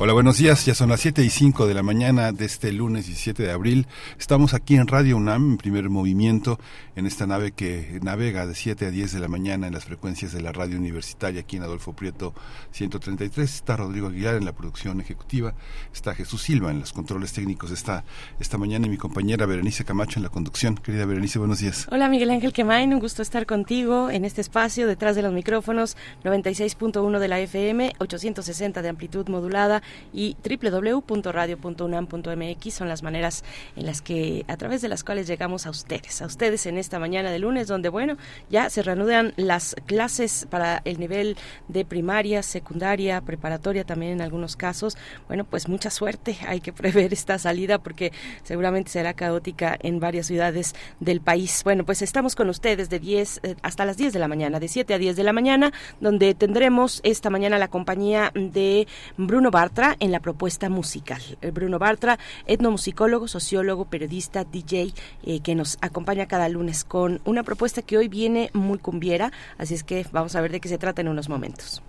Hola, buenos días. Ya son las 7 y 5 de la mañana de este lunes 17 de abril. Estamos aquí en Radio UNAM, en primer movimiento, en esta nave que navega de 7 a 10 de la mañana en las frecuencias de la radio universitaria aquí en Adolfo Prieto 133. Está Rodrigo Aguilar en la producción ejecutiva. Está Jesús Silva en los controles técnicos esta, esta mañana y mi compañera Berenice Camacho en la conducción. Querida Berenice, buenos días. Hola, Miguel Ángel Quemain. Un gusto estar contigo en este espacio detrás de los micrófonos 96.1 de la FM, 860 de amplitud modulada y www.radio.unam.mx son las maneras en las que a través de las cuales llegamos a ustedes, a ustedes en esta mañana de lunes donde bueno, ya se reanudan las clases para el nivel de primaria, secundaria, preparatoria también en algunos casos. Bueno, pues mucha suerte, hay que prever esta salida porque seguramente será caótica en varias ciudades del país. Bueno, pues estamos con ustedes de 10 eh, hasta las 10 de la mañana, de 7 a 10 de la mañana, donde tendremos esta mañana la compañía de Bruno En la propuesta musical. Eh, Bruno Bartra, etnomusicólogo, sociólogo, periodista, DJ, eh, que nos acompaña cada lunes con una propuesta que hoy viene muy cumbiera, así es que vamos a ver de qué se trata en unos momentos.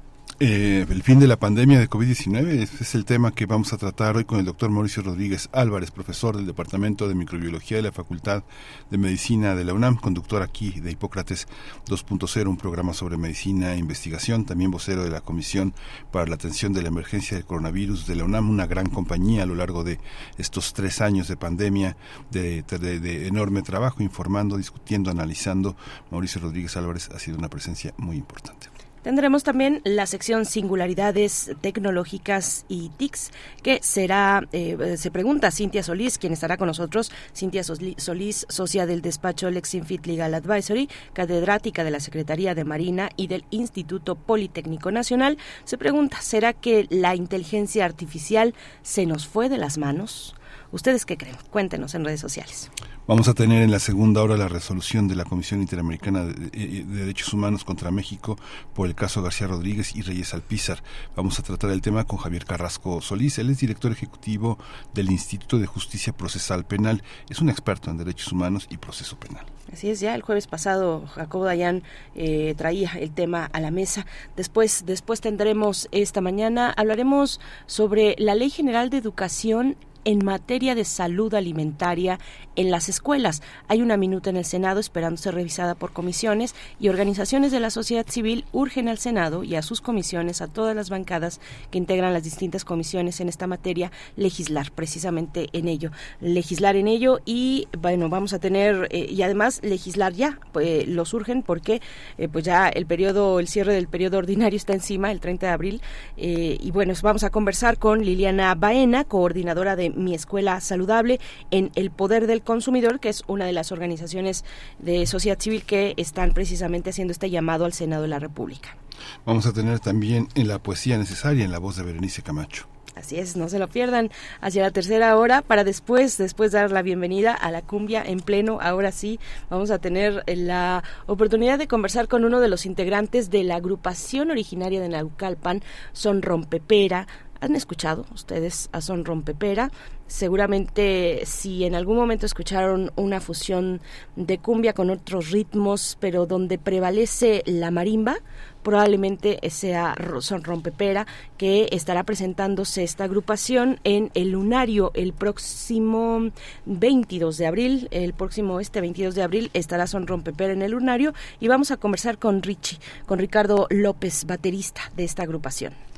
Eh, el fin de la pandemia de COVID-19 es, el tema que vamos a tratar hoy con el doctor Mauricio Rodríguez Álvarez, profesor del Departamento de Microbiología de la Facultad de Medicina de la UNAM, conductor aquí de Hipócrates 2.0, un programa sobre medicina e investigación, también vocero de la Comisión para la Atención de la Emergencia del Coronavirus de la UNAM, una gran compañía a lo largo de estos tres años de pandemia, de, de enorme trabajo, informando, discutiendo, analizando. Mauricio Rodríguez Álvarez ha sido una presencia muy importante. Tendremos también la sección Singularidades Tecnológicas y TICs, que será, eh, se pregunta Cintia Solís, quien estará con nosotros. Cintia Solís, socia del despacho Lexinfit Legal Advisory, catedrática de la Secretaría de Marina y del Instituto Politécnico Nacional, se pregunta, ¿será que la inteligencia artificial se nos fue de las manos? ¿Ustedes qué creen? Cuéntenos en redes sociales. Vamos a tener en la segunda hora la resolución de la Comisión Interamericana de, Derechos Humanos contra México por el caso García Rodríguez y Reyes Alpizar. Vamos a tratar el tema con Javier Carrasco Solís. Él es director ejecutivo del Instituto de Justicia Procesal Penal. Es un experto en derechos humanos y proceso penal. Así es, ya el jueves pasado Jacobo Dayan eh, traía el tema a la mesa. Después, después tendremos esta mañana, hablaremos sobre la Ley General de Educación en materia de salud alimentaria en las escuelas. Hay una minuta en el Senado esperando ser revisada por comisiones y organizaciones de la sociedad civil urgen al Senado y a sus comisiones, a todas las bancadas que integran las distintas comisiones en esta materia, legislar precisamente en ello. Legislar en ello y, bueno, vamos a tener, eh, y además legislar ya, pues, los urgen porque eh, pues ya el periodo, el cierre del periodo ordinario está encima, el 30 de abril, eh, y bueno, vamos a conversar con Liliana Baena, coordinadora de mi Escuela Saludable en El Poder del Consumidor, que es una de las organizaciones de sociedad civil que están precisamente haciendo este llamado al Senado de la República. Vamos a tener también en la poesía necesaria en la voz de Berenice Camacho. Así es, no se lo pierdan hacia la tercera hora para después, después dar la bienvenida a la cumbia en pleno. Ahora sí, vamos a tener la oportunidad de conversar con uno de los integrantes de la agrupación originaria de Naucalpan, Son Rompepera, ¿Han escuchado ustedes a Son Rompepera? Seguramente si en algún momento escucharon una fusión de cumbia con otros ritmos, pero donde prevalece la marimba, probablemente sea Son Rompepera, que estará presentándose esta agrupación en el Lunario el próximo 22 de abril. El próximo este 22 de abril estará Son Rompepera en el Lunario y vamos a conversar con Richie, con Ricardo López, baterista de esta agrupación.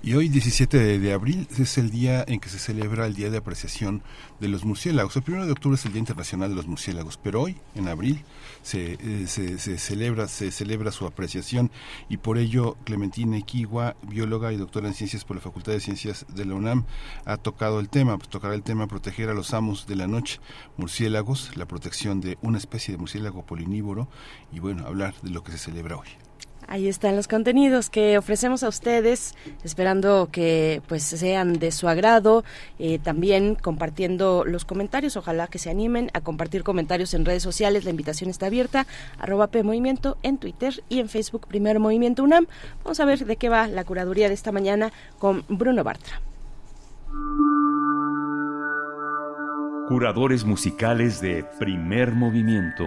Y hoy, 17 de, abril, es el día en que se celebra el Día de Apreciación de los Murciélagos. El 1 de octubre es el Día Internacional de los Murciélagos, pero hoy, en abril, se, eh, se, celebra, se celebra su apreciación y por ello Clementina Equigua, bióloga y doctora en ciencias por la Facultad de Ciencias de la UNAM, ha tocado el tema, pues, tocará el tema proteger a los amos de la noche, murciélagos, la protección de una especie de murciélago polinívoro y bueno, hablar de lo que se celebra hoy. Ahí están los contenidos que ofrecemos a ustedes, esperando que pues sean de su agrado, eh, también compartiendo los comentarios, ojalá que se animen a compartir comentarios en redes sociales, la invitación está abierta, arroba P Movimiento en Twitter y en Facebook Primer Movimiento UNAM. Vamos a ver de qué va la curaduría de esta mañana con Bruno Bartra. Curadores musicales de Primer Movimiento.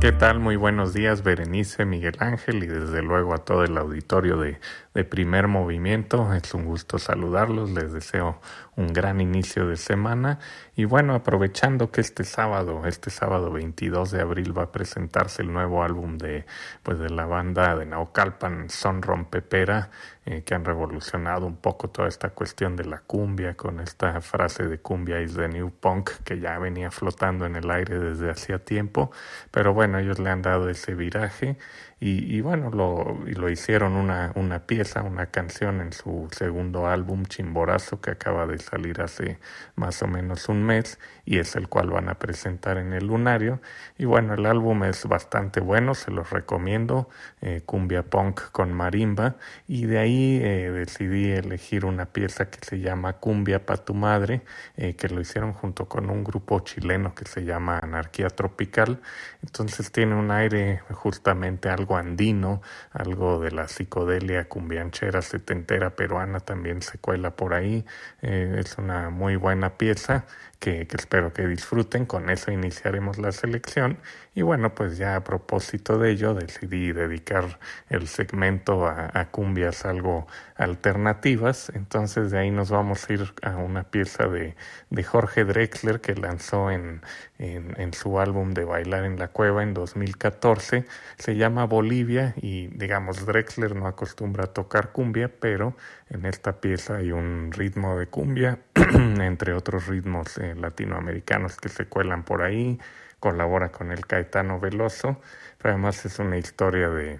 ¿Qué tal? Muy buenos días, Berenice, Miguel Ángel y desde luego a todo el auditorio de, de, Primer Movimiento. Es un gusto saludarlos, les deseo un gran inicio de semana y bueno, aprovechando que este sábado, este sábado 22 de abril va a presentarse el nuevo álbum de pues de la banda de Naucalpan Son Rompepera eh, que han revolucionado un poco toda esta cuestión de la cumbia con esta frase de cumbia is the new punk que ya venía flotando en el aire desde hacía tiempo, pero bueno, ellos le han dado ese viraje y, y bueno, lo, y lo hicieron una, una pieza, una canción en su segundo álbum Chimborazo que acaba de salir hace más o menos un mes y es el cual van a presentar en el lunario. Y bueno, el álbum es bastante bueno, se los recomiendo, eh, cumbia punk con marimba y de ahí eh, decidí elegir una pieza que se llama Cumbia pa' tu madre, eh, que lo hicieron junto con un grupo chileno que se llama Anarquía Tropical. Entonces tiene un aire justamente algo andino, algo de la psicodelia cumbianchera setentera peruana también se cuela por ahí. Eh, es una muy buena pieza que, espero que disfruten. Con eso iniciaremos la selección. Y bueno, pues ya a propósito de ello decidí dedicar el segmento a, cumbias algo alternativas. Entonces de ahí nos vamos a ir a una pieza de, de Jorge Drexler que lanzó en, en, en, su álbum de Bailar en la Cueva en 2014. Se llama Bolivia y digamos Drexler no acostumbra a tocar cumbia, pero en esta pieza hay un ritmo de cumbia, entre otros ritmos eh, latinoamericanos que se cuelan por ahí. Colabora con el Caetano Veloso, pero además es una historia de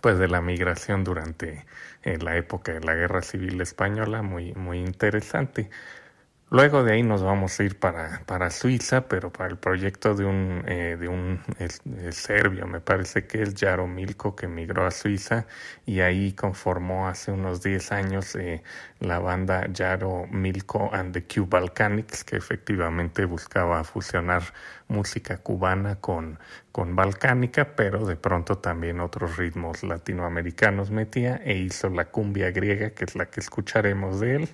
pues de la migración durante eh, la época de la Guerra Civil Española, muy, muy interesante. Luego de ahí nos vamos a ir para, para Suiza, pero para el proyecto de un, eh, de un serbio, me parece que es Jaro Milko, que migró a Suiza y ahí conformó hace unos 10 años eh, la banda Jaro Milko and the Q Balkanics, que efectivamente buscaba fusionar música cubana con, con balcánica, pero de pronto también otros ritmos latinoamericanos metía e hizo la cumbia griega, que es la que escucharemos de él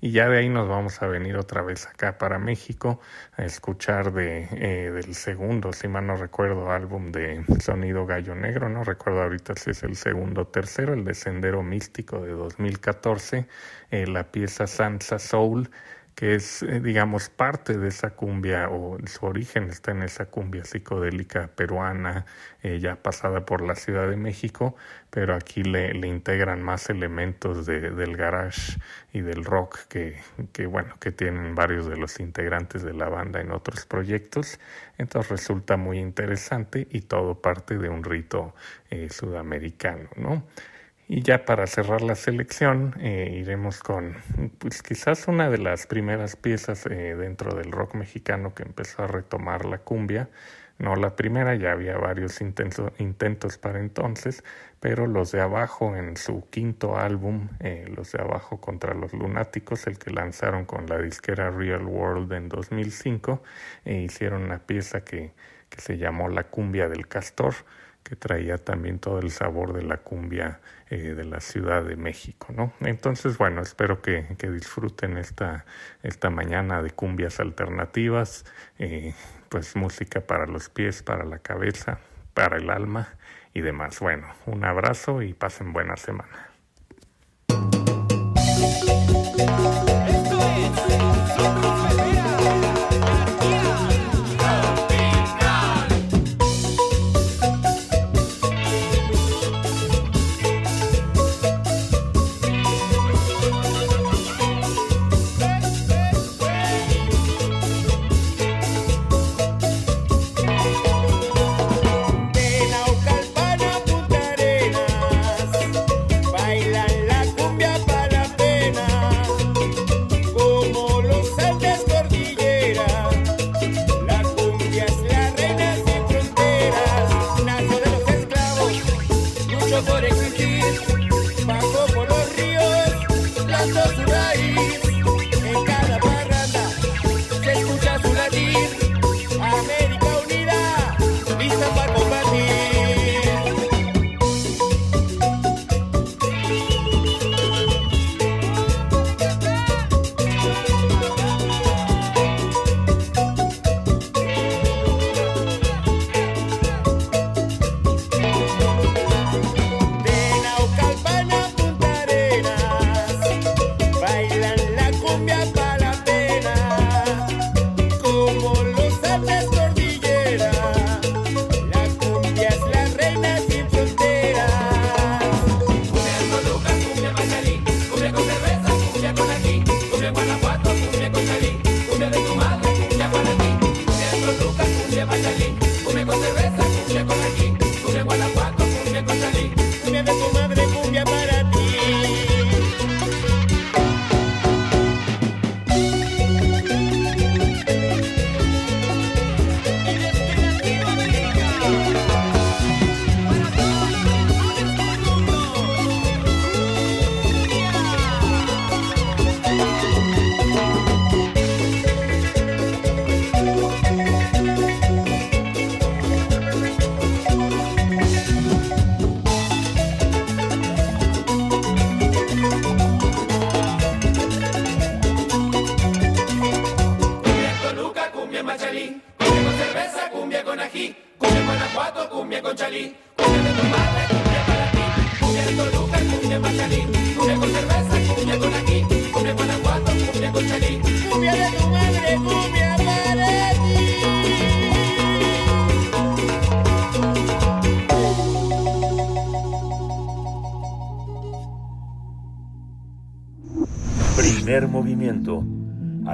y ya de ahí nos vamos a venir otra vez acá para México a escuchar de eh, del segundo, si mal no recuerdo, álbum de Sonido Gallo Negro, no recuerdo ahorita si es el segundo o tercero, el de Sendero Místico de 2014, eh, la pieza Sansa Soul que es, eh, digamos, parte de esa cumbia o su origen está en esa cumbia psicodélica peruana, eh, ya pasada por la Ciudad de México, pero aquí le, le integran más elementos de, del garage y del rock que, que, bueno, que tienen varios de los integrantes de la banda en otros proyectos. Entonces resulta muy interesante y todo parte de un rito eh, sudamericano, ¿no? Y ya para cerrar la selección eh, iremos con pues quizás una de las primeras piezas eh, dentro del rock mexicano que empezó a retomar la cumbia. No la primera, ya había varios intentos, intentos para entonces, pero los de abajo en su quinto álbum, eh, los de abajo contra los lunáticos, el que lanzaron con la disquera Real World en 2005, hicieron una pieza que, que se llamó La cumbia del castor que traía también todo el sabor de la cumbia eh, de la Ciudad de México, ¿no? Entonces, bueno, espero que, que disfruten esta, esta mañana de cumbias alternativas, eh, pues música para los pies, para la cabeza, para el alma y demás. Bueno, un abrazo y pasen buena semana.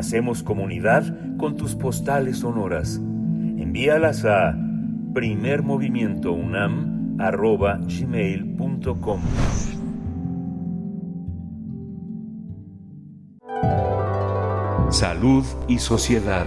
Hacemos comunidad con tus postales sonoras. Envíalas a primermovimientounam.gmail.com Salud y sociedad.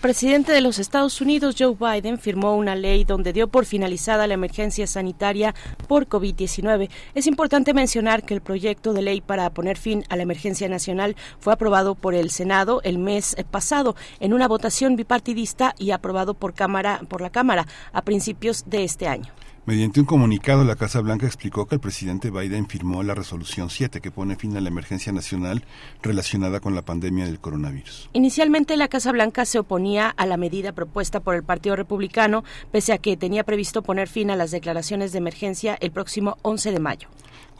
Presidente de los Estados Unidos, Joe Biden, firmó una ley donde dio por finalizada la emergencia sanitaria por COVID-19. Es importante mencionar que el proyecto de ley para poner fin a la emergencia nacional fue aprobado por el Senado el mes pasado en una votación bipartidista y aprobado por Cámara por la Cámara a principios de este año. Mediante un comunicado, la Casa Blanca explicó que el presidente Biden firmó la resolución 7 que pone fin a la emergencia nacional relacionada con la pandemia del coronavirus. Inicialmente, la Casa Blanca se oponía a la medida propuesta por el Partido Republicano, pese a que tenía previsto poner fin a las declaraciones de emergencia el próximo 11 de mayo.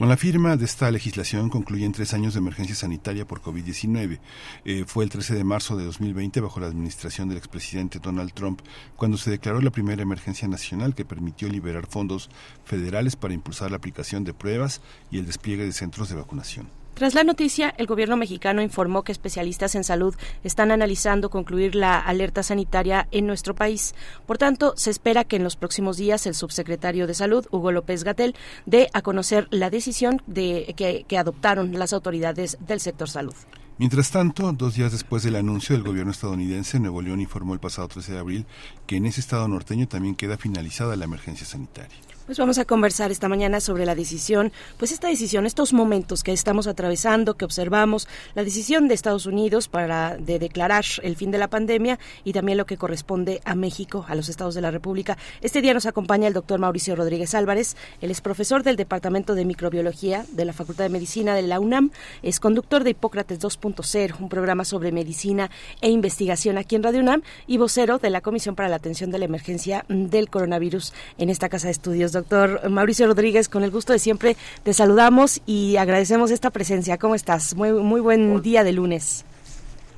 Con la firma de esta legislación concluyen tres años de emergencia sanitaria por COVID-19. Eh, fue el 13 de marzo de 2020, bajo la administración del expresidente Donald Trump, cuando se declaró la primera emergencia nacional que permitió liberar fondos federales para impulsar la aplicación de pruebas y el despliegue de centros de vacunación. Tras la noticia, el gobierno mexicano informó que especialistas en salud están analizando concluir la alerta sanitaria en nuestro país. Por tanto, se espera que en los próximos días el subsecretario de Salud, Hugo López Gatel, dé a conocer la decisión de, que, que adoptaron las autoridades del sector salud. Mientras tanto, dos días después del anuncio del gobierno estadounidense, Nuevo León informó el pasado 13 de abril que en ese estado norteño también queda finalizada la emergencia sanitaria. Pues vamos a conversar esta mañana sobre la decisión, pues esta decisión, estos momentos que estamos atravesando, que observamos, la decisión de Estados Unidos para de declarar el fin de la pandemia y también lo que corresponde a México, a los estados de la República. Este día nos acompaña el doctor Mauricio Rodríguez Álvarez, él es profesor del Departamento de Microbiología de la Facultad de Medicina de la UNAM, es conductor de Hipócrates 2.0, un programa sobre medicina e investigación aquí en Radio UNAM y vocero de la Comisión para la Atención de la Emergencia del Coronavirus en esta casa de estudios doctor Mauricio Rodríguez. Con el gusto de siempre te saludamos y agradecemos esta presencia. ¿Cómo estás? Muy, muy buen día de lunes.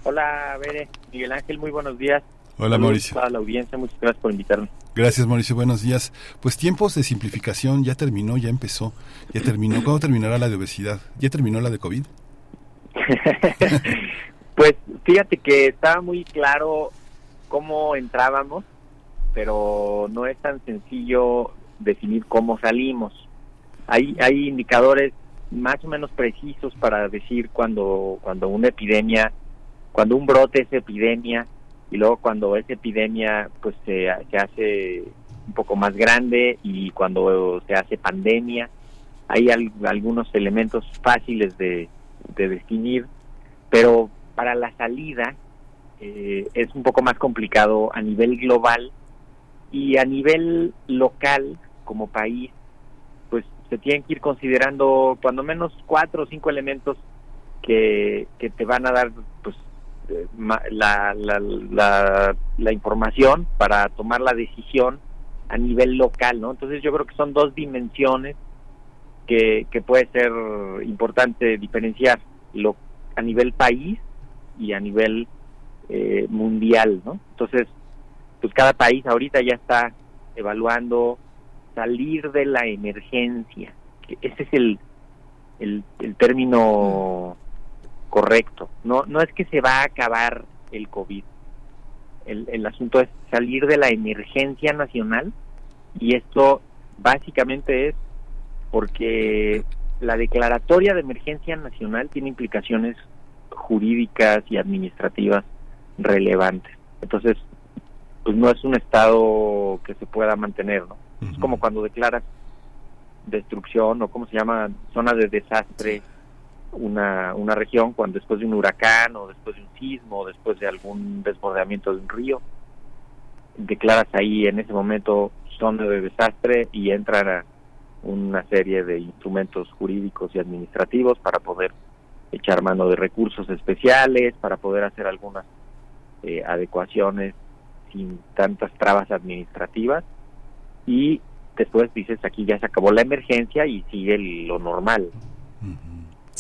Hola, Bere, Miguel Ángel, muy buenos días. Hola, Mauricio. Hola, la audiencia, muchas gracias por invitarme. Gracias, Mauricio. Buenos días. Pues tiempos de simplificación ya terminó, ya empezó, ya terminó. ¿Cuándo terminará la de obesidad? ¿Ya terminó la de COVID? pues fíjate que estaba muy claro cómo entrábamos, pero no es tan sencillo definir cómo salimos. Hay, hay indicadores más o menos precisos para decir cuando, cuando una epidemia, cuando un brote es epidemia y luego cuando esa epidemia pues se, se hace un poco más grande y cuando se hace pandemia. Hay algunos elementos fáciles de, de, definir, pero para la salida eh, es un poco más complicado a nivel global y a nivel local como país, pues se tienen que ir considerando cuando menos cuatro o cinco elementos que, que te van a dar pues eh, la, la, la, la información para tomar la decisión a nivel local, ¿no? Entonces yo creo que son dos dimensiones que, que puede ser importante diferenciar lo, a nivel país y a nivel eh, mundial, ¿no? Entonces, pues cada país ahorita ya está evaluando salir de la emergencia. Ese es el, el, término correcto. No, no es que se va a acabar el COVID. El, el asunto es salir de la emergencia nacional y esto básicamente es porque la declaratoria de emergencia nacional tiene implicaciones jurídicas y administrativas relevantes. Entonces, pues no es un estado que se pueda mantener, ¿no? Es como cuando declaras destrucción o cómo se llama, zona de desastre una, una región cuando después de un huracán o después de un sismo o después de algún desbordamiento de un río, declaras ahí en ese momento zona de desastre y entran una serie de instrumentos jurídicos y administrativos para poder echar mano de recursos especiales, para poder hacer algunas eh, adecuaciones sin tantas trabas administrativas y después dices aquí ya se acabó la emergencia y sigue lo normal.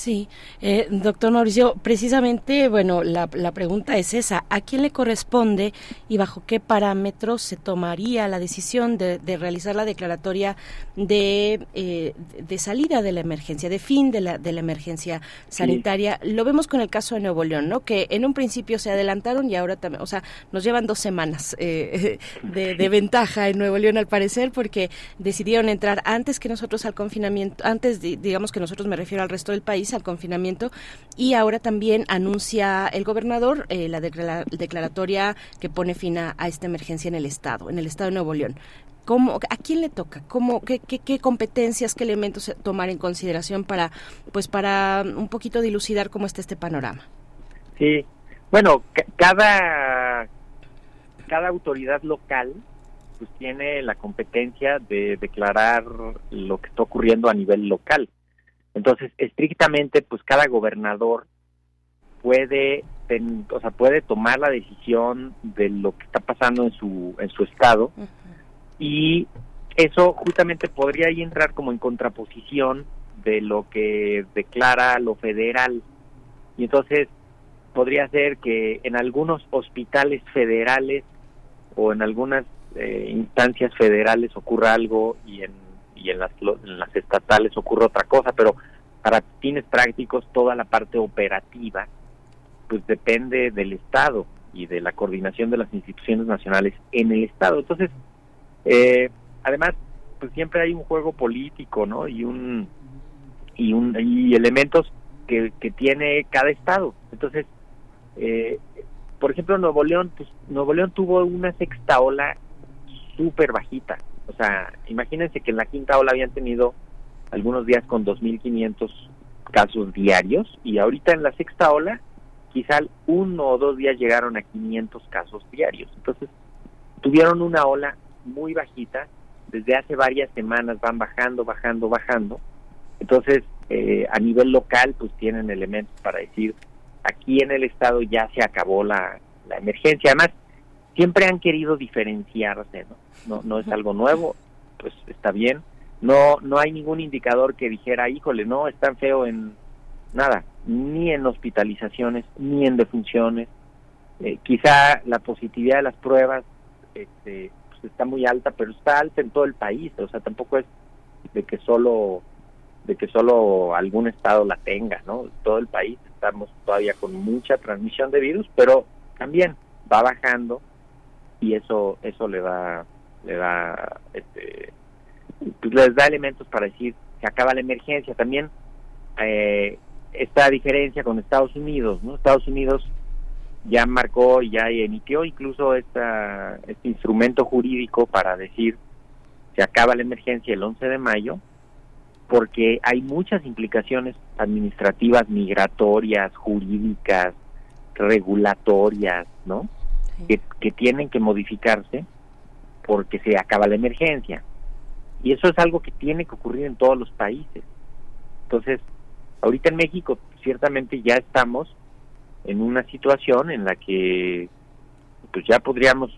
Sí, eh, doctor Mauricio, precisamente, bueno, la, la, pregunta es esa, ¿a quién le corresponde y bajo qué parámetros se tomaría la decisión de, realizar la declaratoria de, eh, de, salida de la emergencia, de fin de la, de la emergencia sanitaria? Lo vemos con el caso de Nuevo León, ¿no? Que en un principio se adelantaron y ahora también, o sea, nos llevan dos semanas eh, de, de ventaja en Nuevo León al parecer porque decidieron entrar antes que nosotros al confinamiento, antes, digamos que nosotros me refiero al resto del país, al confinamiento y ahora también anuncia el gobernador eh, la, declaratoria que pone fin a, esta emergencia en el estado, en el estado de Nuevo León. ¿Cómo, ¿A quién le toca? ¿Cómo, qué, qué, competencias, qué elementos tomar en consideración para, pues, para un poquito dilucidar cómo está este panorama? Sí, bueno, cada, cada autoridad local pues tiene la competencia de declarar lo que está ocurriendo a nivel local. Entonces, estrictamente, pues cada gobernador puede, o sea, puede tomar la decisión de lo que está pasando en su, en su estado y eso justamente podría ahí entrar como en contraposición de lo que declara lo federal. Y entonces podría ser que en algunos hospitales federales o en algunas eh, instancias federales ocurra algo y en y en las, en las estatales ocurre otra cosa, pero para fines prácticos toda la parte operativa pues depende del Estado y de la coordinación de las instituciones nacionales en el Estado. Entonces, eh, además, pues siempre hay un juego político, ¿no? Y un y un y elementos que, que tiene cada estado. Entonces, eh, por ejemplo, Nuevo León, pues Nuevo León tuvo una sexta ola súper bajita. O sea, imagínense que en la quinta ola habían tenido algunos días con 2.500 casos diarios y ahorita en la sexta ola quizá uno o dos días llegaron a 500 casos diarios. Entonces, tuvieron una ola muy bajita, desde hace varias semanas van bajando, bajando, bajando. Entonces, eh, a nivel local, pues tienen elementos para decir, aquí en el estado ya se acabó la, la emergencia. Además, siempre han querido diferenciarse, ¿no? No, no es algo nuevo, pues está bien. No, no hay ningún indicador que dijera, híjole, no, es tan feo en nada, ni en hospitalizaciones, ni en defunciones. Eh, quizá la positividad de las pruebas este, pues está muy alta, pero está alta en todo el país, o sea, tampoco es de que solo de que solo algún estado la tenga, ¿no? Todo el país estamos todavía con mucha transmisión de virus, pero también va bajando y eso eso le da le da este pues les da elementos para decir que acaba la emergencia. También eh, esta diferencia con Estados Unidos no Estados Unidos ya marcó y ya emitió incluso esta, este instrumento jurídico para decir se acaba la emergencia el 11 de mayo porque hay muchas implicaciones administrativas migratorias jurídicas regulatorias no que, tienen que modificarse porque se acaba la emergencia. Y eso es algo que tiene que ocurrir en todos los países. Entonces, ahorita en México ciertamente ya estamos en una situación en la que pues ya podríamos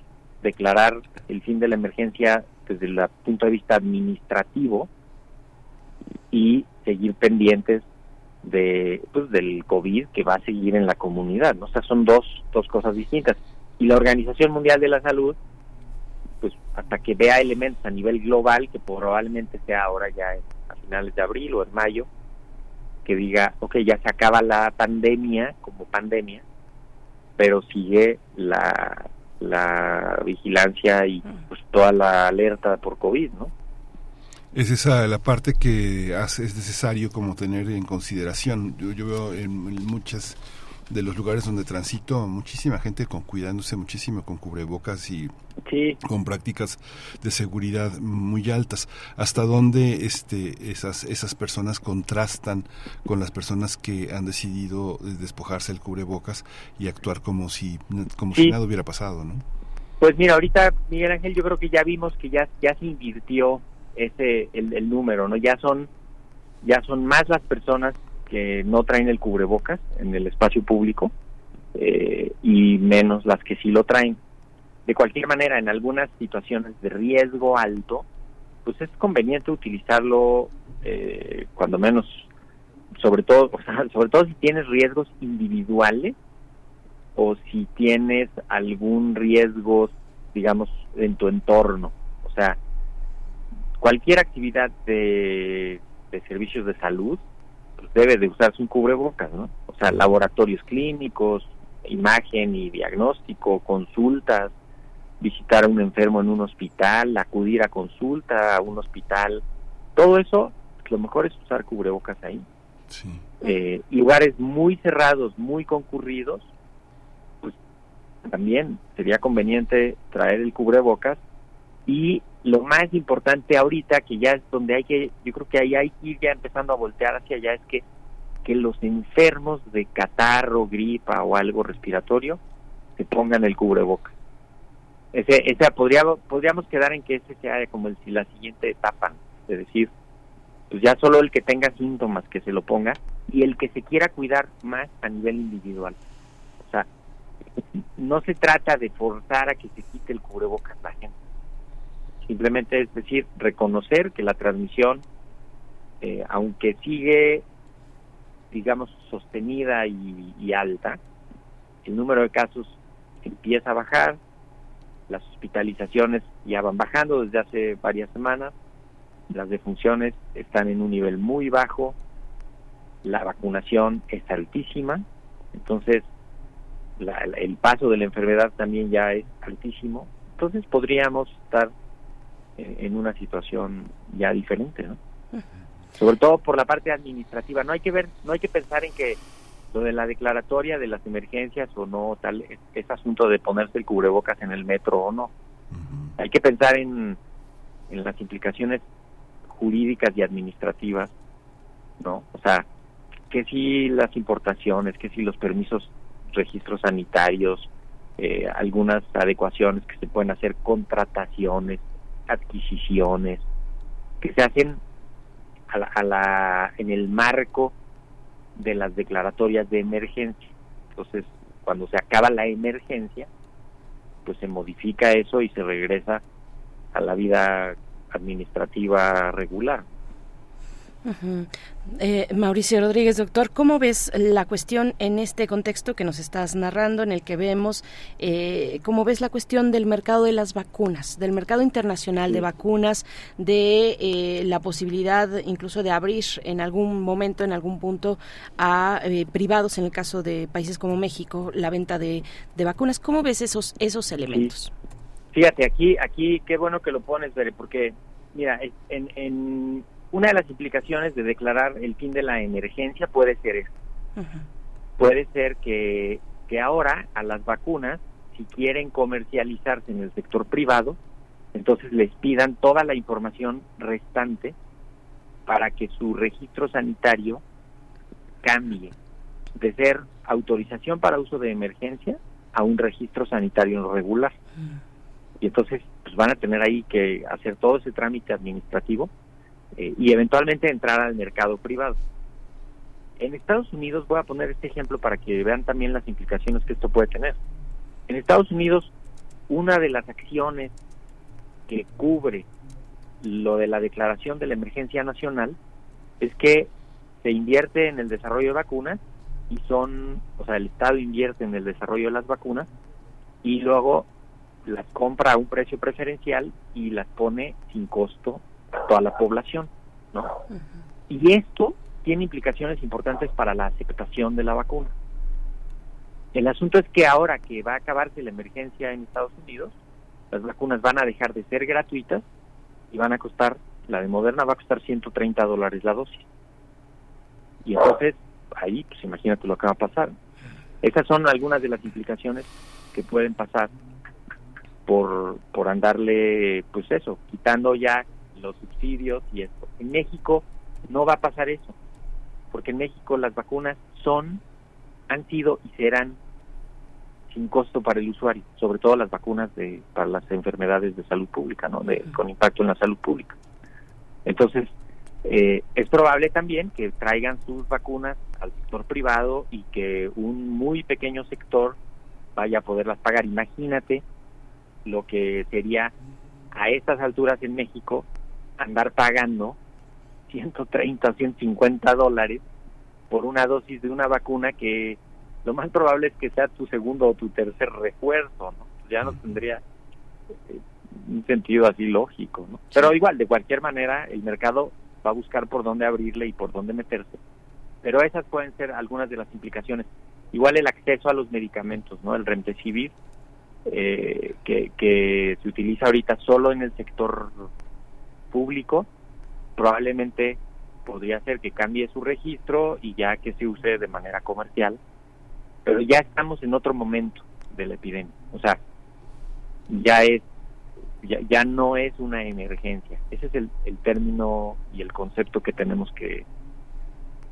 declarar el fin de la emergencia desde el punto de vista administrativo y seguir pendientes de pues del COVID que va a seguir en la comunidad, ¿no? O sea, son dos dos cosas distintas y la Organización Mundial de la Salud, pues hasta que vea elementos a nivel global, que probablemente sea ahora ya a finales de abril o en mayo, que diga, ok, ya se acaba la pandemia como pandemia, pero sigue la, la vigilancia y pues toda la alerta por COVID, ¿no? Es esa la parte que hace, es necesario como tener en consideración. Yo, yo veo en muchas de los lugares donde transito, muchísima gente con cuidándose muchísimo con cubrebocas y con prácticas de seguridad muy altas. ¿Hasta dónde este, esas, esas personas contrastan con las personas que han decidido despojarse el cubrebocas y actuar como si, como si nada hubiera pasado? ¿no? Pues mira, ahorita Miguel Ángel, yo creo que ya vimos que ya, ya se invirtió ese el, el número, ¿no? Ya son ya son más las personas que no traen el cubrebocas en el espacio público eh, y menos las que sí lo traen. De cualquier manera, en algunas situaciones de riesgo alto, pues es conveniente utilizarlo eh, cuando menos, sobre todo, o sea, sobre todo si tienes riesgos individuales o si tienes algún riesgo, digamos, en tu entorno. O sea, cualquier actividad de, de servicios de salud pues debe de usarse un cubrebocas, ¿no? O sea, laboratorios clínicos, imagen y diagnóstico, consultas, visitar a un enfermo en un hospital, acudir a consulta a un hospital, todo eso, lo mejor es usar cubrebocas ahí. Eh, lugares muy cerrados, muy concurridos, pues también sería conveniente traer el cubrebocas y lo más importante ahorita que ya es donde hay que yo creo que ahí hay que ir ya empezando a voltear hacia allá es que que los enfermos de catarro, gripa o algo respiratorio se pongan el cubrebocas. Ese, podría, podríamos quedar en que ese sea como el, la siguiente etapa, es decir, pues ya solo el que tenga síntomas que se lo ponga y el que se quiera cuidar más a nivel individual. O sea, no se trata de forzar a que se quite el cubrebocas la gente. Simplemente es decir, reconocer que la transmisión, eh, aunque sigue digamos, sostenida y, alta, el número de casos empieza a bajar, las hospitalizaciones ya van bajando desde hace varias semanas, las defunciones están en un nivel muy bajo, la vacunación es altísima, entonces el paso de la enfermedad también ya es altísimo, entonces podríamos estar en, una situación ya diferente, ¿no? sobre todo por la parte administrativa. No hay que ver, no hay que pensar en que lo de la declaratoria de las emergencias o no, tal, es, asunto de ponerse el cubrebocas en el metro o no. Hay que pensar en, en las implicaciones jurídicas y administrativas, ¿no? O sea, que si las importaciones, que si los permisos, registros sanitarios, eh, algunas adecuaciones que se pueden hacer, contrataciones, adquisiciones, que se hacen a la, en el marco de las declaratorias de emergencia. Entonces, cuando se acaba la emergencia, pues se modifica eso y se regresa a la vida administrativa regular. Eh, Mauricio Rodríguez, doctor, ¿cómo ves la cuestión en este contexto que nos estás narrando, en el que vemos, eh, cómo ves la cuestión del mercado de las vacunas, del mercado internacional de vacunas, de eh, la posibilidad incluso de abrir en algún momento, en algún punto, a privados, en el caso de países como México, la venta de, vacunas? ¿Cómo ves esos, esos elementos? Fíjate, aquí, aquí, qué bueno que lo pones, Bere, porque, mira, en, en una de las implicaciones de declarar el fin de la emergencia puede ser esto. Puede ser que, que ahora a las vacunas, si quieren comercializarse en el sector privado, entonces les pidan toda la información restante para que su registro sanitario cambie de ser autorización para uso de emergencia a un registro sanitario regular. Y entonces pues van a tener ahí que hacer todo ese trámite administrativo eh, y eventualmente entrar al mercado privado. En Estados Unidos, voy a poner este ejemplo para que vean también las implicaciones que esto puede tener. En Estados Unidos, una de las acciones que cubre lo de la declaración de la emergencia nacional es que se invierte en el desarrollo de vacunas y son, o sea, el Estado invierte en el desarrollo de las vacunas y luego las compra a un precio preferencial y las pone sin costo toda la población, ¿no? Y esto tiene implicaciones importantes para la aceptación de la vacuna. El asunto es que ahora que va a acabarse la emergencia en Estados Unidos, las vacunas van a dejar de ser gratuitas y van a costar, la de Moderna va a costar 130 dólares la dosis. Y entonces, ahí, pues imagínate lo que va a pasar. Esas son algunas de las implicaciones que pueden pasar por, por andarle, pues eso, quitando ya los subsidios y esto. En México no va a pasar eso, porque en México las vacunas son, han sido y serán sin costo para el usuario, sobre todo las vacunas de para las enfermedades de salud pública, ¿no? De, con impacto en la salud pública. Entonces, eh, es probable también que traigan sus vacunas al sector privado y que un muy pequeño sector vaya a poderlas pagar. Imagínate lo que sería a estas alturas en México andar pagando 130, 150 dólares por una dosis de una vacuna que lo más probable es que sea tu segundo o tu tercer refuerzo, ¿no? Ya no tendría eh, un sentido así lógico, ¿no? Pero igual, de cualquier manera, el mercado va a buscar por dónde abrirle y por dónde meterse. Pero esas pueden ser algunas de las implicaciones. Igual el acceso a los medicamentos, ¿no? El remdesivir, eh, que, que se utiliza ahorita solo en el sector público, probablemente podría ser que cambie su registro y ya que se use de manera comercial, pero ya estamos en otro momento de la epidemia, o sea, ya es ya, ya no es una emergencia, ese es el, el término y el concepto que tenemos que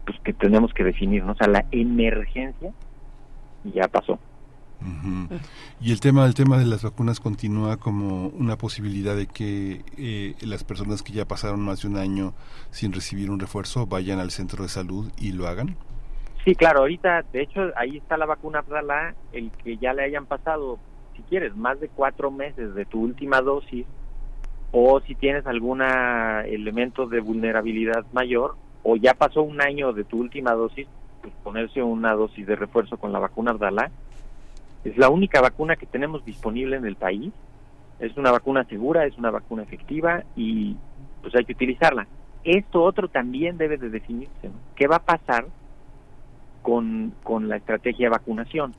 pues que tenemos que definir, ¿no? o sea, la emergencia ya pasó. Y el tema, el tema de las vacunas continúa como una posibilidad de que eh, las personas que ya pasaron más de un año sin recibir un refuerzo vayan al centro de salud y lo hagan. Sí, claro, ahorita, de hecho, ahí está la vacuna Abdala, el que ya le hayan pasado, si quieres, más de cuatro meses de tu última dosis, o si tienes algún elemento de vulnerabilidad mayor, o ya pasó un año de tu última dosis, pues ponerse una dosis de refuerzo con la vacuna Abdala es la única vacuna que tenemos disponible en el país. Es una vacuna segura, es una vacuna efectiva y pues hay que utilizarla. Esto otro también debe de definirse. ¿Qué va a pasar con, con la estrategia de vacunación?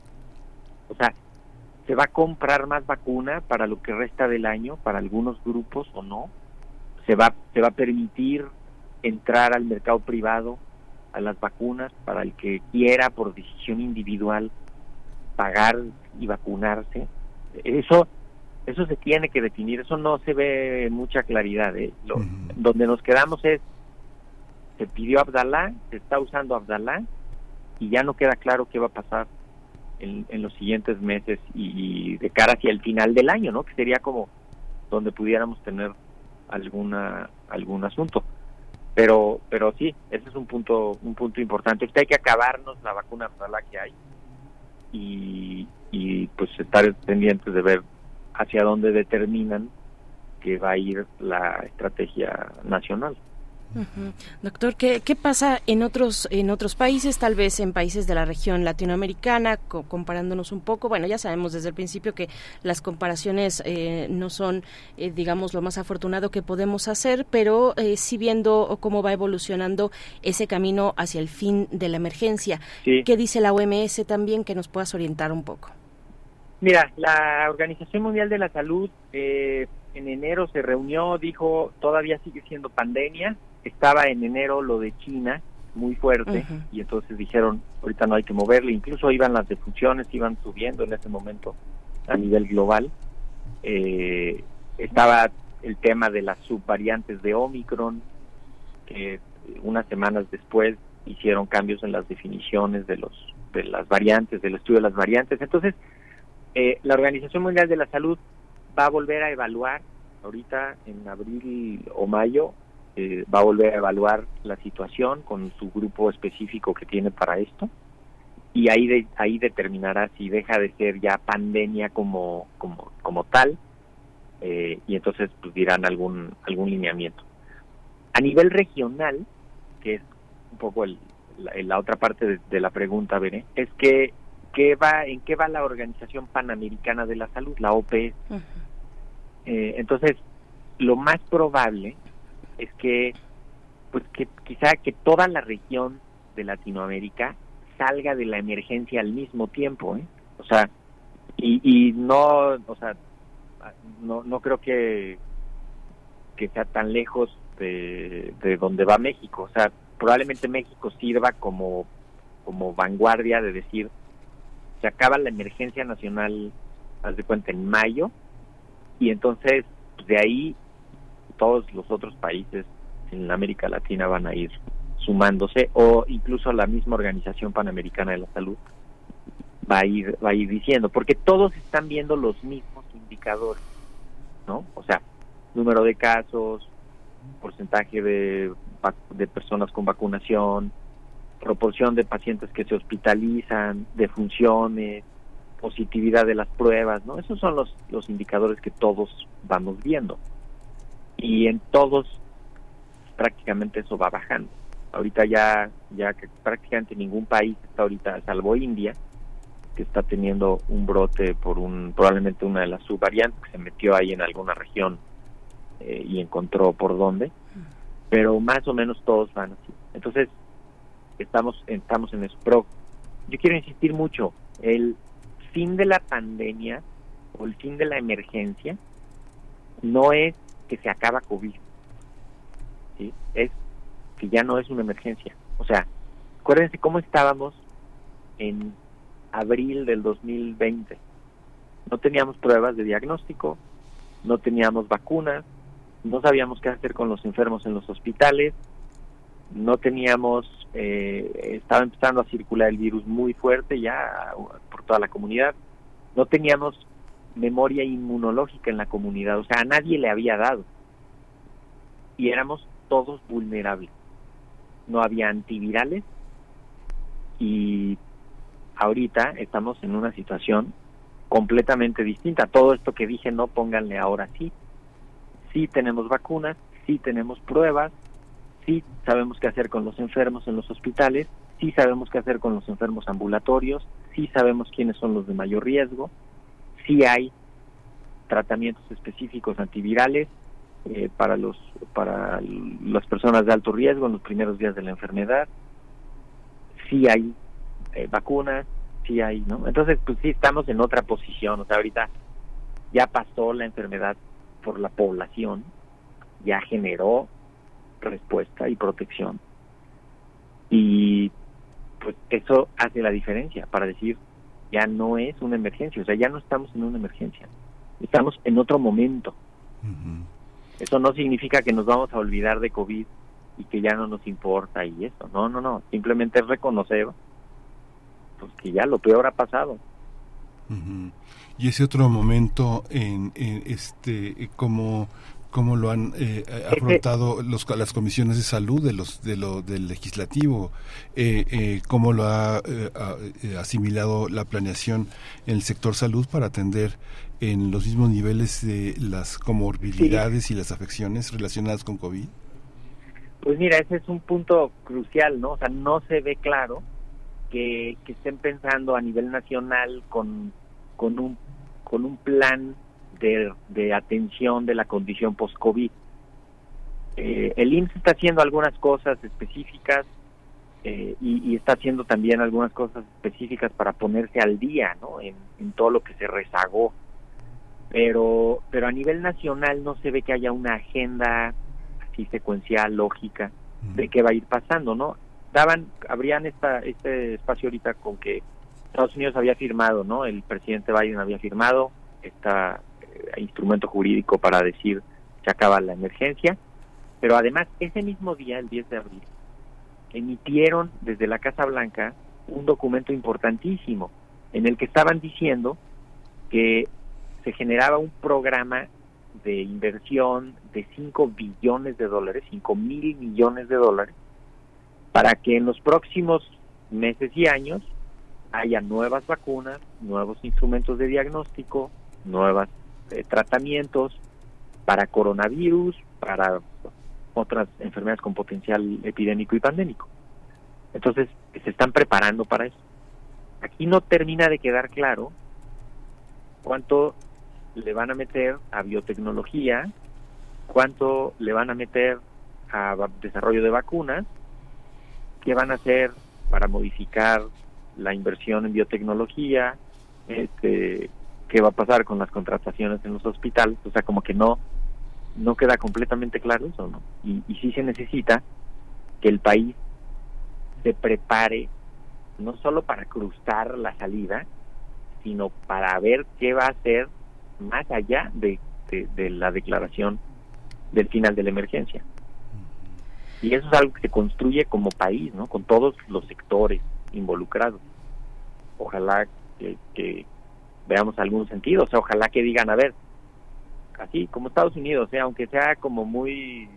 O sea, ¿se va a comprar más vacuna para lo que resta del año, para algunos grupos o no? ¿Se va, se va a permitir entrar al mercado privado a las vacunas para el que quiera por decisión individual pagar y vacunarse. Eso eso se tiene que definir, eso no se ve mucha claridad. ¿eh? Lo, Donde nos quedamos es, se pidió Abdalá, se está usando Abdalá y ya no queda claro qué va a pasar en, en los siguientes meses y, de cara hacia el final del año, ¿no? Que sería como donde pudiéramos tener alguna algún asunto. Pero pero sí, ese es un punto un punto importante. hay que acabarnos la vacuna Abdalá que hay y, pues estar pendientes de ver hacia dónde determinan que va a ir la estrategia nacional. Doctor, ¿qué, ¿qué, pasa en otros en otros países, tal vez en países de la región latinoamericana, comparándonos un poco? Bueno, ya sabemos desde el principio que las comparaciones eh, no son, eh, digamos, lo más afortunado que podemos hacer, pero eh, sí viendo cómo va evolucionando ese camino hacia el fin de la emergencia. ¿Qué dice la OMS también que nos puedas orientar un poco? Mira, la Organización Mundial de la Salud en enero se reunió, dijo, todavía sigue siendo pandemia, estaba en enero lo de China muy fuerte y entonces dijeron ahorita no hay que moverle incluso iban las defunciones iban subiendo en ese momento a nivel global. Eh, estaba el tema de las subvariantes de Omicron que unas semanas después hicieron cambios en las definiciones de los de las variantes del estudio de las variantes. Entonces eh, la Organización Mundial de la Salud va a volver a evaluar ahorita en abril o mayo eh, va a volver a evaluar la situación con su grupo específico que tiene para esto. Y ahí de, ahí determinará si deja de ser ya pandemia como como como tal eh, y entonces pues dirán algún algún lineamiento. A nivel regional que es un poco el, la, otra parte de, la pregunta veré es que ¿qué va en qué va la organización panamericana de la salud la OPS eh, entonces lo más probable es que pues que quizá que toda la región de Latinoamérica salga de la emergencia al mismo tiempo, ¿eh? O sea, y, y no, o sea, no, no creo que, que sea tan lejos de, de donde va México. O sea, probablemente México sirva como, como vanguardia de decir, se acaba la emergencia nacional, haz de cuenta, en mayo, y entonces de ahí todos los otros países en América Latina van a ir sumándose o incluso la misma Organización Panamericana de la Salud va a ir va a ir diciendo porque todos están viendo los mismos indicadores, ¿no? O sea, número de casos, porcentaje de de personas con vacunación, proporción de pacientes que se hospitalizan, de funciones, positividad de las pruebas, ¿no? Esos son los los indicadores que todos vamos viendo y en todos prácticamente eso va bajando. Ahorita ya, ya que prácticamente ningún país está ahorita, salvo India, que está teniendo un brote por un probablemente una de las subvariantes que se metió ahí en alguna región eh, y encontró por dónde, pero más o menos todos van así. Entonces, estamos, estamos en eso. Pero yo quiero insistir mucho, el fin de la pandemia o el fin de la emergencia no es que se acaba COVID, ¿sí? es que ya no es una emergencia. O sea, acuérdense cómo estábamos en abril del 2020. No teníamos pruebas de diagnóstico, no teníamos vacunas, no sabíamos qué hacer con los enfermos en los hospitales, no teníamos, eh, estaba empezando a circular el virus muy fuerte ya por toda la comunidad, no teníamos memoria inmunológica en la comunidad, o sea, a nadie le había dado. Y éramos todos vulnerables. No había antivirales y ahorita estamos en una situación completamente distinta. Todo esto que dije, no pónganle ahora sí. Sí tenemos vacunas, sí tenemos pruebas, sí sabemos qué hacer con los enfermos en los hospitales, sí sabemos qué hacer con los enfermos ambulatorios, sí sabemos quiénes son los de mayor riesgo, sí hay tratamientos específicos antivirales eh, para los para las personas de alto riesgo en los primeros días de la enfermedad, sí hay eh, vacunas, sí hay, ¿no? Entonces, pues sí estamos en otra posición, o sea, ahorita ya pasó la enfermedad por la población, ya generó respuesta y protección. Y pues eso hace la diferencia para decir, ya no es una emergencia, o sea, ya no estamos en una emergencia, estamos en otro momento. Eso no significa que nos vamos a olvidar de COVID y que ya no nos importa y eso, no, no, no, simplemente es reconocer pues que ya lo peor ha pasado. Y ese otro momento en, este como cómo lo han eh, afrontado los, las comisiones de salud de los de lo del legislativo eh, eh, cómo lo ha eh, asimilado la planeación en el sector salud para atender en los mismos niveles de las comorbilidades y las afecciones relacionadas con covid pues mira ese es un punto crucial no o sea no se ve claro que, que estén pensando a nivel nacional con con un con un plan de, atención de la condición post-COVID. Eh, el IMSS está haciendo algunas cosas específicas eh, y, está haciendo también algunas cosas específicas para ponerse al día ¿no? en, todo lo que se rezagó. Pero, pero a nivel nacional no se ve que haya una agenda así secuencial, lógica, de qué va a ir pasando, ¿no? Daban, habrían esta, este espacio ahorita con que Estados Unidos había firmado, ¿no? El presidente Biden había firmado esta instrumento jurídico para decir que acaba la emergencia, pero además ese mismo día, el 10 de abril, emitieron desde la Casa Blanca un documento importantísimo en el que estaban diciendo que se generaba un programa de inversión de 5 billones de dólares, 5 mil millones de dólares, para que en los próximos meses y años haya nuevas vacunas, nuevos instrumentos de diagnóstico, nuevas eh, tratamientos para coronavirus, para otras enfermedades con potencial epidémico y pandémico. Entonces, se están preparando para eso. Aquí no termina de quedar claro cuánto le van a meter a biotecnología, cuánto le van a meter a desarrollo de vacunas, qué van a hacer para modificar la inversión en biotecnología, este, qué va a pasar con las contrataciones en los hospitales, o sea, como que no no queda completamente claro eso, ¿no? Y, y sí se necesita que el país se prepare no solo para cruzar la salida, sino para ver qué va a hacer más allá de, de, la declaración del final de la emergencia. Y eso es algo que se construye como país, ¿no? Con todos los sectores involucrados. Ojalá que, veamos algún sentido. O sea, ojalá que digan, a ver, así como Estados Unidos, sea, aunque sea como muy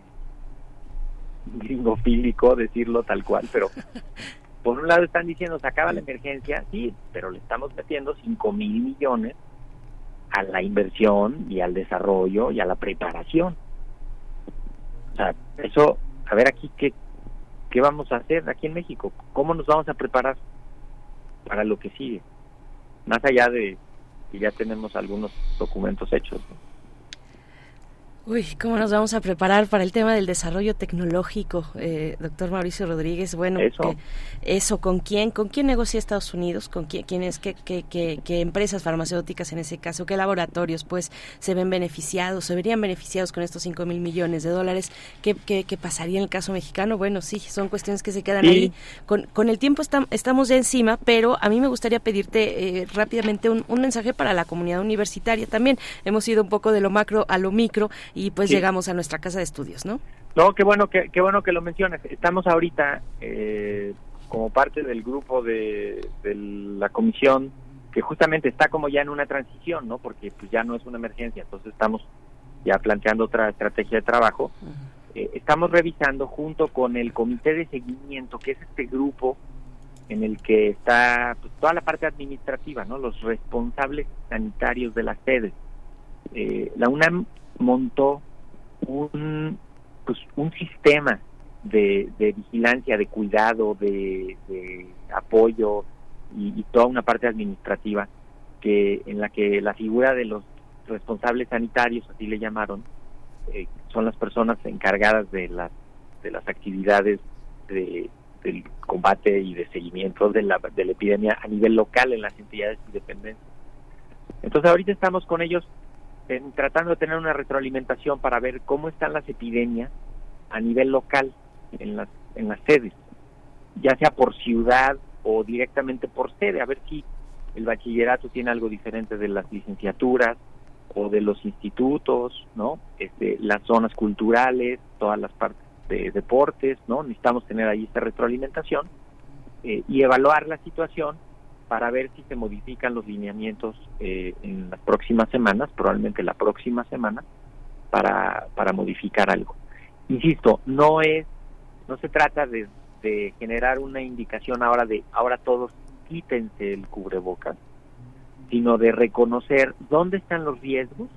gringofílico decirlo tal cual, pero por un lado están diciendo se acaba la emergencia, sí, pero le estamos metiendo 5 mil millones a la inversión y al desarrollo y a la preparación. O sea, eso a ver aquí qué, qué vamos a hacer aquí en México, cómo nos vamos a preparar para lo que sigue, más allá de que ya tenemos algunos documentos hechos. Uy, ¿cómo nos vamos a preparar para el tema del desarrollo tecnológico, eh, doctor Mauricio Rodríguez? Bueno, eso. eso, ¿con quién? ¿Con quién negocia Estados Unidos? ¿Con quién, quiénes, qué, qué, qué, qué, empresas farmacéuticas en ese caso? ¿Qué laboratorios, pues, se ven beneficiados, se verían beneficiados con estos 5 mil millones de dólares? ¿Qué, ¿Qué, qué, pasaría en el caso mexicano? Bueno, sí, son cuestiones que se quedan Sí. ahí. Con, con el tiempo estam- estamos ya encima, pero a mí me gustaría pedirte eh, rápidamente un, un mensaje para la comunidad universitaria también. Hemos ido un poco de lo macro a lo micro y pues Sí. llegamos a nuestra casa de estudios, ¿no? No, qué bueno que, qué bueno que lo mencionas. Estamos ahorita eh, como parte del grupo de, de la comisión que justamente está como ya en una transición, ¿no? Porque pues ya no es una emergencia, entonces estamos ya planteando otra estrategia de trabajo. Eh, estamos revisando junto con el comité de seguimiento, que es este grupo en el que está pues, toda la parte administrativa, ¿no? Los responsables sanitarios de las sedes. Eh, la UNAM montó un pues un sistema de, de vigilancia, de cuidado, de, de apoyo y, y toda una parte administrativa que en la que la figura de los responsables sanitarios, así le llamaron, eh, son las personas encargadas de las de las actividades de, del combate y de seguimiento de la, de la epidemia a nivel local en las entidades y. Entonces ahorita estamos con ellos en- tratando de tener una retroalimentación para ver cómo están las epidemias a nivel local en las en las sedes, ya sea por ciudad o directamente por sede, a ver si el bachillerato tiene algo diferente de las licenciaturas o de los institutos, ¿no? Este, las zonas culturales, todas las partes de deportes, ¿no? Necesitamos tener ahí esta retroalimentación eh, y evaluar la situación para ver si se modifican los lineamientos eh, en las próximas semanas, probablemente la próxima semana, para, para modificar algo. Insisto, no es, no se trata de, de generar una indicación ahora de ahora todos quítense el cubrebocas, sino de reconocer dónde están los riesgos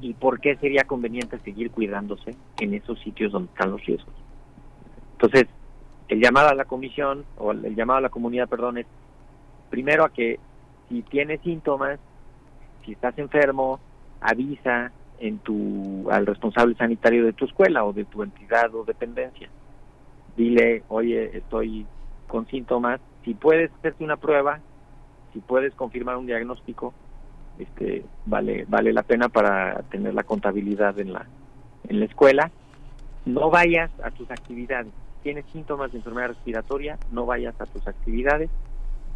y por qué sería conveniente seguir cuidándose en esos sitios donde están los riesgos. Entonces, el llamado a la comisión, o el llamado a la comunidad, perdón, es primero a que si tienes síntomas, si estás enfermo, avisa en tu al responsable sanitario de tu escuela o de tu entidad o dependencia. Dile, oye, estoy con síntomas, si puedes hacerte una prueba, si puedes confirmar un diagnóstico, este vale vale la pena para tener la contabilidad en la en la escuela. No vayas a tus actividades. Si tienes síntomas de enfermedad respiratoria, no vayas a tus actividades.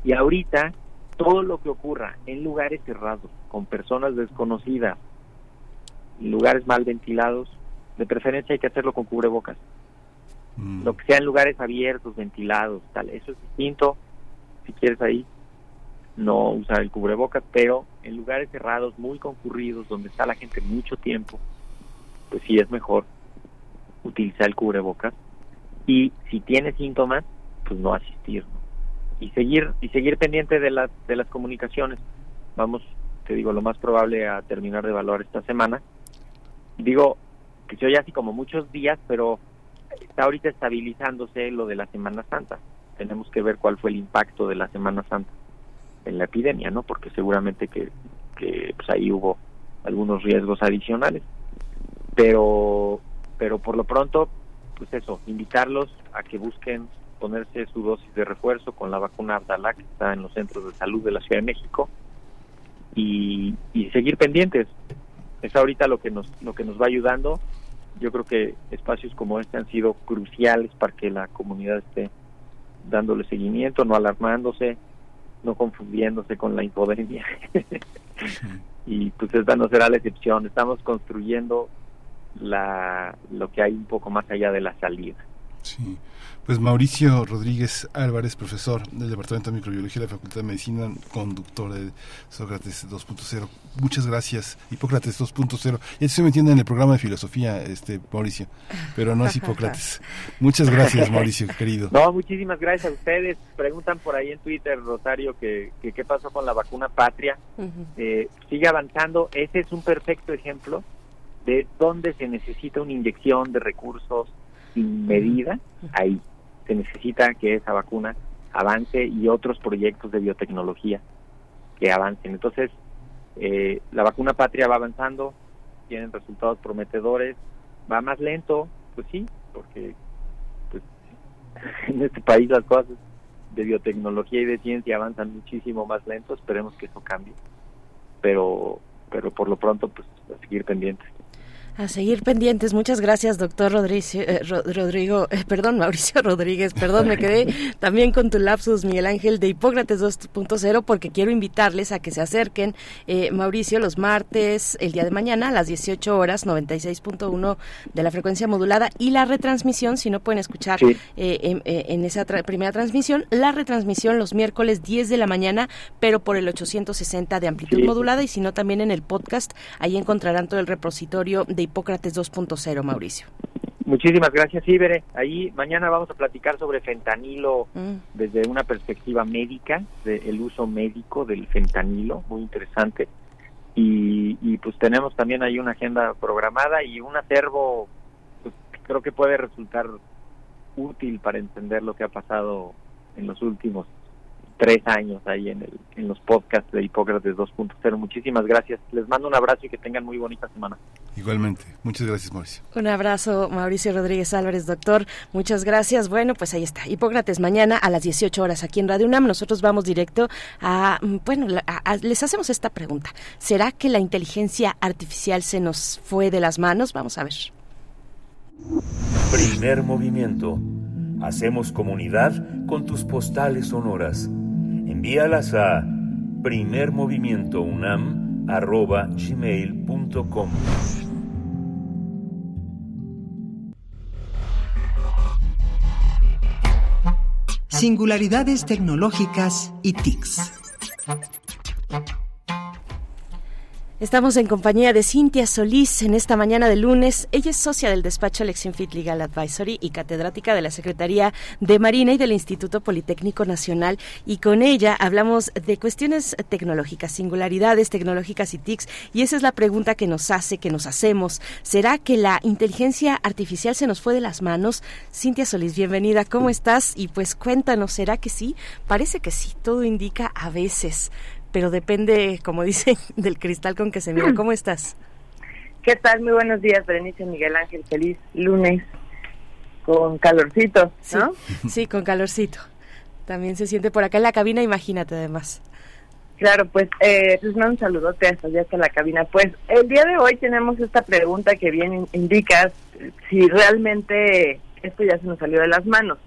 Y ahorita todo lo que ocurra en lugares cerrados, con personas desconocidas, en lugares mal ventilados, de preferencia hay que hacerlo con cubrebocas. Mm. Lo que sea en lugares abiertos, ventilados, tal, eso es distinto. Si quieres ahí, no usar el cubrebocas, pero en lugares cerrados, muy concurridos, donde está la gente mucho tiempo, pues sí es mejor utilizar el cubrebocas. Y si tiene síntomas, pues no asistir. ¿no? Y seguir y seguir pendiente de las de las comunicaciones. Vamos, te digo, lo más probable a terminar de evaluar esta semana. Digo que se oye así como muchos días, pero está ahorita estabilizándose lo de la Semana Santa. Tenemos que ver cuál fue el impacto de la Semana Santa en la epidemia, ¿no? Porque seguramente que, que pues ahí hubo algunos riesgos adicionales. Pero pero por lo pronto, pues eso, invitarlos a que busquen ponerse su dosis de refuerzo con la vacuna Abdala que está en los centros de salud de la Ciudad de México y, y seguir pendientes. Es ahorita lo que nos lo que nos va ayudando. Yo creo que espacios como este han sido cruciales para que la comunidad esté dándole seguimiento, no alarmándose, no confundiéndose con la infodemia. y pues esta no será la excepción. Estamos construyendo la lo que hay un poco más allá de la salida. Sí. Pues Mauricio Rodríguez Álvarez, profesor del Departamento de Microbiología de la Facultad de Medicina, conductor de Sócrates 2.0. Muchas gracias. Hipócrates 2.0. Ya estoy metiendo en el programa de filosofía, este Mauricio, pero no es Hipócrates. Muchas gracias, Mauricio, querido. No, muchísimas gracias a ustedes. Preguntan por ahí en Twitter, Rosario, que, que qué pasó con la vacuna Patria. Eh, sigue avanzando. Ese es un perfecto ejemplo de dónde se necesita una inyección de recursos sin medida ahí. Se necesita que esa vacuna avance y otros proyectos de biotecnología que avancen. Entonces, eh, la vacuna patria va avanzando, tienen resultados prometedores, va más lento, pues sí, porque pues, en este país las cosas de biotecnología y de ciencia avanzan muchísimo más lento, esperemos que eso cambie. Pero pero por lo pronto pues a seguir pendientes. A seguir pendientes. Muchas gracias, doctor Rodríguez, eh, Rodrigo, eh, perdón, Mauricio Rodríguez, perdón, me quedé también con tu lapsus, Miguel Ángel, de Hipócrates 2.0, porque quiero invitarles a que se acerquen, eh, Mauricio, los martes, el día de mañana, a las 18 horas, 96.1 de la frecuencia modulada, y la retransmisión, si no pueden escuchar en, esa primera transmisión, la retransmisión los miércoles 10 de la mañana, pero por el 860 de amplitud modulada, y si no, también en el podcast, ahí encontrarán todo el repositorio de Hipócrates 2.0, Mauricio. Muchísimas gracias, Ibere. Ahí mañana vamos a platicar sobre fentanilo mm. desde una perspectiva médica, del uso médico del fentanilo, muy interesante. Y, y, pues tenemos también ahí una agenda programada y un acervo pues, creo que puede resultar útil para entender lo que ha pasado en los últimos tres años ahí en, el, en los podcasts de Hipócrates 2.0. Muchísimas gracias. Les mando un abrazo y que tengan muy bonita semana. Igualmente. Muchas gracias, Mauricio. Un abrazo, Mauricio Rodríguez Álvarez, doctor. Muchas gracias. Bueno, pues ahí está. Hipócrates mañana a las 18 horas aquí en Radio UNAM. Nosotros vamos directo a, bueno, les hacemos esta pregunta. ¿Será que la inteligencia artificial se nos fue de las manos? Vamos a ver. Primer movimiento. Hacemos comunidad con tus postales sonoras envíalas a primermovimientounam.gmail.com Singularidades tecnológicas y TICs. Estamos en compañía de Cintia Solís en esta mañana de lunes. Ella es socia del despacho Lexinfit Legal Advisory y catedrática de la Secretaría de Marina y del Instituto Politécnico Nacional. Y con ella hablamos de cuestiones tecnológicas, singularidades tecnológicas y TICs. Y esa es la pregunta que nos hace, que nos hacemos. ¿Será que la inteligencia artificial se nos fue de las manos? Cintia Solís, bienvenida. ¿Cómo estás? Y pues cuéntanos, ¿será que sí? Parece que sí, todo indica a veces pero depende, como dice, del cristal con que se mira. ¿Cómo estás? ¿Qué tal? Muy buenos días, Berenice Miguel Ángel. Feliz lunes con calorcito, ¿no? Sí, con calorcito. También se siente por acá en la cabina, imagínate además. Claro, pues, eh, pues un saludote hasta allá hasta la cabina. Pues el día de hoy tenemos esta pregunta que bien indica si realmente esto ya se nos salió de las manos.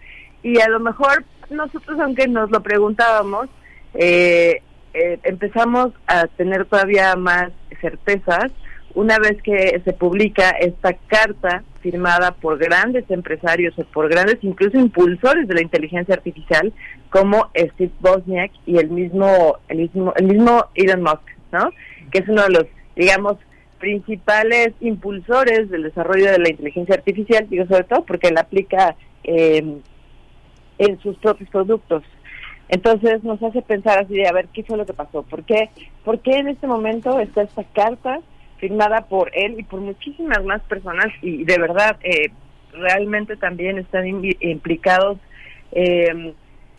Y a lo mejor nosotros, aunque nos lo preguntábamos, eh, eh, empezamos a tener todavía más certezas una vez que se publica esta carta firmada por grandes empresarios o por grandes incluso impulsores de la inteligencia artificial como Steve Bosniak y el mismo el mismo el mismo Elon Musk, ¿no? Que es uno de los digamos principales impulsores del desarrollo de la inteligencia artificial, digo sobre todo porque la aplica eh, en sus propios productos. Entonces nos hace pensar así de a ver qué fue lo que pasó, por qué, en este momento está esta carta firmada por él y por muchísimas más personas y de verdad eh, realmente también están implicados eh,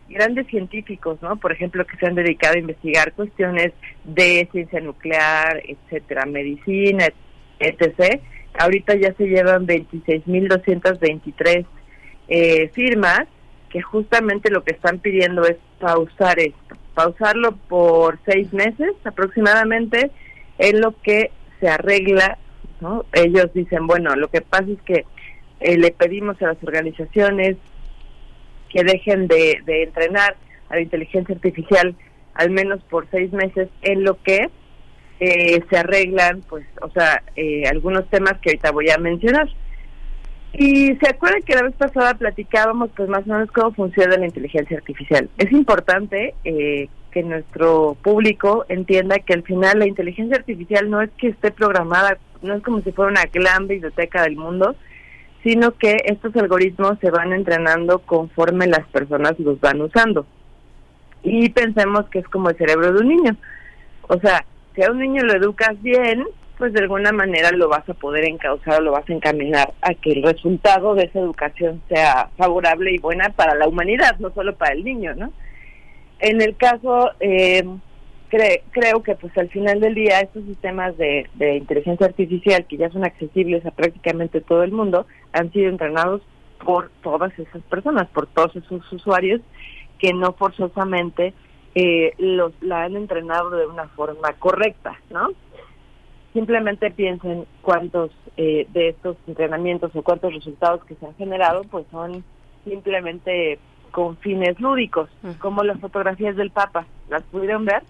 grandes científicos, ¿no? Por ejemplo, que se han dedicado a investigar cuestiones de ciencia nuclear, etcétera, medicina, etc. Ahorita ya se llevan 26.223 eh, firmas que justamente lo que están pidiendo es pausar esto, pausarlo por seis meses aproximadamente, en lo que se arregla, ¿no? Ellos dicen, bueno, lo que pasa es que eh, le pedimos a las organizaciones que dejen de, entrenar a la inteligencia artificial al menos por seis meses en lo que eh, se arreglan, pues, o sea, eh, algunos temas que ahorita voy a mencionar. Y se acuerdan que la vez pasada platicábamos pues más o menos cómo funciona la inteligencia artificial. Es importante eh, que nuestro público entienda que al final la inteligencia artificial no es que esté programada, no es como si fuera una gran biblioteca del mundo, sino que estos algoritmos se van entrenando conforme las personas los van usando. Y pensemos que es como el cerebro de un niño. O sea, si a un niño lo educas bien, pues de alguna manera lo vas a poder encauzar o lo vas a encaminar a que el resultado de esa educación sea favorable y buena para la humanidad, no solo para el niño, ¿no? En el caso, eh, creo que pues al final del día estos sistemas de, de inteligencia artificial que ya son accesibles a prácticamente todo el mundo han sido entrenados por todas esas personas, por todos esos usuarios que no forzosamente eh, los la han entrenado de una forma correcta, ¿no? Simplemente piensen cuántos eh, de estos entrenamientos o cuántos resultados que se han generado, pues son simplemente con fines lúdicos, como las fotografías del Papa. ¿Las pudieron ver?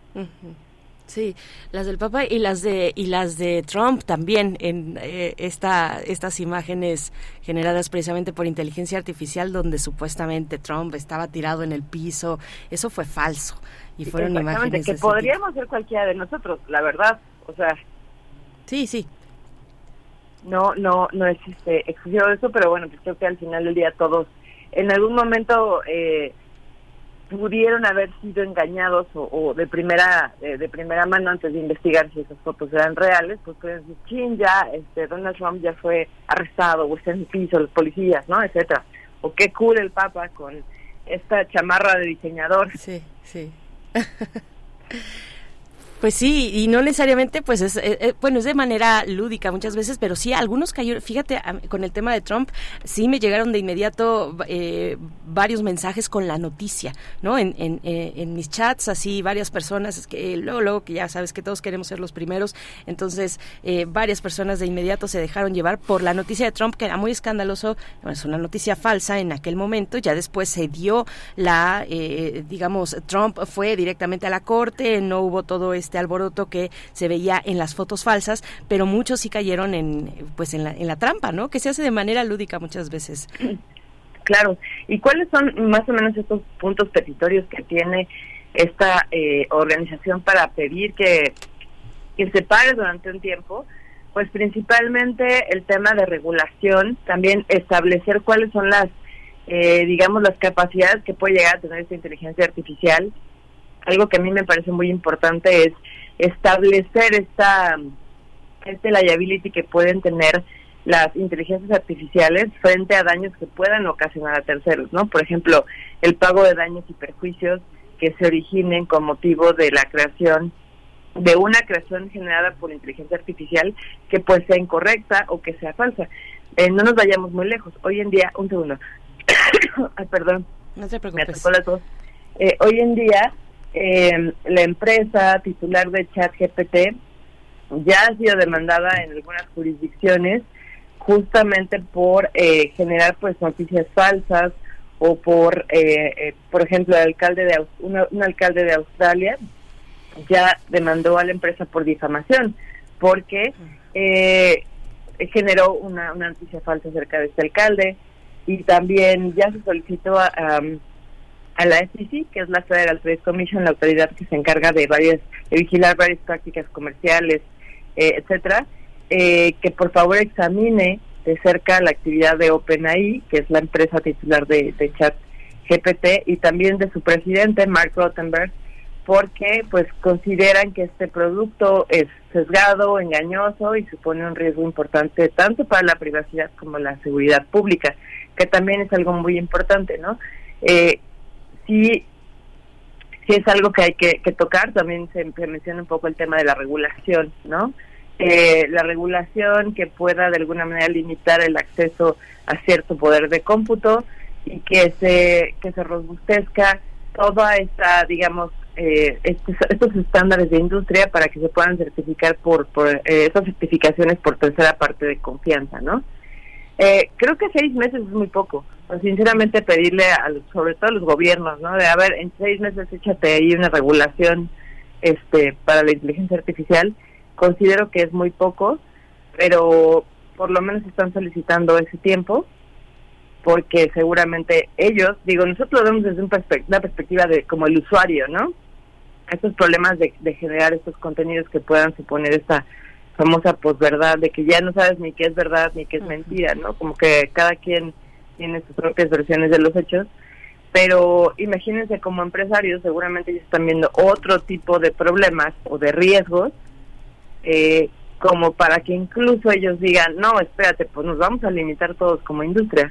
Sí, las del Papa y las de y las de Trump también en eh, esta estas imágenes generadas precisamente por inteligencia artificial donde supuestamente Trump estaba tirado en el piso, eso fue falso y fueron imágenes que podríamos ser cualquiera de nosotros, la verdad, o sea. Sí, sí. No, no, no exclusivo de eso, pero bueno, pues creo que al final del día todos en algún momento eh, pudieron haber sido engañados o, de primera eh, de primera mano antes de investigar si esas fotos eran reales, pues pueden decir, chin, ya este, Donald Trump ya fue arrestado o está en el piso, los policías, ¿no? etcétera O qué cool el Papa con esta chamarra de diseñador. Sí, sí. Pues sí, y no necesariamente, pues es, eh, eh, bueno, es de manera lúdica muchas veces, pero sí, algunos cayeron, fíjate, con el tema de Trump, sí me llegaron de inmediato eh, varios mensajes con la noticia, ¿no? En, en, en, mis chats, así, varias personas, que luego, luego, que ya sabes que todos queremos ser los primeros, entonces, varias personas de inmediato se dejaron llevar por la noticia de Trump, que era muy escandaloso, es una noticia falsa en aquel momento, ya después se dio la, digamos, Trump fue directamente a la corte, no hubo todo esto este alboroto que se veía en las fotos falsas, pero muchos sí cayeron en, pues en la, en la trampa, ¿no? Que se hace de manera lúdica muchas veces. Claro. ¿Y cuáles son más o menos estos puntos petitorios que tiene esta eh, organización para pedir que, que se pare durante un tiempo? Pues principalmente el tema de regulación, también establecer cuáles son las, eh, digamos, las capacidades que puede llegar a tener esta inteligencia artificial. Algo que a mí me parece muy importante es establecer esta este liability que pueden tener las inteligencias artificiales frente a daños que puedan ocasionar a terceros, ¿no? Por ejemplo, el pago de daños y perjuicios que se originen con motivo de la creación de una creación generada por inteligencia artificial que pues sea incorrecta o que sea falsa. Eh, no nos vayamos muy lejos. Hoy en día, un segundo. Ay, perdón. No te preocupes. Me eh, hoy en día eh, la empresa titular de ChatGPT ya ha sido demandada en algunas jurisdicciones justamente por eh, generar pues noticias falsas o por eh, eh, por ejemplo el alcalde de un alcalde de Australia ya demandó a la empresa por difamación porque generó una, una noticia falsa acerca de este alcalde y también ya se solicitó a, a la FCC, que es la Federal Trade Commission, la autoridad que se encarga de varias de vigilar varias prácticas comerciales, eh, etcétera, eh, que por favor examine de cerca la actividad de OpenAI, que es la empresa titular de, de Chat GPT, y también de su presidente, Mark Rottenberg, porque pues consideran que este producto es sesgado, engañoso y supone un riesgo importante tanto para la privacidad como la seguridad pública, que también es algo muy importante, ¿no? Eh, sí, sí es algo que hay que, tocar. También se, menciona un poco el tema de la regulación, ¿no? Eh, la regulación que pueda de alguna manera limitar el acceso a cierto poder de cómputo y que se que se robustezca toda esta digamos eh, estos, estos, estándares de industria para que se puedan certificar por, por eh, esas certificaciones por tercera parte de confianza no eh, creo que seis meses es muy poco pues, sinceramente pedirle a sobre todo a los gobiernos, ¿no? De a ver, en seis meses échate ahí una regulación este para la inteligencia artificial. Considero que es muy poco, pero por lo menos están solicitando ese tiempo porque seguramente ellos, digo, nosotros lo vemos desde una perspectiva de como el usuario, ¿no? Estos problemas de, de generar estos contenidos que puedan suponer esta famosa posverdad, de que ya no sabes ni qué es verdad ni qué es mentira, ¿no? Como que cada quien tiene sus propias versiones de los hechos, pero imagínense como empresarios, seguramente ellos están viendo otro tipo de problemas o de riesgos eh, como para que incluso ellos digan, no, espérate, pues nos vamos a limitar todos como industria.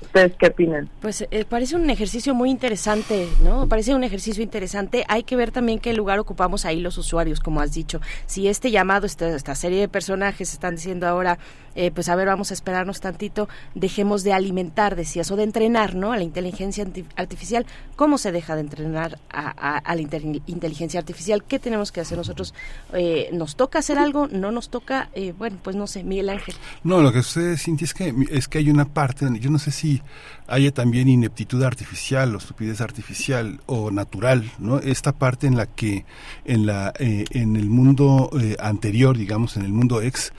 ¿Ustedes qué opinan? Pues eh, parece un ejercicio muy interesante, ¿no? Parece un ejercicio interesante. Hay que ver también qué lugar ocupamos ahí los usuarios, como has dicho. Si este llamado, esta, esta serie de personajes están diciendo ahora, eh, pues a ver, vamos a esperarnos tantito, dejemos de alimentar, decías, o de entrenar, ¿no? A la inteligencia artificial. ¿Cómo se deja de entrenar a, la inteligencia artificial? ¿Qué tenemos que hacer nosotros? Eh, ¿Nos toca hacer algo? ¿No nos toca? bueno, pues no sé, Miguel Ángel. No, lo que usted siente es que, es que hay una parte, yo no sé si die haya también ineptitud artificial o estupidez artificial o natural, ¿no? Esta parte en la que en la eh, en el mundo eh, anterior, digamos, en el mundo ex,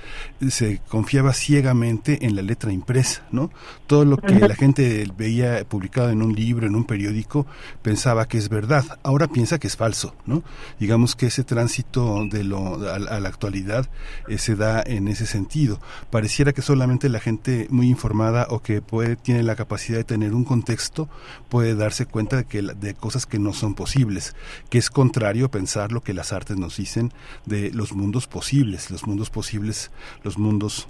se confiaba ciegamente en la letra impresa, ¿no? Todo lo que la gente veía publicado en un libro, en un periódico, pensaba que es verdad. Ahora piensa que es falso, ¿no? Digamos que ese tránsito de lo a, la actualidad eh, se da en ese sentido. Pareciera que solamente la gente muy informada o que puede tiene la capacidad de tener un contexto, puede darse cuenta de, que, de cosas que no son posibles, que es contrario a pensar lo que las artes nos dicen de los mundos posibles, los mundos posibles, los mundos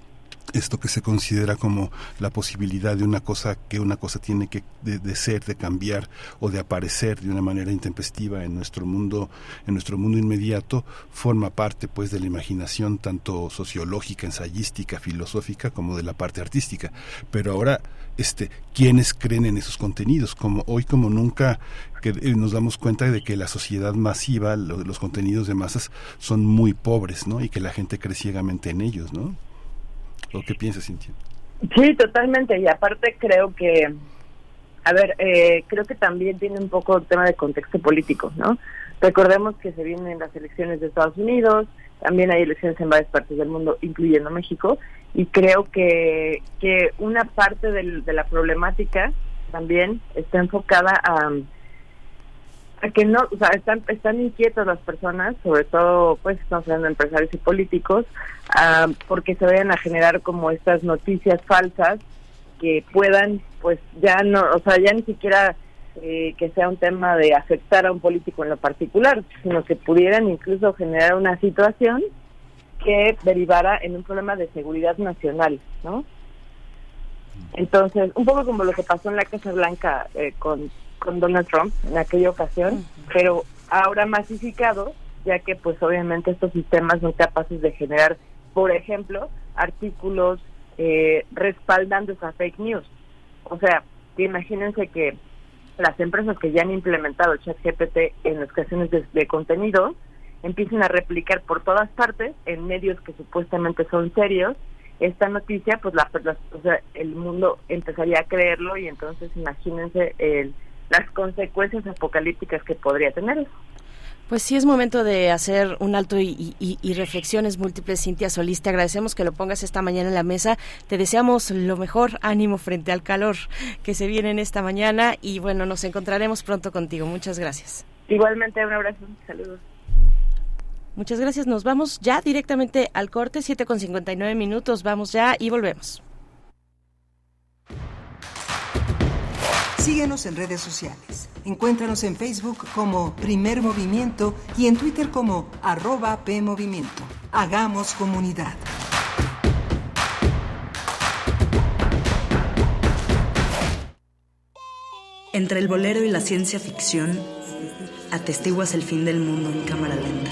esto que se considera como la posibilidad de una cosa que una cosa tiene que de, ser de cambiar o de aparecer de una manera intempestiva en nuestro mundo en nuestro mundo inmediato forma parte pues de la imaginación tanto sociológica ensayística filosófica como de la parte artística. Pero ahora este quienes creen en esos contenidos como hoy como nunca eh, nos damos cuenta de que la sociedad masiva los contenidos de masas son muy pobres no y que la gente cree ciegamente en ellos no ¿O qué piensas, Cintia? Sí, totalmente. Y aparte creo que, a ver, eh, creo que también tiene un poco el tema de contexto político, ¿no? Recordemos que se vienen las elecciones de Estados Unidos, también hay elecciones en varias partes del mundo, incluyendo México, y creo que, que una parte de la problemática también está enfocada a a que no, o sea, están, están inquietas las personas, sobre todo, pues, hablando de empresarios y políticos, porque se vayan a generar como estas noticias falsas que puedan, pues, ya no, o sea, ya ni siquiera eh, que sea un tema de afectar a un político en lo particular, sino que pudieran incluso generar una situación que derivara en un problema de seguridad nacional, ¿no? Entonces, un poco como lo que pasó en la Casa Blanca eh, con con Donald Trump en aquella ocasión, pero ahora masificado, ya que pues obviamente estos sistemas son capaces de generar, por ejemplo, artículos eh, respaldando esa fake news. O sea, imagínense que las empresas que ya han implementado el chat GPT en las creaciones de, contenido empiecen a replicar por todas partes en medios que supuestamente son serios. Esta noticia, pues la, o sea, el mundo empezaría a creerlo y entonces imagínense el las consecuencias apocalípticas que podría tener Pues sí es momento de hacer un alto y, reflexiones múltiples, Cintia Solís. Te agradecemos que lo pongas esta mañana en la mesa. Te deseamos lo mejor, ánimo frente al calor que se viene en esta mañana y bueno, nos encontraremos pronto contigo. Muchas gracias. Igualmente, un abrazo. Saludos. Muchas gracias. Nos vamos ya directamente al corte, 7 con 59 minutos. Vamos ya y volvemos. Síguenos en redes sociales. Encuéntranos en Facebook como Primer Movimiento y en Twitter como arroba PMovimiento. Hagamos comunidad. Entre el bolero y la ciencia ficción, atestiguas el fin del mundo en cámara lenta.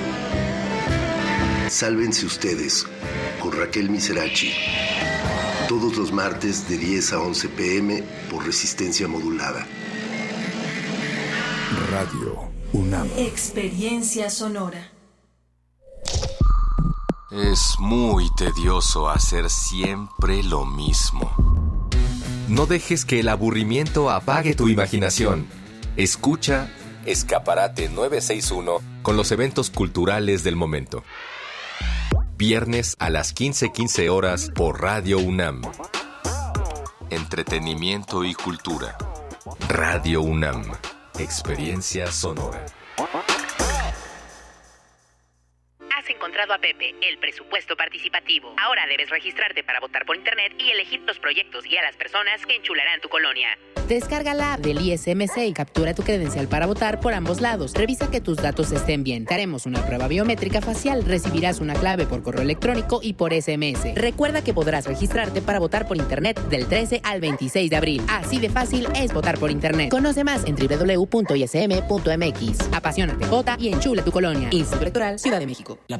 Sálvense ustedes con Raquel Miserachi todos los martes de 10 a 11 pm por resistencia modulada. Radio UNAM. Experiencia sonora. Es muy tedioso hacer siempre lo mismo. No dejes que el aburrimiento apague tu imaginación. Escucha Escaparate 961 con los eventos culturales del momento. Viernes a las 15:15 horas por Radio UNAM. Entretenimiento y cultura. Radio UNAM. Experiencia sonora. Encontrado a Pepe, el presupuesto participativo. Ahora debes registrarte para votar por internet y elegir los proyectos y a las personas que enchularán tu colonia. Descarga la del ISMC y captura tu credencial para votar por ambos lados. Revisa que tus datos estén bien. Te haremos una prueba biométrica facial. Recibirás una clave por correo electrónico y por SMS. Recuerda que podrás registrarte para votar por internet del 13 al 26 de abril. Así de fácil es votar por internet. Conoce más en www.ism.mx. Apasionate, vota y enchula tu colonia. Instituto Electoral Ciudad de México. La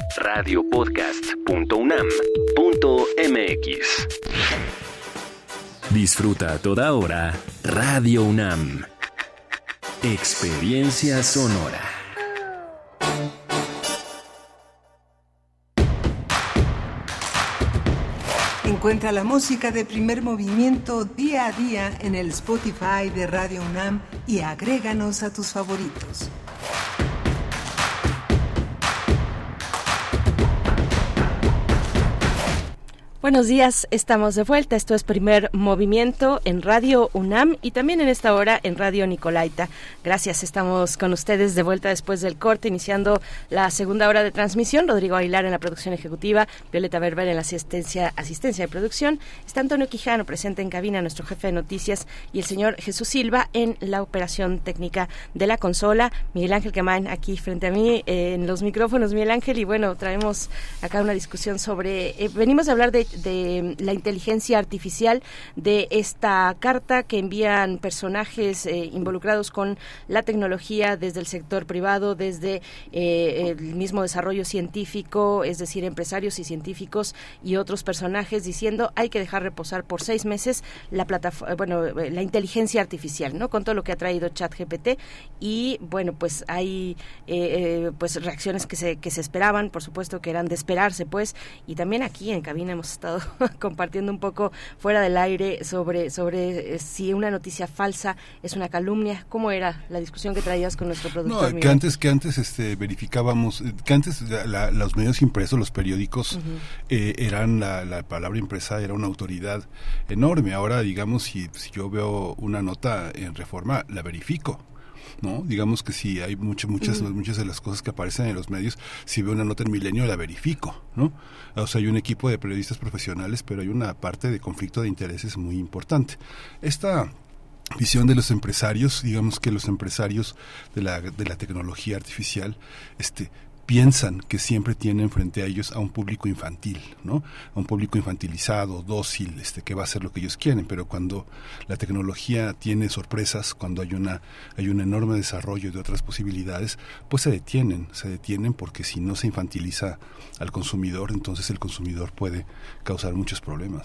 www.radiopodcast.unam.mx. Disfruta a toda hora Radio UNAM. Experiencia sonora. Encuentra la música de primer movimiento día a día en el Spotify de Radio UNAM y agréganos a tus favoritos. Buenos días, estamos de vuelta. Esto es primer movimiento en Radio UNAM y también en esta hora en Radio Nicolaita. Gracias, estamos con ustedes de vuelta después del corte, iniciando la segunda hora de transmisión. Rodrigo Aguilar en la producción ejecutiva, Violeta Berber en la asistencia, asistencia de producción. Está Antonio Quijano presente en cabina, nuestro jefe de noticias, y el señor Jesús Silva en la operación técnica de la consola. Miguel Ángel Quemán aquí frente a mí eh, en los micrófonos, Miguel Ángel, y bueno, traemos acá una discusión sobre. Eh, venimos a hablar de de la inteligencia artificial, de esta carta que envían personajes eh, involucrados con la tecnología desde el sector privado, desde eh, el mismo desarrollo científico, es decir, empresarios y científicos y otros personajes diciendo hay que dejar reposar por seis meses la plataforma, bueno, la inteligencia artificial, ¿no? Con todo lo que ha traído ChatGPT y bueno, pues hay eh, pues reacciones que se que se esperaban, por supuesto que eran de esperarse, pues, y también aquí en cabina hemos estado compartiendo un poco fuera del aire sobre, sobre eh, si una noticia falsa es una calumnia. ¿Cómo era la discusión que traías con nuestro productor? No, que antes, que antes este, verificábamos, eh, que antes los medios impresos, los periódicos, eh, eran la, la, palabra impresa era una autoridad enorme. Ahora, digamos, si, si yo veo una nota en reforma, la verifico ¿no? Digamos que si hay muchas, muchas, muchas de las cosas que aparecen en los medios, si veo una nota en Milenio la verifico, ¿no? O sea, hay un equipo de periodistas profesionales, pero hay una parte de conflicto de intereses muy importante. Esta visión de los empresarios, digamos que los empresarios de la, de la tecnología artificial, este, piensan que siempre tienen frente a ellos a un público infantil, ¿no? A un público infantilizado, dócil, este, que va a hacer lo que ellos quieren, pero cuando la tecnología tiene sorpresas, cuando hay una, hay un enorme desarrollo de otras posibilidades, pues se detienen, se detienen porque si no se infantiliza al consumidor, entonces el consumidor puede causar muchos problemas.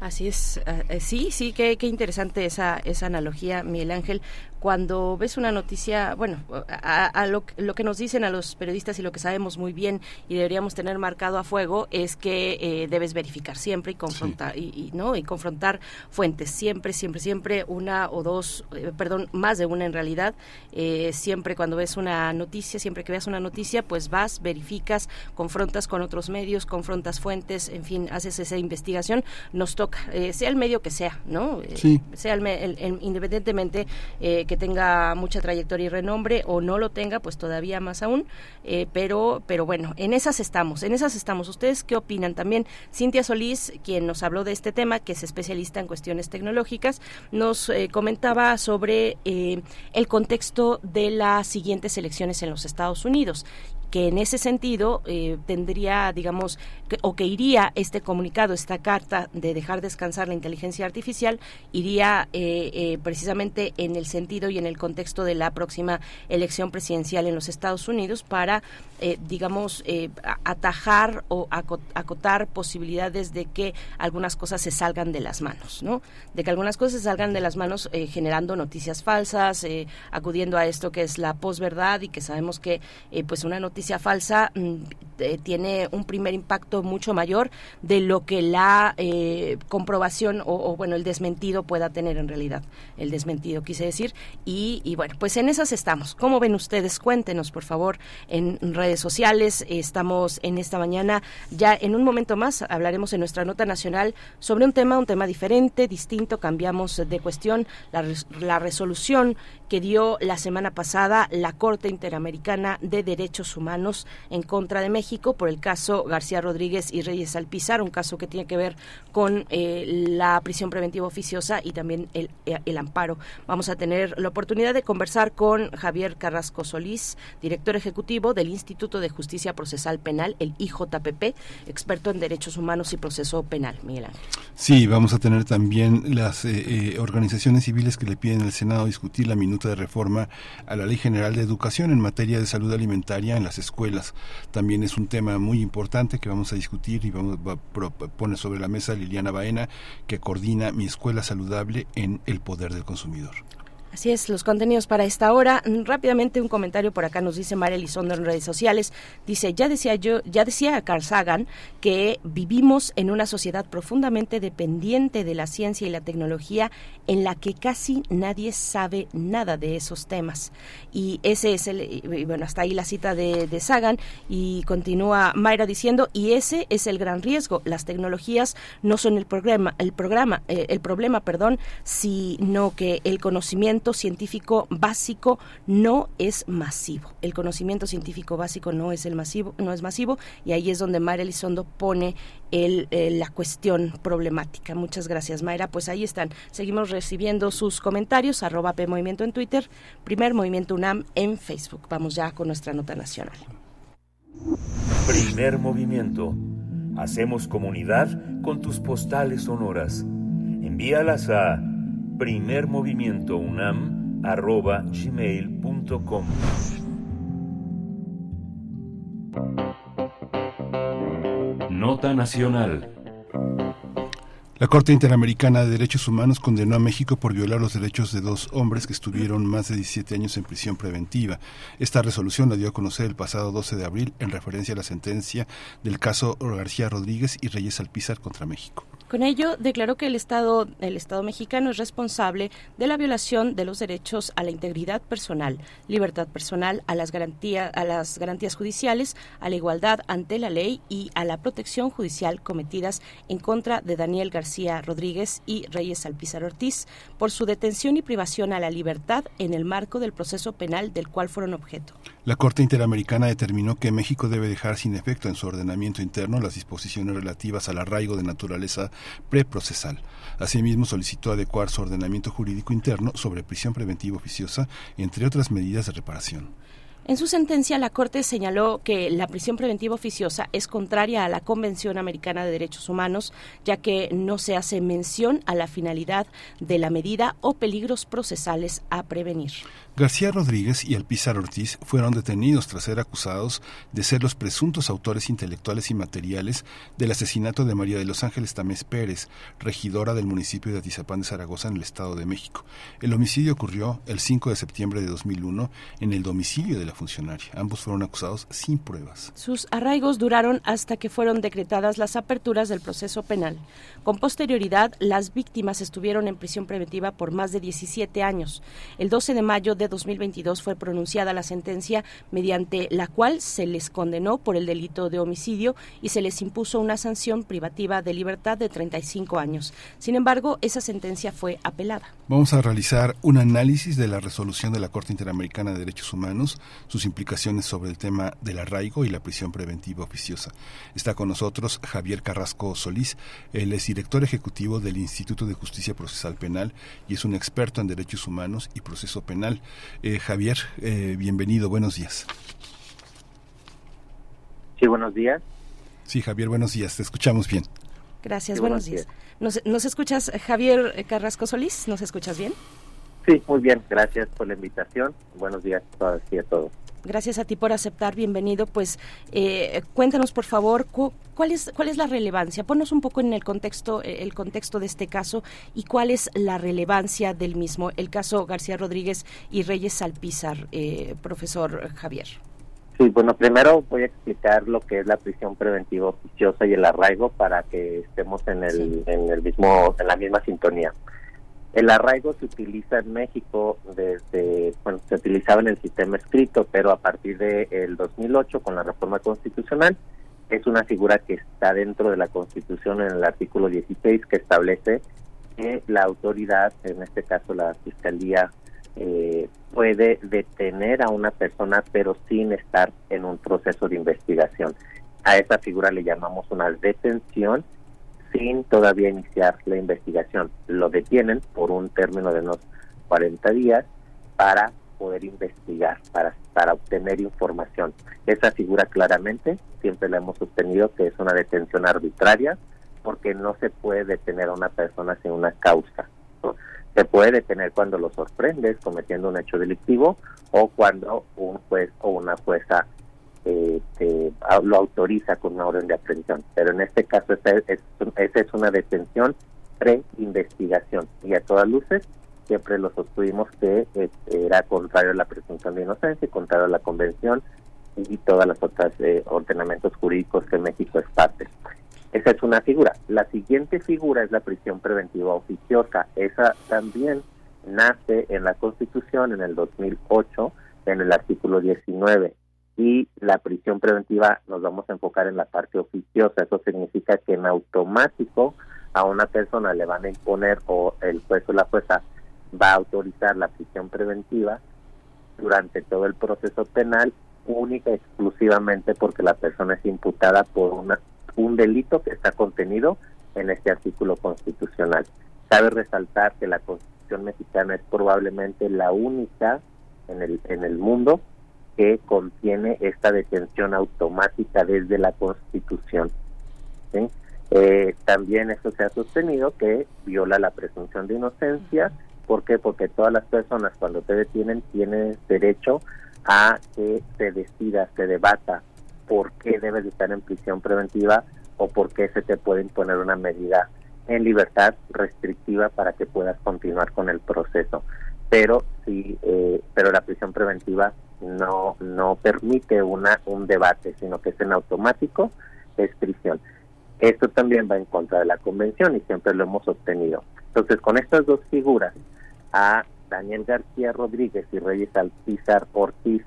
Así es, eh, sí, sí, qué, qué interesante esa, esa analogía, Miguel Ángel cuando ves una noticia, bueno, a, lo, que nos dicen a los periodistas y lo que sabemos muy bien y deberíamos tener marcado a fuego es que eh, debes verificar siempre y confrontar y, no y confrontar fuentes siempre, siempre, siempre una o dos, eh, perdón, más de una en realidad. Eh, siempre cuando ves una noticia, siempre que veas una noticia, pues vas, verificas, confrontas con otros medios, confrontas fuentes, en fin, haces esa investigación. Nos toca, sea el medio que sea, ¿no? sea el, independientemente que tenga mucha trayectoria y renombre o no lo tenga, pues todavía más aún. Eh, pero, pero bueno, en esas estamos, en esas estamos. ¿Ustedes qué opinan? También Cintia Solís, quien nos habló de este tema, que es especialista en cuestiones tecnológicas, nos eh, comentaba sobre eh, el contexto de las siguientes elecciones en los Estados Unidos que en ese sentido eh, tendría, digamos, o que iría este comunicado, esta carta de dejar descansar la inteligencia artificial, iría eh, eh, precisamente en el sentido y en el contexto de la próxima elección presidencial en los Estados Unidos para, digamos, atajar o acotar posibilidades de que algunas cosas se salgan de las manos, ¿no? De que algunas cosas se salgan de las manos generando noticias falsas, acudiendo a esto que es la posverdad y que sabemos que, pues, una noticia falsa mm, eh, tiene un primer impacto mucho mayor de lo que la eh, comprobación o, bueno el desmentido pueda tener en realidad el desmentido quise decir. Y, bueno pues en esas estamos. Cómo ven ustedes cuéntenos por favor en redes sociales. Estamos en esta mañana. Ya en un momento más hablaremos en nuestra nota nacional sobre un tema un tema diferente distinto. Cambiamos de cuestión. La, la resolución que dio la semana pasada la Corte Interamericana de Derechos Humanos en contra de México por el caso García Rodríguez y Reyes Alpizar, un caso que tiene que ver con eh, la prisión preventiva oficiosa y también el, el, amparo. Vamos a tener la oportunidad de conversar con Javier Carrasco Solís, director ejecutivo del Instituto de Justicia Procesal Penal, el IJPP, experto en derechos humanos y proceso penal. Miguel Ángel. Sí, vamos a tener también las eh, eh, organizaciones civiles que le piden al Senado discutir la minuta de reforma a la Ley General de Educación en materia de salud alimentaria en las escuelas. También es un tema muy importante que vamos a discutir y vamos a poner sobre la mesa Liliana Baena, que coordina Mi Escuela Saludable en el Poder del Consumidor. Así es, los contenidos para esta hora. Mm, rápidamente un comentario por acá nos dice María Elizondo en redes sociales. Dice, ya decía yo, ya decía Carl Sagan que vivimos en una sociedad profundamente dependiente de la ciencia y la tecnología en la que casi nadie sabe nada de esos temas. Y ese es el, bueno, hasta ahí la cita de, Sagan y continúa Mayra diciendo, y ese es el gran riesgo. Las tecnologías no son el programa, el programa, eh, el problema, perdón, sino que el conocimiento científico básico no es masivo. El conocimiento científico básico no es el masivo, no es masivo y ahí es donde Mayra Elizondo pone eh, la cuestión problemática. Muchas gracias, Mayra. Pues ahí están. Seguimos recibiendo sus comentarios, arroba P en Twitter, Primer Movimiento UNAM en Facebook. Vamos ya con nuestra nota nacional. Primer Movimiento. Hacemos comunidad con tus postales sonoras. Envíalas a primermovimientounam.gmail.com Nota Nacional la Corte Interamericana de Derechos Humanos condenó a México por violar los derechos de dos hombres que estuvieron más de 17 años en prisión preventiva. Esta resolución la dio a conocer el pasado 12 de abril en referencia a la sentencia del caso García Rodríguez y Reyes Alpizar contra México. Con ello, declaró que el Estado, el Estado mexicano es responsable de la violación de los derechos a la integridad personal, libertad personal, a las, garantías, a las garantías judiciales, a la igualdad ante la ley y a la protección judicial cometidas en contra de Daniel García Rodríguez y Reyes Alpizar Ortiz por su detención y privación a la libertad en el marco del proceso penal del cual fueron objeto. La Corte Interamericana determinó que México debe dejar sin efecto en su ordenamiento interno las disposiciones relativas al arraigo de naturaleza preprocesal. Asimismo, solicitó adecuar su ordenamiento jurídico interno sobre prisión preventiva oficiosa, entre otras medidas de reparación. En su sentencia, la Corte señaló que la prisión preventiva oficiosa es contraria a la Convención Americana de Derechos Humanos, ya que no se hace mención a la finalidad de la medida o peligros procesales a prevenir. García Rodríguez y Alpizar Ortiz fueron detenidos tras ser acusados de ser los presuntos autores intelectuales y materiales del asesinato de María de los Ángeles Tamés Pérez, regidora del municipio de Atizapán de Zaragoza en el Estado de México. El homicidio ocurrió el 5 de septiembre de 2001 en el domicilio de la funcionaria. Ambos fueron acusados sin pruebas. Sus arraigos duraron hasta que fueron decretadas las aperturas del proceso penal. Con posterioridad, las víctimas estuvieron en prisión preventiva por más de 17 años. El 12 de mayo de 2022 fue pronunciada la sentencia mediante la cual se les condenó por el delito de homicidio y se les impuso una sanción privativa de libertad de 35 años. Sin embargo, esa sentencia fue apelada. Vamos a realizar un análisis de la resolución de la Corte Interamericana de Derechos Humanos, sus implicaciones sobre el tema del arraigo y la prisión preventiva oficiosa. Está con nosotros Javier Carrasco Solís, él es director ejecutivo del Instituto de Justicia Procesal Penal y es un experto en derechos humanos y proceso penal. Eh, Javier, eh, bienvenido, buenos días. Sí, buenos días. Sí, Javier, buenos días, te escuchamos bien. Gracias, buenos, días. ¿Nos, escuchas, Javier Carrasco Solís? ¿Nos escuchas bien? Sí, muy bien, gracias por la invitación. Buenos días a todas y a todos. Gracias a ti por aceptar, bienvenido. Pues eh, cuéntanos, por favor, cuál es cuál es la relevancia. Ponnos un poco en el contexto el contexto de este caso y cuál es la relevancia del mismo, el caso García Rodríguez y Reyes Salpizar, eh, profesor Javier. Sí, bueno, primero voy a explicar lo que es la prisión preventiva oficiosa y el arraigo para que estemos en el, en el mismo en la misma sintonía. El arraigo se utiliza en México desde, bueno, se utilizaba en el sistema escrito, pero a partir del el 2008 con la reforma constitucional es una figura que está dentro de la Constitución en el artículo 16 que establece que la autoridad, en este caso la Fiscalía, eh, puede detener a una persona pero sin estar en un proceso de investigación. A esa figura le llamamos una detención sin todavía iniciar la investigación. Lo detienen por un término de unos 40 días para poder investigar, para, para obtener información. Esa figura claramente siempre la hemos sostenido que es una detención arbitraria porque no se puede detener a una persona sin una causa. Se puede detener cuando lo sorprendes cometiendo un hecho delictivo o cuando un juez o una jueza eh, lo autoriza con una orden de aprehensión. Pero en este caso, esa es, es una detención pre-investigación y a todas luces siempre lo sostuvimos que eh, era contrario a la presunción de inocencia, contrario a la convención y todas las otras eh, ordenamientos jurídicos que México es parte. Esa es una figura. La siguiente figura es la prisión preventiva oficiosa. Esa también nace en la Constitución en el 2008, en el artículo 19 y la prisión preventiva nos vamos a enfocar en la parte oficiosa. Eso significa que en automático a una persona le van a imponer o el juez o la jueza va a autorizar la prisión preventiva durante todo el proceso penal única y exclusivamente porque la persona es imputada por una, un delito que está contenido en este artículo constitucional. Cabe resaltar que la Constitución mexicana es probablemente la única en el, en el mundo que contiene esta detención automática desde la Constitución. Eh, también eso se ha sostenido que viola la presunción de inocencia. ¿Por qué? Porque todas las personas cuando te detienen tienen derecho a que se decida, se debata por qué debes estar en prisión preventiva o por qué se te puede imponer una medida en libertad restrictiva para que puedas continuar con el proceso. Pero sí, eh, pero la prisión preventiva no no permite una un debate, sino que es en automático es prisión. Esto también va en contra de la convención y siempre lo hemos obtenido. Entonces, con estas dos figuras, a Daniel García Rodríguez y Reyes Alpizar Ortiz,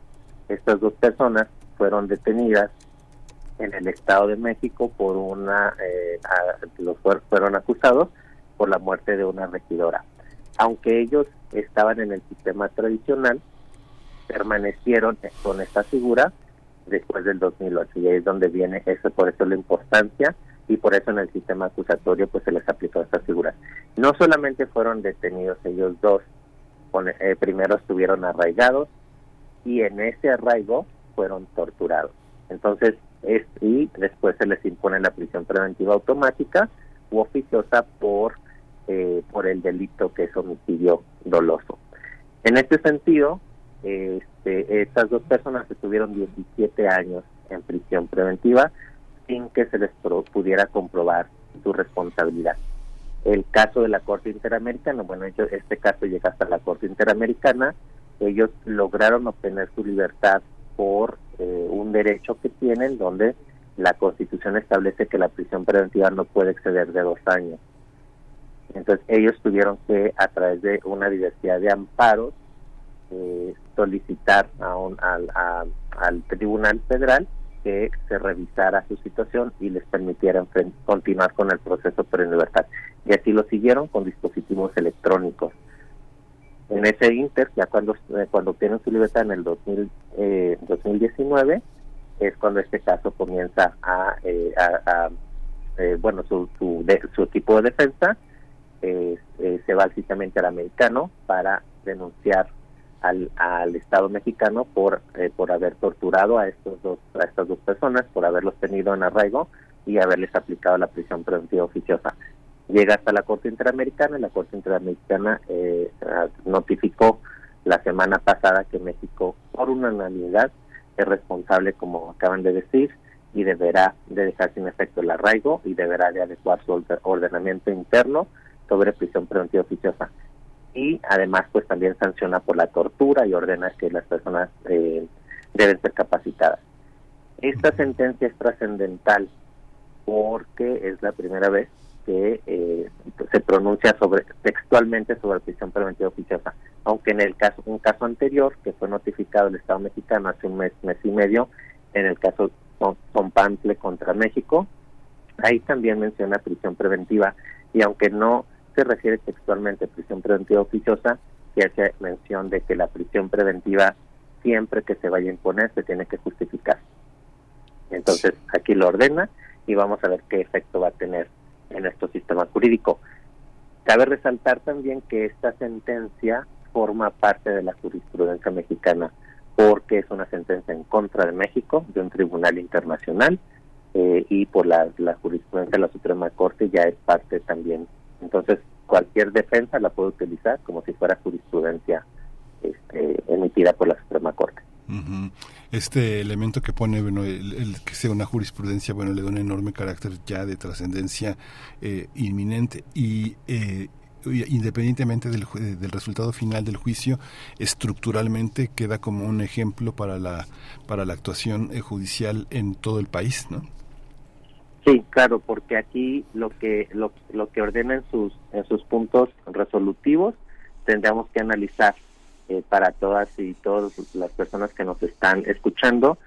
estas dos personas fueron detenidas en el Estado de México por una, eh, los fueron acusados por la muerte de una regidora. Aunque ellos estaban en el sistema tradicional, permanecieron con esta figura después del 2008 y ahí es donde viene eso, por eso la importancia y por eso en el sistema acusatorio pues se les aplicó esta figura. No solamente fueron detenidos ellos dos, eh, primero estuvieron arraigados y en ese arraigo fueron torturados. Entonces, es, y después se les impone la prisión preventiva automática u oficiosa por, eh, por el delito que es homicidio doloso. En este sentido, este, estas dos personas estuvieron 17 años en prisión preventiva sin que se les pudiera comprobar su responsabilidad. El caso de la Corte Interamericana, bueno, este caso llega hasta la Corte Interamericana, ellos lograron obtener su libertad por eh, un derecho que tienen donde la Constitución establece que la prisión preventiva no puede exceder de dos años. Entonces ellos tuvieron que, a través de una diversidad de amparos, eh, solicitar a un, al, al Tribunal Federal que se revisara su situación y les permitiera continuar con el proceso en libertad. Y así lo siguieron con dispositivos electrónicos. En ese inter, ya cuando, eh, cuando obtienen su libertad en el 2000, 2019, eh, es cuando este caso comienza a, eh, bueno, su, su, su equipo de defensa se va al sistema interamericano para denunciar al, al Estado mexicano por, por haber torturado a, estos dos, a estas dos personas, por haberlos tenido en arraigo y haberles aplicado la prisión preventiva oficiosa. Llega hasta la Corte Interamericana y la Corte Interamericana eh, notificó la semana pasada que México, por unanimidad, es responsable, como acaban de decir, y deberá de dejar sin efecto el arraigo y deberá de adecuar su ordenamiento interno sobre prisión preventiva oficiosa. Y además, pues también sanciona por la tortura y ordena que las personas eh, deben ser capacitadas. Esta sentencia es trascendental porque es la primera vez que eh, se pronuncia sobre textualmente sobre prisión preventiva oficiosa, aunque en el caso un caso anterior que fue notificado el Estado mexicano hace un mes mes y medio, en el caso Zompample contra México, ahí también menciona prisión preventiva y aunque no se refiere textualmente a prisión preventiva oficiosa, se hace mención de que la prisión preventiva siempre que se vaya a imponer se tiene que justificar. Entonces aquí lo ordena y vamos a ver qué efecto va a tener en nuestro sistema jurídico. Cabe resaltar también que esta sentencia forma parte de la jurisprudencia mexicana porque es una sentencia en contra de México, de un tribunal internacional, eh, y por la, jurisprudencia de la Suprema Corte ya es parte también. Entonces, cualquier defensa la puede utilizar como si fuera jurisprudencia este, emitida por la Suprema Corte. Este elemento que pone, bueno, el, que sea una jurisprudencia, bueno, le da un enorme carácter ya de trascendencia eh, inminente. Y eh, independientemente del, del, resultado final del juicio, estructuralmente queda como un ejemplo para la para la actuación eh, judicial en todo el país, ¿no? Sí, claro, porque aquí lo que lo, lo que ordena en sus en sus puntos resolutivos tendríamos que analizar eh, para todas y todas las personas que nos están escuchando.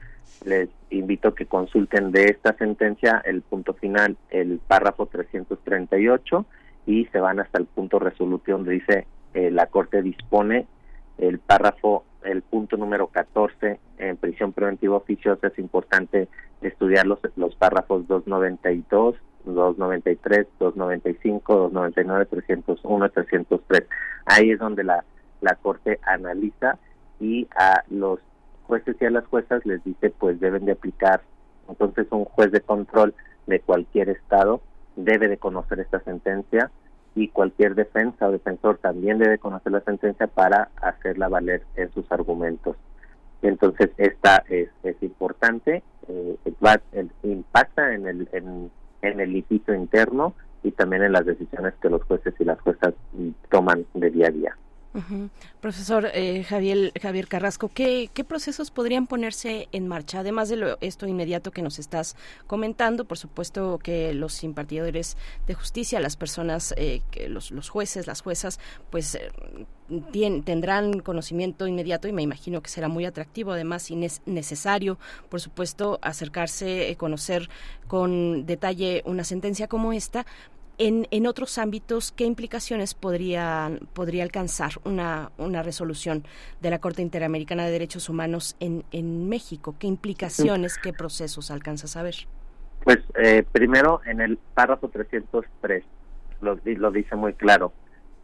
Les invito a que consulten de esta sentencia el punto final, el párrafo 338, y se van hasta el punto resolutivo donde dice eh, la Corte dispone el párrafo, el punto número 14 en prisión preventiva oficiosa. Es importante estudiar los, los párrafos 292, 293, 295, 299, 301, 303. Ahí es donde la la Corte analiza y a los jueces y a las juezas les dice pues deben de aplicar. Entonces un juez de control de cualquier estado debe de conocer esta sentencia y cualquier defensa o defensor también debe conocer la sentencia para hacerla valer en sus argumentos. Entonces esta es, importante, eh, va, impacta en el, en, en el litigio interno y también en las decisiones que los jueces y las juezas toman de día a día. Profesor eh, Javier, Javier Carrasco, ¿qué, procesos podrían ponerse en marcha? Además de lo, esto inmediato que nos estás comentando, por supuesto que los impartidores de justicia, las personas, eh, que los, jueces, las juezas, pues eh, tendrán conocimiento inmediato y me imagino que será muy atractivo, además, y es necesario, por supuesto, acercarse, conocer con detalle una sentencia como esta, en, en otros ámbitos, ¿qué implicaciones podría, podría alcanzar una, una resolución de la Corte Interamericana de Derechos Humanos en, México? ¿Qué implicaciones, qué procesos alcanzas a ver? Pues eh, primero, en el párrafo 303 lo, lo dice muy claro.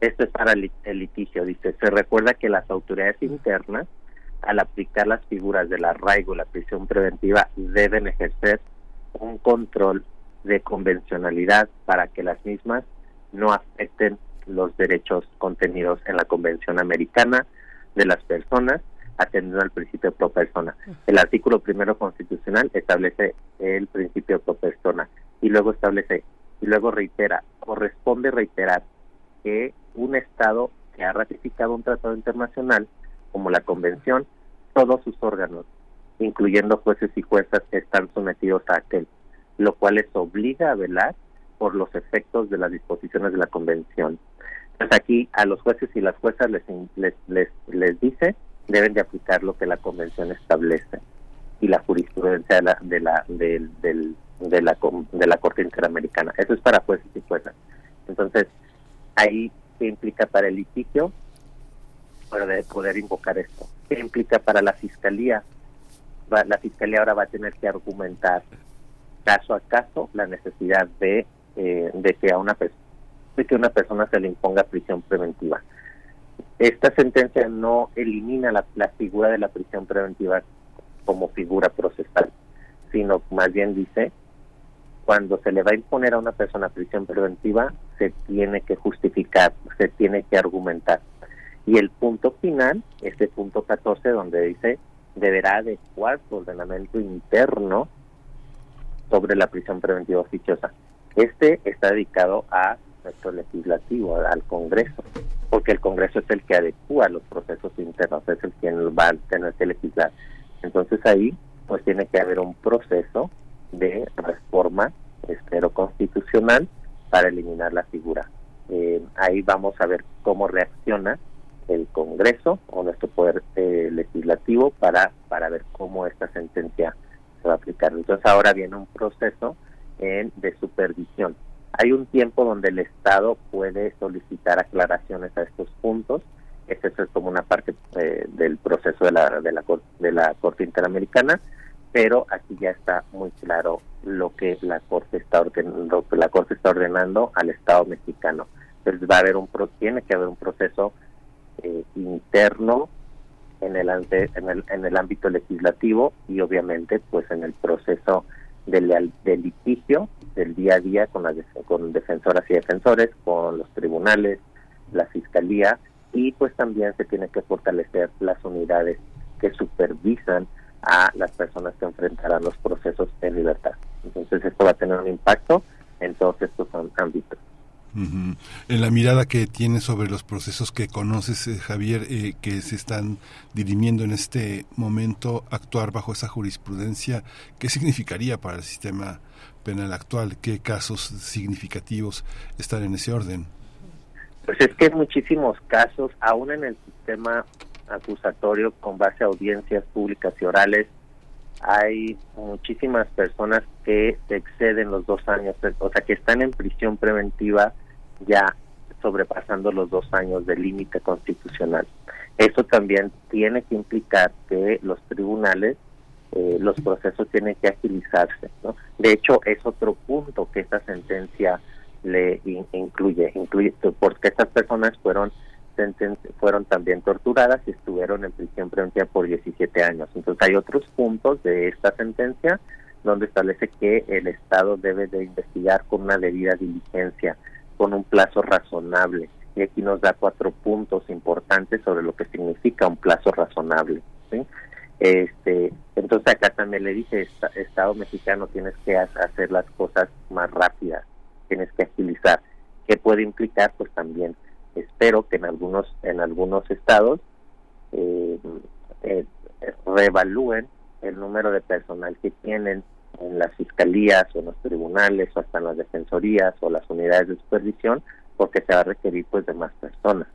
Esto es para el, litigio. Dice, se recuerda que las autoridades internas al aplicar las figuras del arraigo y la prisión preventiva, deben ejercer un control de convencionalidad para que las mismas no afecten los derechos contenidos en la Convención Americana de las personas, atendiendo al principio pro persona. El artículo primero constitucional establece el principio pro persona y luego establece y luego reitera, corresponde reiterar que un Estado que ha ratificado un tratado internacional como la Convención, todos sus órganos, incluyendo jueces y juezas, están sometidos a aquel, lo cual les obliga a velar por los efectos de las disposiciones de la Convención. Entonces aquí a los jueces y las juezas les, les, les, dice deben de aplicar lo que la Convención establece y la jurisprudencia de la, de la, del, de, la, de la Corte Interamericana. Eso es para jueces y juezas. Entonces, ahí, ¿qué implica para el litigio? Para poder invocar esto. ¿Qué implica para la Fiscalía? la Fiscalía ahora va a tener que argumentar caso a caso la necesidad de, eh, de que a una de que una persona se le imponga prisión preventiva. Esta sentencia no elimina la, la figura de la prisión preventiva como figura procesal, sino más bien dice cuando se le va a imponer a una persona prisión preventiva, se tiene que justificar, se tiene que argumentar. Y el punto final, este punto 14, donde dice, deberá adecuar su ordenamiento interno sobre la prisión preventiva oficiosa. Este está dedicado a nuestro legislativo, al Congreso, porque el Congreso es el que adecua los procesos internos, es el quien va a tener que legislar. Entonces ahí, pues tiene que haber un proceso de reforma, espero, constitucional para eliminar la figura. Eh, ahí vamos a ver cómo reacciona el Congreso o nuestro poder eh, legislativo para, para ver cómo esta sentencia se va a aplicar. Entonces ahora viene un proceso en, de supervisión. Hay un tiempo donde el Estado puede solicitar aclaraciones a estos puntos. Eso es como una parte eh, del proceso de la, de, la, de la Corte Interamericana pero aquí ya está muy claro lo que la corte está ordenando, la corte está ordenando al Estado mexicano. Entonces va a haber un tiene que haber un proceso eh, interno en el, en el en el ámbito legislativo y obviamente pues en el proceso del, del litigio del día a día con las con defensoras y defensores, con los tribunales, la fiscalía y pues también se tiene que fortalecer las unidades que supervisan a las personas que enfrentarán los procesos en libertad. Entonces esto va a tener un impacto en todos estos ámbitos. En la mirada que tienes sobre los procesos que conoces, eh, Javier, eh, que se están dirimiendo en este momento, actuar bajo esa jurisprudencia, ¿qué significaría para el sistema penal actual? ¿Qué casos significativos están en ese orden? Pues es que en muchísimos casos, aún en el sistema acusatorio con base a audiencias públicas y orales. Hay muchísimas personas que se exceden los dos años, o sea, que están en prisión preventiva ya sobrepasando los dos años del límite constitucional. Eso también tiene que implicar que los tribunales, eh, los procesos tienen que agilizarse. De hecho, es otro punto que esta sentencia le incluye, incluye porque estas personas fueron fueron también torturadas y estuvieron en prisión preventiva por 17 años. Entonces hay otros puntos de esta sentencia donde establece que el Estado debe de investigar con una debida diligencia, con un plazo razonable. Y aquí nos da cuatro puntos importantes sobre lo que significa un plazo razonable. Este, entonces acá también le dice, Estado mexicano, tienes que hacer las cosas más rápidas, tienes que agilizar. ¿Qué puede implicar? Pues también espero que en algunos en algunos estados eh, eh, reevalúen el número de personal que tienen en las fiscalías o en los tribunales o hasta en las defensorías o las unidades de supervisión porque se va a requerir pues de más personas.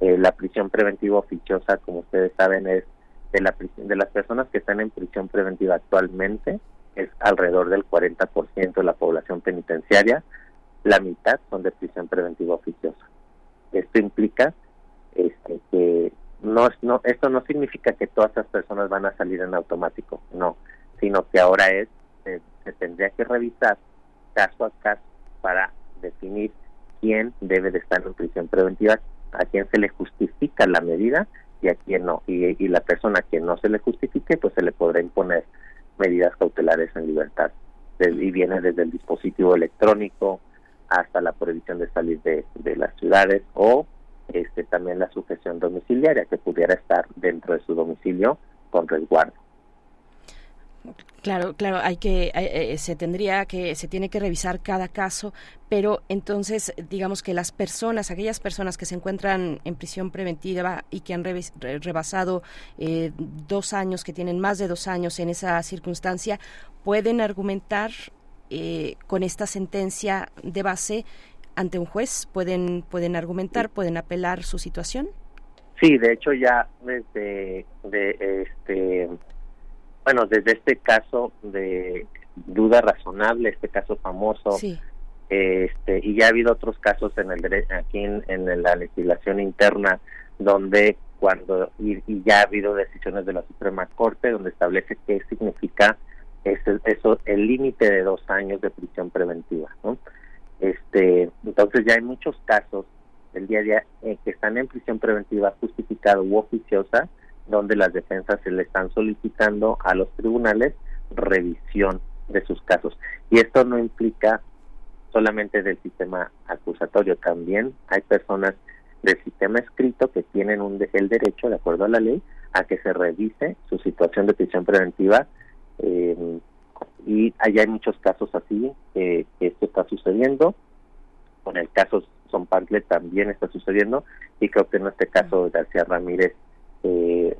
Eh, la prisión preventiva oficiosa, como ustedes saben, es de, la, de las personas que están en prisión preventiva actualmente, es alrededor del 40% de la población penitenciaria, la mitad son de prisión preventiva oficiosa. Esto implica este, que no, no, esto no significa que todas esas personas van a salir en automático, no, sino que ahora es, se tendría que revisar caso a caso para definir quién debe de estar en prisión preventiva, a quién se le justifica la medida y a quien no. Y, y la persona a quien no se le justifique, pues se le podrá imponer medidas cautelares en libertad. Y viene desde el dispositivo electrónico hasta la prohibición de salir de, de las ciudades o este también la sujeción domiciliaria que pudiera estar dentro de su domicilio con resguardo. Claro, claro, hay que eh, se tendría que se tiene que revisar cada caso, pero entonces digamos que las personas, aquellas personas que se encuentran en prisión preventiva y que han rebasado eh, dos años, que tienen más de dos años en esa circunstancia, pueden argumentar eh, con esta sentencia de base ante un juez, pueden pueden argumentar, pueden apelar su situación. Sí, de hecho ya desde de este bueno, desde este caso de duda razonable, este caso famoso, este, y ya ha habido otros casos en el aquí en, la legislación interna donde cuando y, ya ha habido decisiones de la Suprema Corte donde establece qué significa ese, eso el límite de dos años de prisión preventiva, ¿no? Este, entonces ya hay muchos casos del día a día eh, que están en prisión preventiva justificada u oficiosa donde las defensas se le están solicitando a los tribunales revisión de sus casos. Y esto no implica solamente del sistema acusatorio, también hay personas del sistema escrito que tienen un el derecho, de acuerdo a la ley, a que se revise su situación de prisión preventiva. Eh, y allá hay muchos casos así, que esto está sucediendo. Con el caso Son también está sucediendo, y creo que en este caso García Ramírez eh,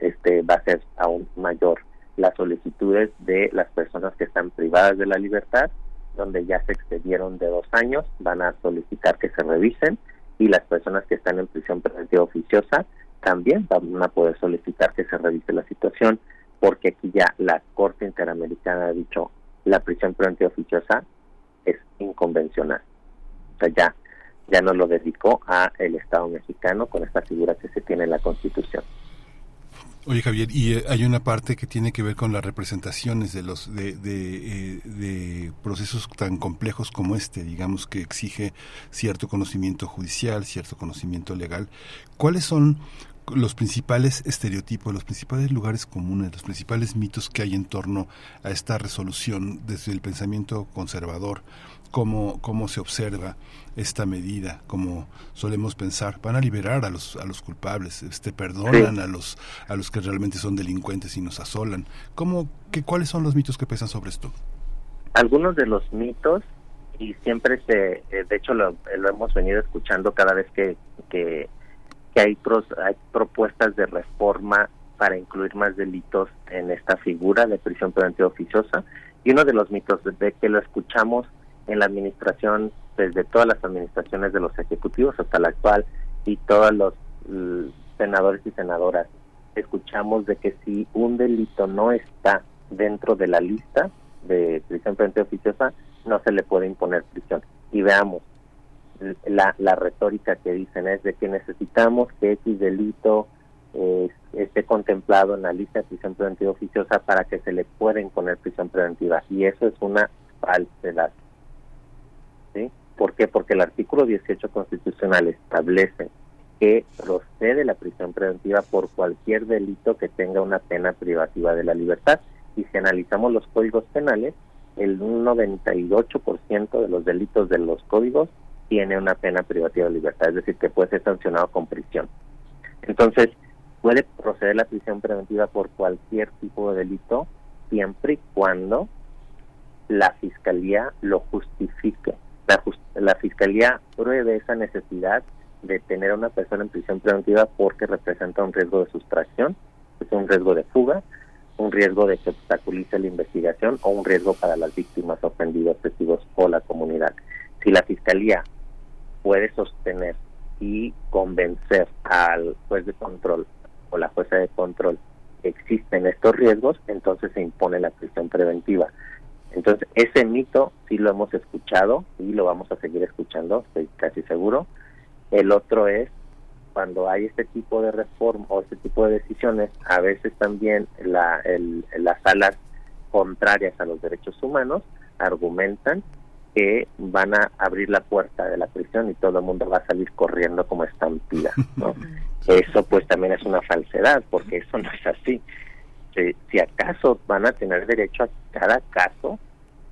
este va a ser aún mayor. Las solicitudes de las personas que están privadas de la libertad, donde ya se excedieron de dos años, van a solicitar que se revisen y las personas que están en prisión preventiva oficiosa también van a poder solicitar que se revise la situación, porque aquí ya la Corte Interamericana ha dicho la prisión preventiva oficiosa es inconvencional. O sea, ya ya no lo dedicó a el Estado mexicano con esta figura que se tiene en la Constitución. Oye Javier, y eh, hay una parte que tiene que ver con las representaciones de los de, de, eh, de, procesos tan complejos como este, digamos que exige cierto conocimiento judicial, cierto conocimiento legal. ¿Cuáles son los principales estereotipos, los principales lugares comunes, los principales mitos que hay en torno a esta resolución desde el pensamiento conservador? cómo, cómo se observa esta medida, como solemos pensar, van a liberar a los, a los culpables, este, perdonan a los a los que realmente son delincuentes y nos asolan. ¿Cómo, que, ¿Cuáles son los mitos que pesan sobre esto? Algunos de los mitos, y siempre se, eh, de hecho lo, hemos venido escuchando cada vez que, que, hay, pros, hay propuestas de reforma para incluir más delitos en esta figura de prisión preventiva oficiosa, y uno de los mitos de que lo escuchamos en la administración, desde todas las administraciones de los ejecutivos hasta la actual y todos los senadores y senadoras, escuchamos de que si un delito no está dentro de la lista de prisión preventiva oficiosa, no se le puede imponer prisión. Y veamos, la, la retórica que dicen es de que necesitamos que X delito eh, esté contemplado en la lista de prisión preventiva oficiosa para que se le pueda imponer prisión preventiva. Y eso es una falsedad. ¿Por qué? Porque el artículo 18 constitucional establece que procede la prisión preventiva por cualquier delito que tenga una pena privativa de la libertad. Y si analizamos los códigos penales, el 98% de los delitos de los códigos tiene una pena privativa de libertad, es decir, que puede ser sancionado con prisión. Entonces, puede proceder la prisión preventiva por cualquier tipo de delito, siempre y cuando la fiscalía lo justifique la, Fiscalía pruebe esa necesidad de tener a una persona en prisión preventiva porque representa un riesgo de sustracción, es un riesgo de fuga, un riesgo de que obstaculice la investigación o un riesgo para las víctimas ofendidas, testigos o la comunidad. Si la Fiscalía puede sostener y convencer al juez de control o la jueza de control que existen estos riesgos, entonces se impone la prisión preventiva. Entonces, ese mito sí lo hemos escuchado y lo vamos a seguir escuchando, estoy casi seguro. El otro es cuando hay este tipo de reforma o este tipo de decisiones, a veces también la, las salas contrarias a los derechos humanos argumentan que van a abrir la puerta de la prisión y todo el mundo va a salir corriendo como estampida, ¿no? Eso pues también es una falsedad, porque eso no es así. Si, acaso van a tener derecho a cada caso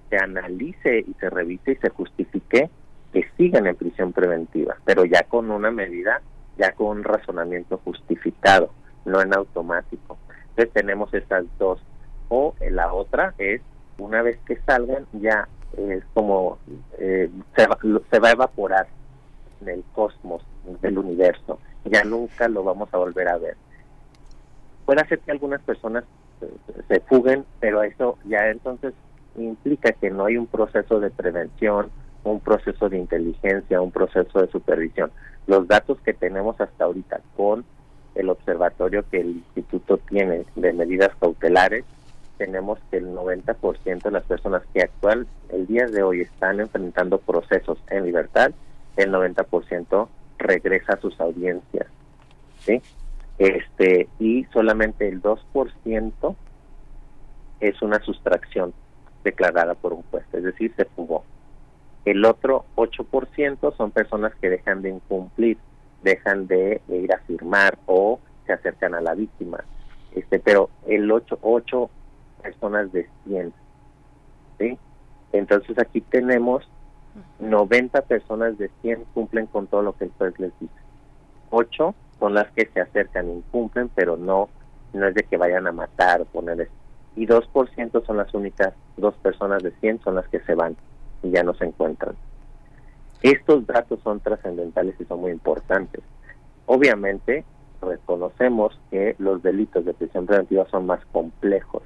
se analice y se revise y se justifique que sigan en prisión preventiva, pero ya con una medida, ya con un razonamiento justificado, no en automático. Entonces tenemos esas dos. O la otra es, una vez que salgan, ya es como eh, se, se va a evaporar en el cosmos del universo ya nunca lo vamos a volver a ver. Puede ser que algunas personas se fuguen, pero eso ya entonces implica que no hay un proceso de prevención, un proceso de inteligencia, un proceso de supervisión. Los datos que tenemos hasta ahorita con el observatorio que el instituto tiene de medidas cautelares, tenemos que el 90% de las personas que actual el día de hoy están enfrentando procesos en libertad, el 90% regresa a sus audiencias, ¿sí? Este, y solamente el 2% es una sustracción declarada por un juez, es decir, se fugó. El otro 8% son personas que dejan de incumplir, dejan de, ir a firmar o se acercan a la víctima. Este, pero el 8, 8 personas de 100. ¿sí? Entonces aquí tenemos 90 personas de 100 cumplen con todo lo que el juez les dice. 8 son las que se acercan y cumplen, pero no, no es de que vayan a matar o poner Y 2% son las únicas, dos personas de 100 son las que se van y ya no se encuentran. Estos datos son trascendentales y son muy importantes. Obviamente, reconocemos que los delitos de prisión preventiva son más complejos.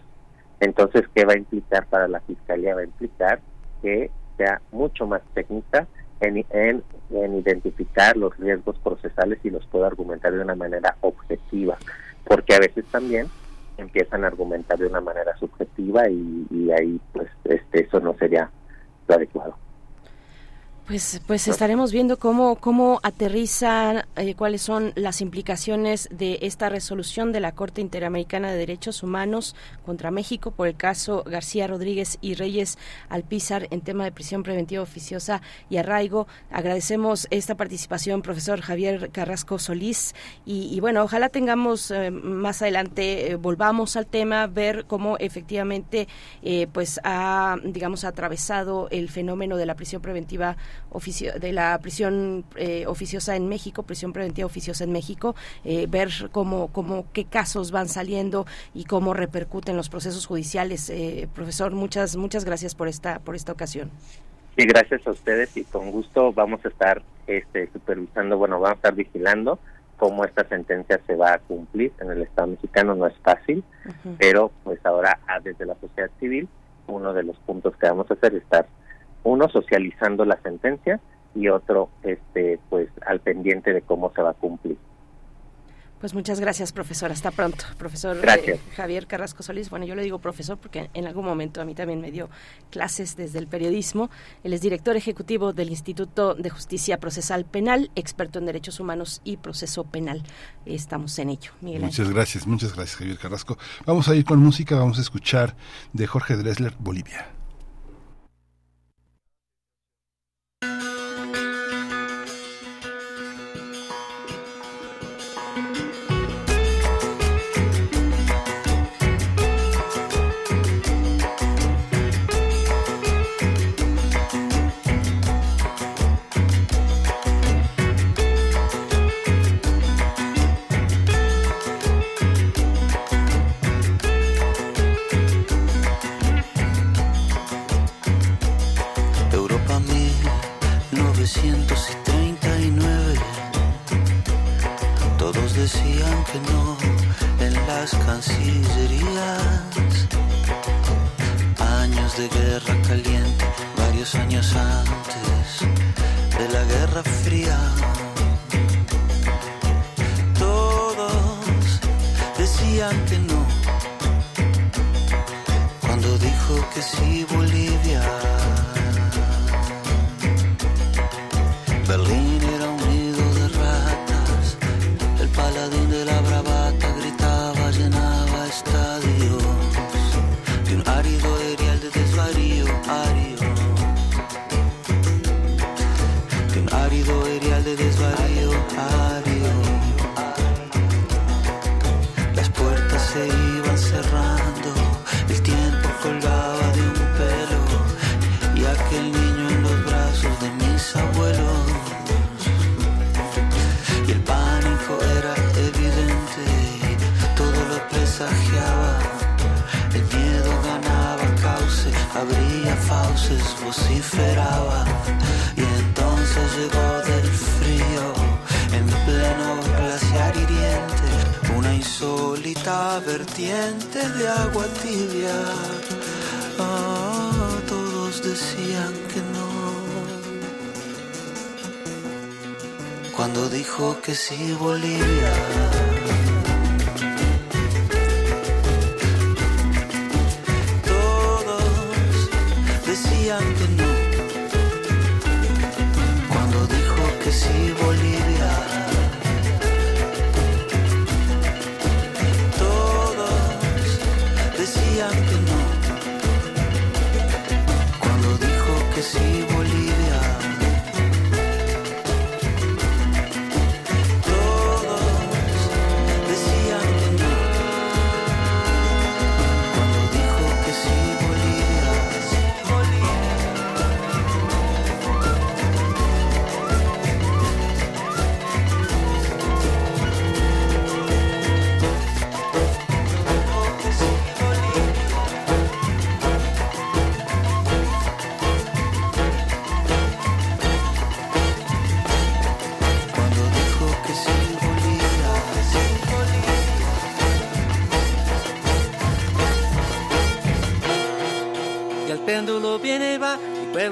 Entonces, ¿qué va a implicar para la Fiscalía? Va a implicar que sea mucho más técnica en, en, identificar los riesgos procesales y los pueda argumentar de una manera objetiva, porque a veces también empiezan a argumentar de una manera subjetiva y, y ahí pues este eso no sería lo adecuado. Pues, pues estaremos viendo cómo, cómo aterrizan, eh, cuáles son las implicaciones de esta resolución de la Corte Interamericana de Derechos Humanos contra México por el caso García Rodríguez y Reyes Alpizar en tema de prisión preventiva oficiosa y arraigo. Agradecemos esta participación, profesor Javier Carrasco Solís, y, bueno, ojalá tengamos eh, más adelante, eh, volvamos al tema, ver cómo efectivamente pues ha, digamos, atravesado el fenómeno de la prisión preventiva oficio, de la prisión eh, oficiosa en México, prisión preventiva oficiosa en México, eh, ver cómo, cómo, qué casos van saliendo y cómo repercuten los procesos judiciales. Eh, profesor, muchas, muchas gracias por esta, por esta ocasión. Sí, gracias a ustedes y con gusto vamos a estar este, supervisando, bueno, vamos a estar vigilando cómo esta sentencia se va a cumplir en el Estado mexicano. No es fácil, pero pues ahora ah, desde la sociedad civil, uno de los puntos que vamos a hacer es estar uno socializando la sentencia y otro este pues al pendiente de cómo se va a cumplir. Pues muchas gracias, profesor. Hasta pronto, profesor eh, Javier Carrasco Solís. Bueno, yo le digo profesor porque en algún momento a mí también me dio clases desde el periodismo. Él es director ejecutivo del Instituto de Justicia Procesal Penal, experto en derechos humanos y proceso penal. Estamos en ello. Miguel muchas gracias, muchas gracias, Javier Carrasco. Vamos a ir con música, vamos a escuchar de Jorge Dressler, Bolivia. que no en las cancillerías. Años de guerra caliente, varios años antes de la guerra fría. Vociferaba y entonces llegó del frío en pleno glaciar hiriente una insólita vertiente de agua tibia. Ah, todos decían que no. Cuando dijo que sí Bolivia. Decían que no. Cuando dijo que sí Bolivia. Todos decían que no. Cuando dijo que sí Bolivia.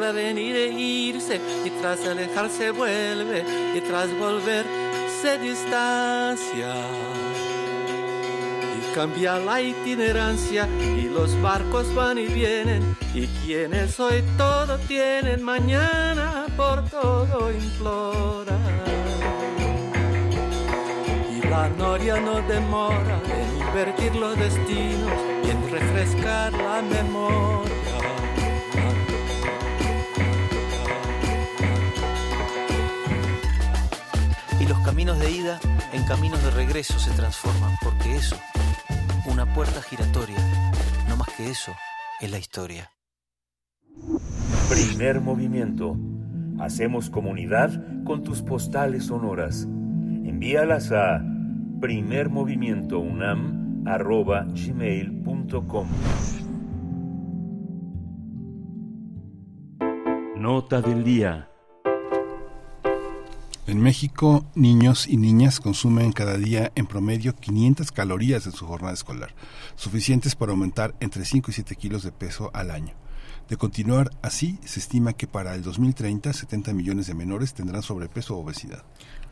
A venir e irse, y tras alejarse vuelve, y tras volver se distancia. Y cambia la itinerancia, y los barcos van y vienen, y quienes hoy todo tienen, mañana por todo implora. Y la noria no demora en invertir los destinos y en refrescar la memoria. Y los caminos de ida en caminos de regreso se transforman, porque eso, una puerta giratoria, no más que eso, es la historia. Primer movimiento. Hacemos comunidad con tus postales sonoras. Envíalas a primermovimientounam.gmail.com Nota del día. En México, niños y niñas consumen cada día en promedio 500 calorías en su jornada escolar, suficientes para aumentar entre 5 y 7 kilos de peso al año. De continuar así, se estima que para el 2030 70 millones de menores tendrán sobrepeso o obesidad.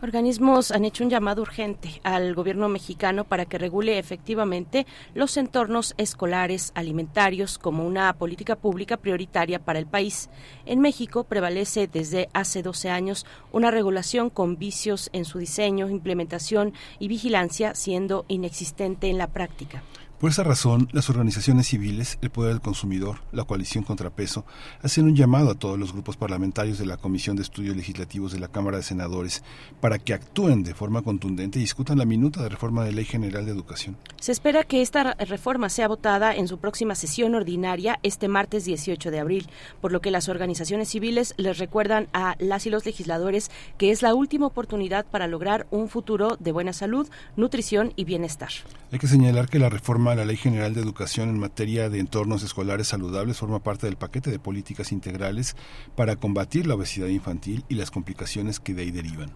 Organismos han hecho un llamado urgente al gobierno mexicano para que regule efectivamente los entornos escolares alimentarios como una política pública prioritaria para el país. En México prevalece desde hace 12 años una regulación con vicios en su diseño, implementación y vigilancia, siendo inexistente en la práctica. Por esa razón, las organizaciones civiles, el Poder del Consumidor, la Coalición Contrapeso, hacen un llamado a todos los grupos parlamentarios de la Comisión de Estudios Legislativos de la Cámara de Senadores para que actúen de forma contundente y discutan la minuta de reforma de Ley General de Educación. Se espera que esta reforma sea votada en su próxima sesión ordinaria este martes 18 de abril, por lo que las organizaciones civiles les recuerdan a las y los legisladores que es la última oportunidad para lograr un futuro de buena salud, nutrición y bienestar. Hay que señalar que la reforma la Ley General de Educación en materia de entornos escolares saludables forma parte del paquete de políticas integrales para combatir la obesidad infantil y las complicaciones que de ahí derivan.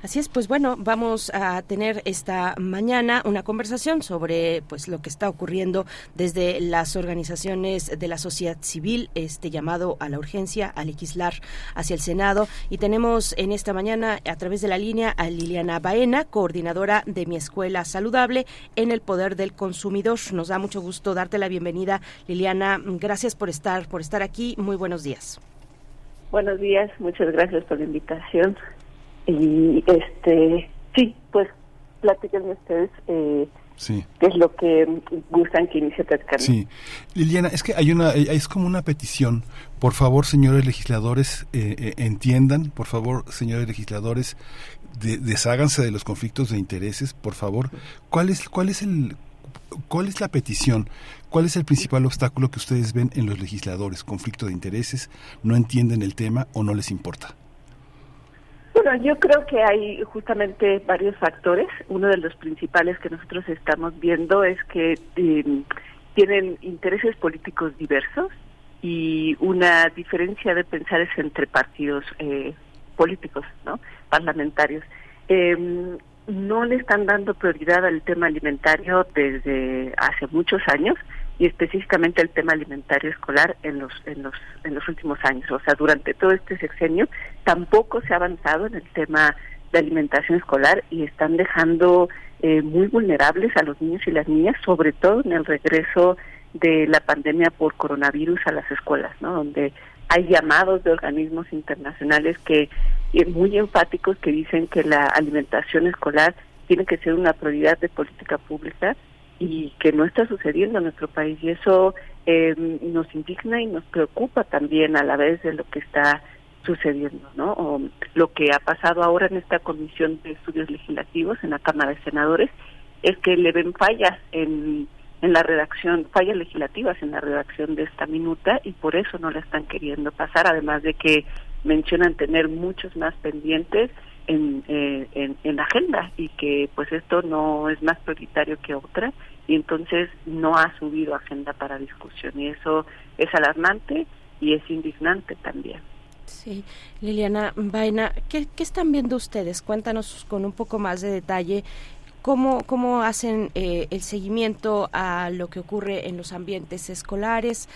Así es, pues bueno, vamos a tener esta mañana una conversación sobre pues lo que está ocurriendo desde las organizaciones de la sociedad civil, este llamado a la urgencia a legislar hacia el Senado y tenemos en esta mañana a través de la línea a Liliana Baena, coordinadora de Mi Escuela Saludable en el Poder del Consumidor. Nos da mucho gusto darte la bienvenida, Liliana. Gracias por estar por estar aquí. Muy buenos días. Buenos días, muchas gracias por la invitación. Y este, sí, pues platíquenme ustedes eh, Sí. qué es lo que gustan que inicie platicando. Sí. Liliana, es que hay una, eh, es como una petición. Por favor, señores legisladores, eh, eh, entiendan, por favor, señores legisladores, de- desháganse de los conflictos de intereses, por favor. ¿Cuál es, cuál es el, ¿cuál es la petición? ¿Cuál es el principal obstáculo que ustedes ven en los legisladores? ¿Conflicto de intereses? ¿No entienden el tema o no les importa? Bueno, yo creo que hay justamente varios factores. Uno de los principales que nosotros estamos viendo es que em, tienen intereses políticos diversos y una diferencia de pensares entre partidos eh, políticos, ¿no? Parlamentarios. Em, no le están dando prioridad al tema alimentario desde hace muchos años y específicamente el tema alimentario escolar en los en los en los últimos años, o sea, durante todo este sexenio tampoco se ha avanzado en el tema de alimentación escolar y están dejando eh, muy vulnerables a los niños y las niñas, sobre todo en el regreso de la pandemia por coronavirus a las escuelas, ¿no? Donde hay llamados de organismos internacionales que eh, muy enfáticos que dicen que la alimentación escolar tiene que ser una prioridad de política pública y que no está sucediendo en nuestro país y eso eh, nos indigna y nos preocupa también a la vez de lo que está sucediendo, ¿no? O lo que ha pasado ahora en esta comisión de estudios legislativos en la Cámara de Senadores es que le ven fallas en en la redacción, fallas legislativas en la redacción de esta minuta y por eso no la están queriendo pasar, además de que mencionan tener muchos más pendientes en, eh, en, en, la agenda y que pues esto no es más prioritario que otra y entonces no ha subido agenda para discusión y eso es alarmante y es indignante también. Sí, Liliana Vaina, ¿qué, ¿qué están viendo ustedes? Cuéntanos con un poco más de detalle ¿Cómo, cómo hacen eh, el seguimiento a lo que ocurre en los ambientes escolares?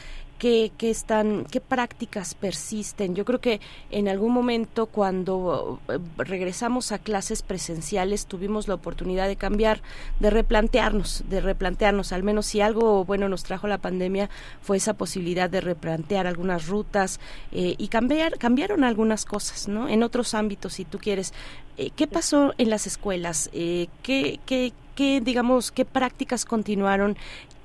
¿Qué, están, qué prácticas persisten. Yo creo que en algún momento cuando eh, regresamos a clases presenciales tuvimos la oportunidad de cambiar, de replantearnos, de replantearnos, al menos si algo bueno nos trajo la pandemia fue esa posibilidad de replantear algunas rutas eh, y cambiar, cambiaron algunas cosas, ¿no? En otros ámbitos, si tú quieres. Eh, ¿Qué pasó en las escuelas? ¿qué, qué, qué, digamos, qué prácticas continuaron?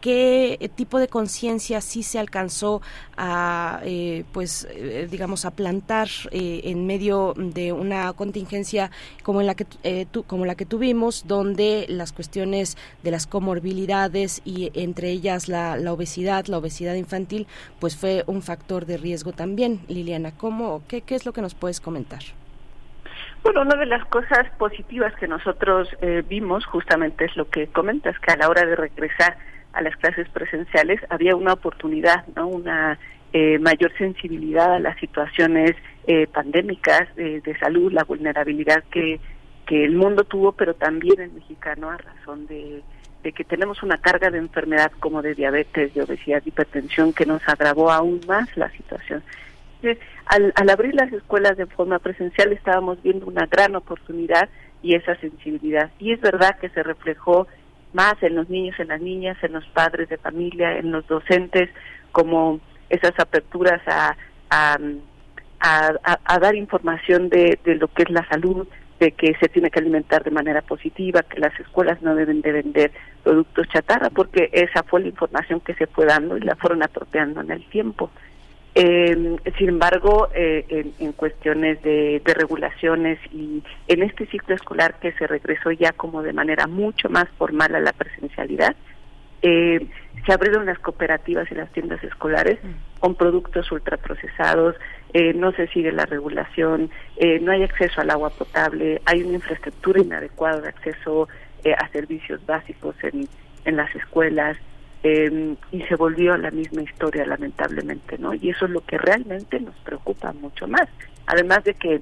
qué tipo de conciencia sí se alcanzó a, eh, pues, eh, digamos, a plantar eh, en medio de una contingencia como la que como la que tuvimos, donde las cuestiones de las comorbilidades y entre ellas la, la, obesidad, la obesidad infantil, pues fue un factor de riesgo también. Liliana, ¿cómo, qué, qué es lo que nos puedes comentar? Bueno, una de las cosas positivas que nosotros vimos justamente es lo que comentas, que a la hora de regresar a las clases presenciales había una oportunidad, ¿no? Una eh, mayor sensibilidad a las situaciones eh, pandémicas de salud, la vulnerabilidad que, que el mundo tuvo, pero también el mexicano a razón de, de que tenemos una carga de enfermedad como de diabetes, de obesidad, de hipertensión, que nos agravó aún más la situación. Al, al abrir las escuelas de forma presencial estábamos viendo una gran oportunidad y esa sensibilidad. Y es verdad que se reflejó más en los niños, en las niñas, en los padres de familia, en los docentes, como esas aperturas a, a, a, dar información de, de lo que es la salud, de que se tiene que alimentar de manera positiva, que las escuelas no deben de vender productos chatarra, porque esa fue la información que se fue dando y la fueron apropiando en el tiempo. Eh, sin embargo, eh, en, cuestiones de, regulaciones y en este ciclo escolar que se regresó ya como de manera mucho más formal a la presencialidad, eh, se abrieron las cooperativas y las tiendas escolares con productos ultraprocesados, eh, no se sigue la regulación, eh, no hay acceso al agua potable, hay una infraestructura inadecuada de acceso a servicios básicos en, en las escuelas, eh, y se volvió la misma historia lamentablemente, ¿no? Y eso es lo que realmente nos preocupa mucho más. Además de que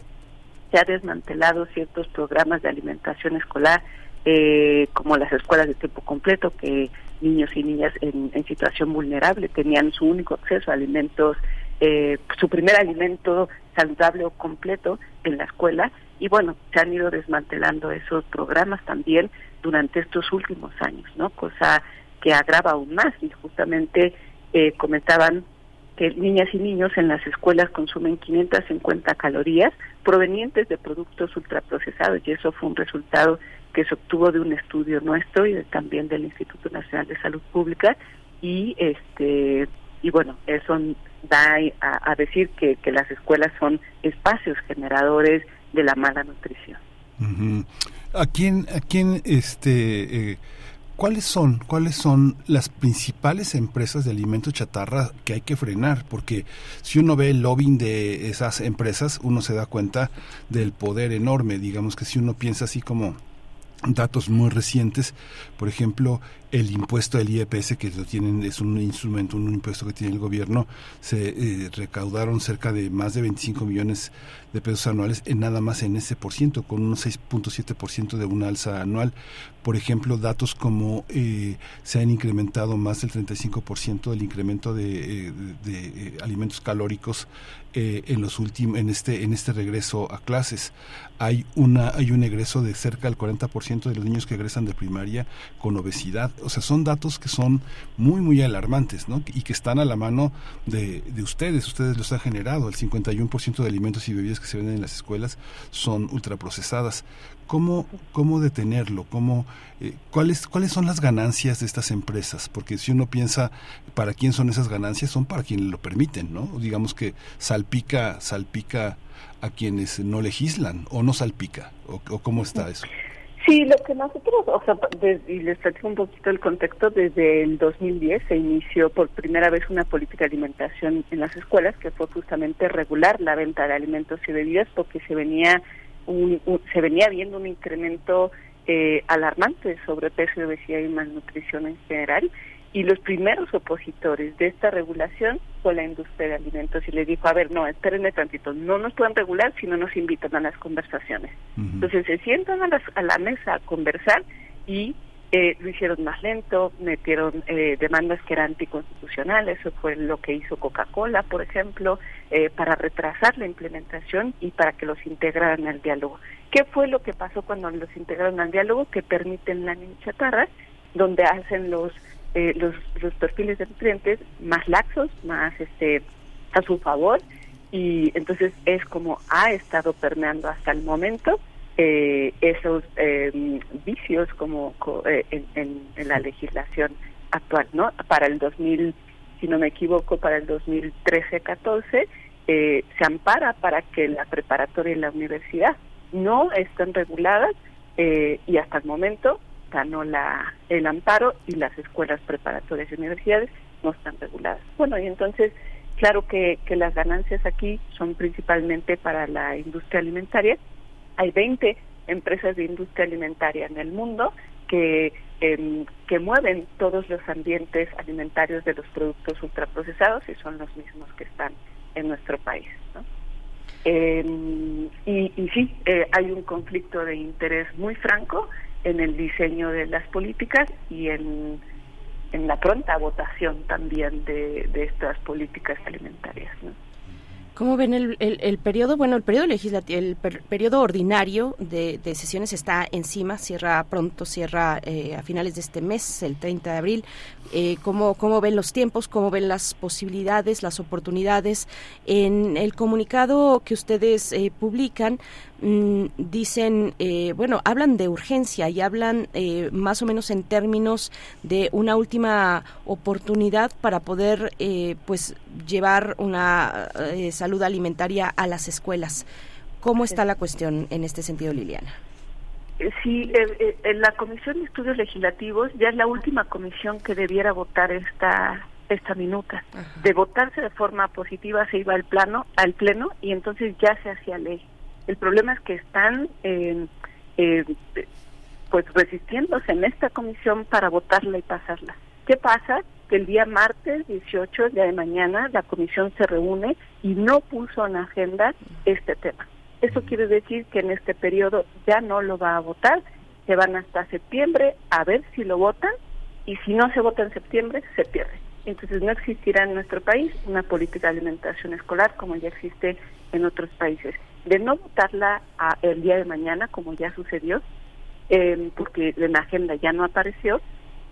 se ha desmantelado ciertos programas de alimentación escolar, eh, como las escuelas de tiempo completo, que niños y niñas en, situación vulnerable tenían su único acceso a alimentos, eh, su primer alimento saludable o completo en la escuela, y bueno, se han ido desmantelando esos programas también durante estos últimos años, ¿no? Cosa que agrava aún más y justamente eh, comentaban que niñas y niños en las escuelas consumen 550 calorías provenientes de productos ultraprocesados y eso fue un resultado que se obtuvo de un estudio nuestro y también del Instituto Nacional de Salud Pública y este y bueno eso da a, decir que, que, las escuelas son espacios generadores de la mala nutrición. ¿A quién a quién este eh, ¿Cuáles son, ¿Cuáles son las principales empresas de alimentos chatarra que hay que frenar? Porque si uno ve el lobbying de esas empresas, uno se da cuenta del poder enorme. Digamos que si uno piensa así como datos muy recientes, por ejemplo, el impuesto del IEPS, que lo tienen, es un instrumento, un impuesto que tiene el gobierno, se eh, recaudaron cerca de más de 25 millones de pesos anuales en nada más en ese por ciento, con un 6.7% de una alza anual. Por ejemplo, datos como eh, se han incrementado más del 35% del incremento de, eh, de, alimentos calóricos en los últimos en este en este regreso a clases. Hay una hay un egreso de cerca del 40% de los niños que egresan de primaria con obesidad o sea, son datos que son muy, muy alarmantes, ¿no? Y que están a la mano de, de ustedes, ustedes los han generado. El 51% de alimentos y bebidas que se venden en las escuelas son ultraprocesadas. ¿Cómo, cómo detenerlo? ¿Cómo, eh, ¿cuáles, ¿Cuáles son las ganancias de estas empresas? Porque si uno piensa para quién son esas ganancias, son para quienes lo permiten, ¿no? Digamos que salpica, salpica a quienes no legislan o no salpica, o, o cómo está eso. Sí, lo que nosotros, o sea, y les platico un poquito el contexto, desde el 2010 se inició por primera vez una política de alimentación en las escuelas que fue justamente regular la venta de alimentos y bebidas porque se venía un, se venía viendo un incremento eh, alarmante de sobrepeso, obesidad y malnutrición en general y los primeros opositores de esta regulación fue la industria de alimentos y le dijo, a ver, no, espérenme tantito, no nos pueden regular si no nos invitan a las conversaciones. Entonces se sientan a, a la mesa a conversar y eh, lo hicieron más lento, metieron eh, demandas que eran anticonstitucionales, eso fue lo que hizo Coca-Cola, por ejemplo, eh, para retrasar la implementación y para que los integraran al diálogo. ¿Qué fue lo que pasó cuando los integraron al diálogo? Que permiten la chatarra, donde hacen los eh, los, los perfiles de nutrientes más laxos, más este a su favor y entonces es como ha estado permeando hasta el momento eh, esos em, vicios como eh, en, en, la legislación actual, ¿no? Para el 2000, si no me equivoco, para el 2013-14 se ampara para que la preparatoria y la universidad no estén reguladas y hasta el momento ganó la, el amparo y las escuelas preparatorias y universidades no están reguladas. Bueno, y entonces, claro que, que las ganancias aquí son principalmente para la industria alimentaria. Hay 20 empresas de industria alimentaria en el mundo que, em, que mueven todos los ambientes alimentarios de los productos ultraprocesados y son los mismos que están en nuestro país. Em, y, y, sí, eh, hay un conflicto de interés muy franco en el diseño de las políticas y en, en la pronta votación también de, de estas políticas alimentarias. ¿Cómo ven el, el, periodo? Bueno, el periodo legislativo, el periodo ordinario de, de, sesiones está encima, cierra pronto, cierra eh, a finales de este mes, el 30 de abril. Eh, ¿cómo, ¿Cómo ven los tiempos? ¿Cómo ven las posibilidades, las oportunidades? En el comunicado que ustedes eh, publican, Mm, dicen, eh, bueno, hablan de urgencia y hablan más o menos en términos de una última oportunidad para poder, pues, llevar una salud alimentaria a las escuelas. ¿Cómo está la cuestión en este sentido, Liliana? Sí, en la Comisión de Estudios Legislativos ya es la última comisión que debiera votar esta esta minuta. De votarse de forma positiva se iba al plano, al pleno y entonces ya se hacía ley. El problema es que están eh, pues resistiéndose en esta comisión para votarla y pasarla. ¿Qué pasa? Que el día martes 18, el día de mañana, la comisión se reúne y no puso en agenda este tema. Eso quiere decir que en este periodo ya no lo va a votar, se van hasta septiembre a ver si lo votan y si no se vota en septiembre, se pierde. Entonces no existirá en nuestro país una política de alimentación escolar como ya existe en otros países de no votarla a el día de mañana, como ya sucedió, eh, porque en la agenda ya no apareció,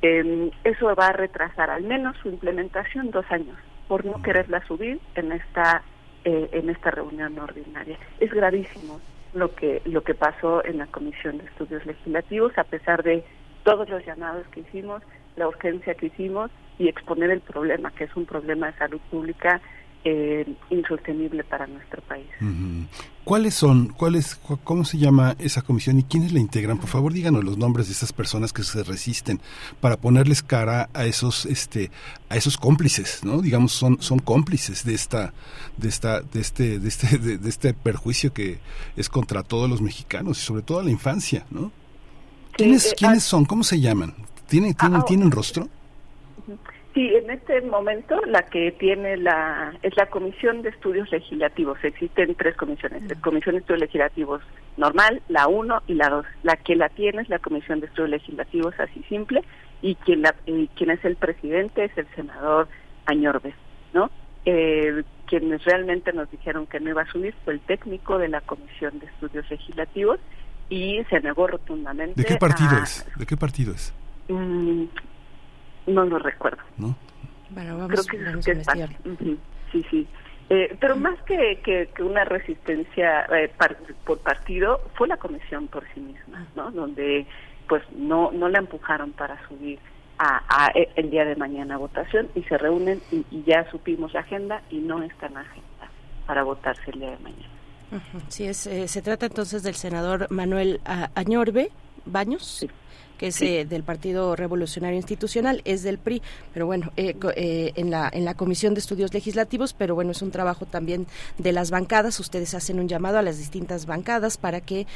eh, eso va a retrasar al menos su implementación dos años por no quererla subir en esta eh, en esta reunión ordinaria. Es gravísimo lo que lo que pasó en la Comisión de Estudios Legislativos, a pesar de todos los llamados que hicimos, la urgencia que hicimos y exponer el problema, que es un problema de salud pública eh, insostenible para nuestro país. ¿Cuáles son, cuáles, cómo se llama esa comisión y quiénes la integran? Por favor, díganos los nombres de esas personas que se resisten para ponerles cara a esos, este, a esos cómplices, ¿no? Digamos, son, son cómplices de esta, de esta, de este, de este, de, este perjuicio que es contra todos los mexicanos y sobre todo la infancia, ¿no? ¿Quiénes, eh, ¿quiénes ah, son? ¿Cómo se llaman? ¿Tienen, tienen, ah, ¿tienen rostro? Sí, en este momento la que tiene la es la Comisión de Estudios Legislativos. Existen tres comisiones. La Comisión de Estudios Legislativos normal, la 1 y la 2. La que la tiene es la Comisión de Estudios Legislativos así simple y quien la, quien es el presidente es el senador Añorbe, ¿no? Eh, quienes realmente nos dijeron que no iba a subir fue el técnico de la Comisión de Estudios Legislativos y se negó rotundamente. ¿De qué partido es? ¿De qué partido es? No lo recuerdo. ¿No? Bueno, vamos, Creo que, es que Sí, sí. Eh, pero más que, que, una resistencia eh, por partido, fue la comisión por sí misma, ¿no? Donde pues no no la empujaron para subir a, e, el día de mañana a votación y se reúnen y, ya supimos la agenda y no está en agenda para votarse el día de mañana. Sí, es, eh, se trata entonces del senador Manuel Añorbe Baños. Sí que es eh, del Partido Revolucionario Institucional, es del PRI, pero bueno, eh, eh, en, la, en la Comisión de Estudios Legislativos, pero bueno, es un trabajo también de las bancadas. Ustedes hacen un llamado a las distintas bancadas para que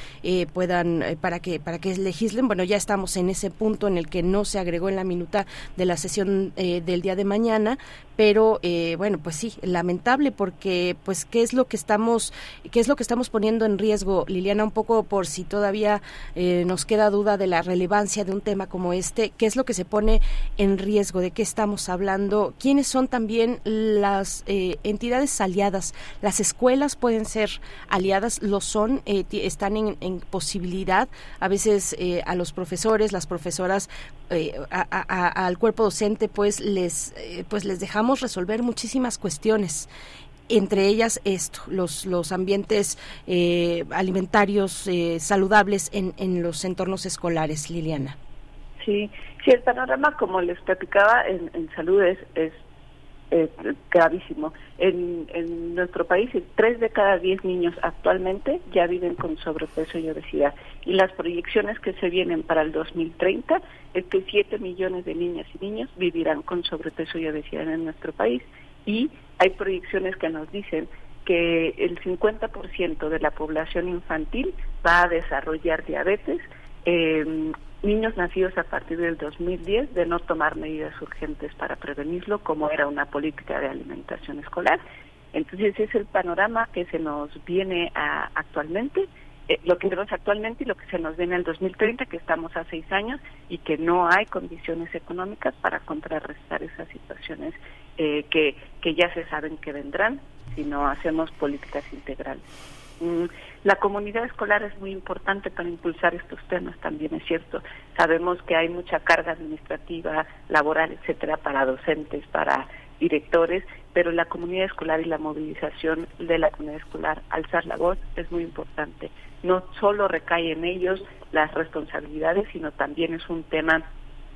puedan, para que, para que legislen. Bueno, ya estamos en ese punto en el que no se agregó en la minuta de la sesión del día de mañana, pero bueno, pues sí, lamentable porque, pues, ¿qué es lo que estamos, qué es lo que estamos poniendo en riesgo, Liliana, un poco por si todavía nos queda duda de la relevancia de un tema como este? ¿Qué es lo que se pone en riesgo? ¿De qué estamos hablando? ¿Quiénes son también las eh, entidades aliadas? ¿Las escuelas pueden ser aliadas? ¿Lo son? Eh, ¿Están en, posibilidad? A veces eh, a los profesores, las profesoras, al cuerpo docente, pues les, pues les dejamos resolver muchísimas cuestiones entre ellas esto, los, los ambientes eh, alimentarios eh, saludables en, en los entornos escolares, Liliana. Sí, sí, el panorama, como les platicaba, en, salud es, es gravísimo. En, en nuestro país, tres de cada diez niños actualmente ya viven con sobrepeso y obesidad. Y las proyecciones que se vienen para el 2030 es que 7 millones de niñas y niños vivirán con sobrepeso y obesidad en nuestro país. Y hay proyecciones que nos dicen que el 50% de la población infantil va a desarrollar diabetes. Eh, niños nacidos a partir del 2010 de no tomar medidas urgentes para prevenirlo, como era una política de alimentación escolar. Entonces, ese es el panorama que se nos viene a, actualmente, eh, lo que tenemos actualmente y lo que se nos viene en el 2030, que estamos a seis años y que no hay condiciones económicas para contrarrestar esas situaciones eh, que, que ya se saben que vendrán si no hacemos políticas integrales. Mm, la comunidad escolar es muy importante para impulsar estos temas, también es cierto. Sabemos que hay mucha carga administrativa, laboral, etcétera, para docentes, para directores, pero la comunidad escolar y la movilización de la comunidad escolar, alzar la voz, es muy importante. No solo recae en ellos las responsabilidades, sino también es un tema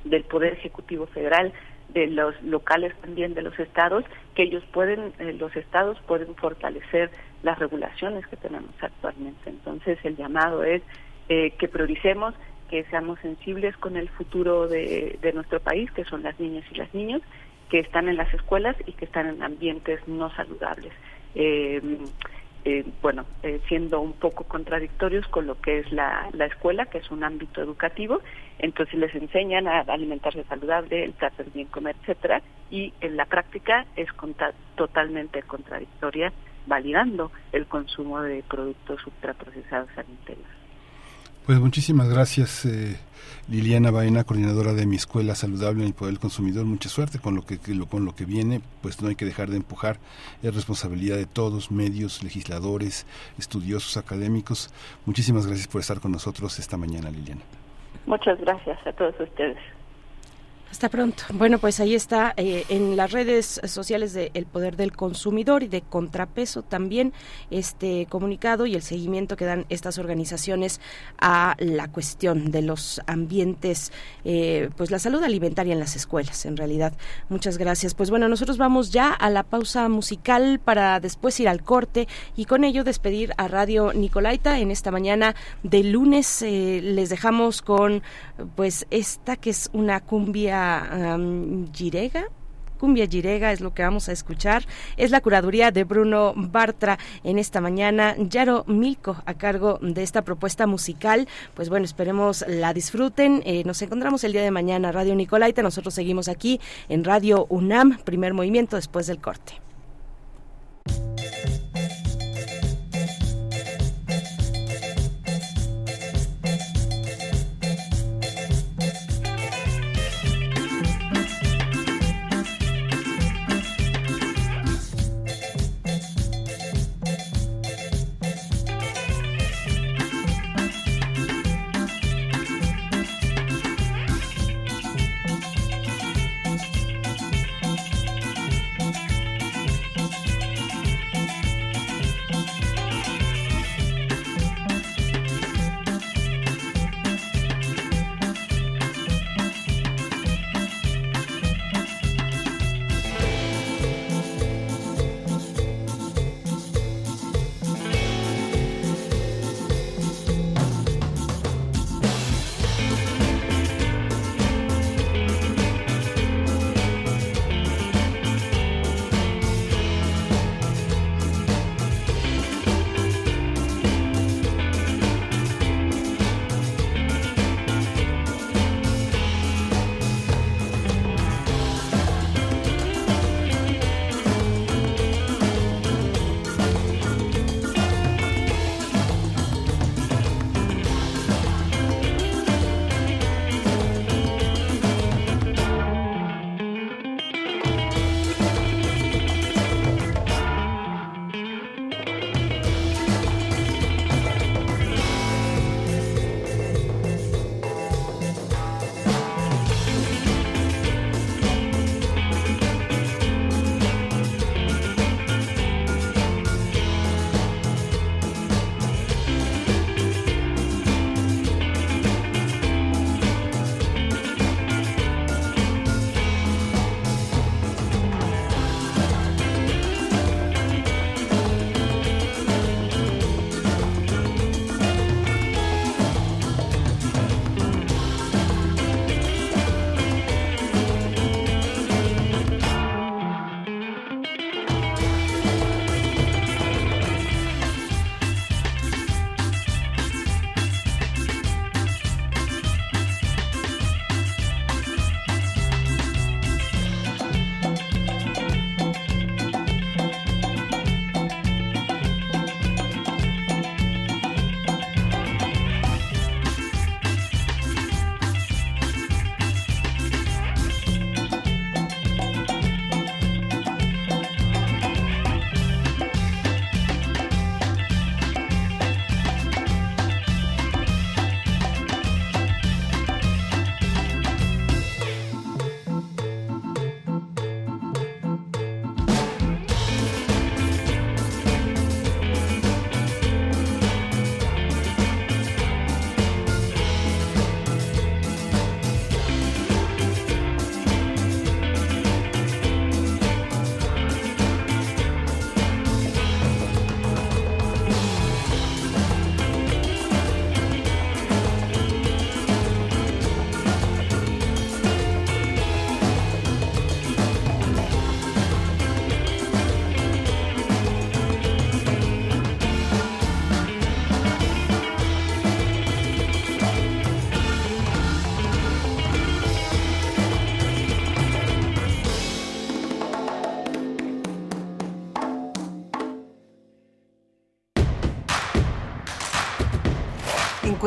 del Poder Ejecutivo Federal, de los locales también de los estados, que ellos pueden, eh, los estados pueden fortalecer las regulaciones que tenemos actualmente. Entonces el llamado es eh, que prioricemos, que seamos sensibles con el futuro de, de nuestro país, que son las niñas y las niños, que están en las escuelas y que están en ambientes no saludables. Eh, eh, bueno, eh, siendo un poco contradictorios con lo que es la, la, escuela, que es un ámbito educativo, entonces les enseñan a alimentarse saludable, el tratar bien comer, etcétera, y en la práctica es totalmente contradictoria, validando el consumo de productos ultraprocesados al interior. Pues muchísimas gracias, eh, Liliana Baena, coordinadora de mi escuela saludable en el poder del consumidor. Mucha suerte con lo que, con lo que viene, pues no hay que dejar de empujar. Es responsabilidad de todos, medios, legisladores, estudiosos, académicos. Muchísimas gracias por estar con nosotros esta mañana, Liliana. Muchas gracias a todos ustedes. Hasta pronto. Bueno, pues ahí está eh, en las redes sociales de El Poder del Consumidor y de Contrapeso también este comunicado y el seguimiento que dan estas organizaciones a la cuestión de los ambientes, eh, pues la salud alimentaria en las escuelas, en realidad. Muchas gracias. Pues bueno, nosotros vamos ya a la pausa musical para después ir al corte y con ello despedir a Radio Nicolaita en esta mañana de lunes. Eh, les dejamos con pues esta que es una cumbia Girega, Cumbia Girega es lo que vamos a escuchar. Es la curaduría de Bruno Bartra en esta mañana. Yaro Milko a cargo de esta propuesta musical. Pues bueno, esperemos la disfruten. Eh, nos encontramos el día de mañana, Radio Nicolaita. Nosotros seguimos aquí en Radio UNAM, primer movimiento después del corte.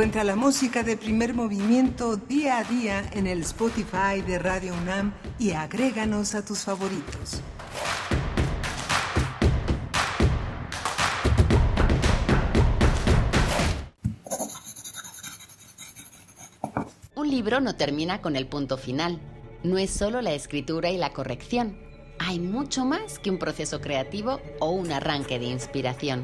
Encuentra la música de primer movimiento día a día en el Spotify de Radio UNAM y agréganos a tus favoritos. Un libro no termina con el punto final no es solo la escritura y la corrección. Hay mucho más que un proceso creativo o un arranque de inspiración.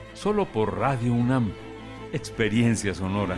Solo por Radio UNAM. Experiencia sonora.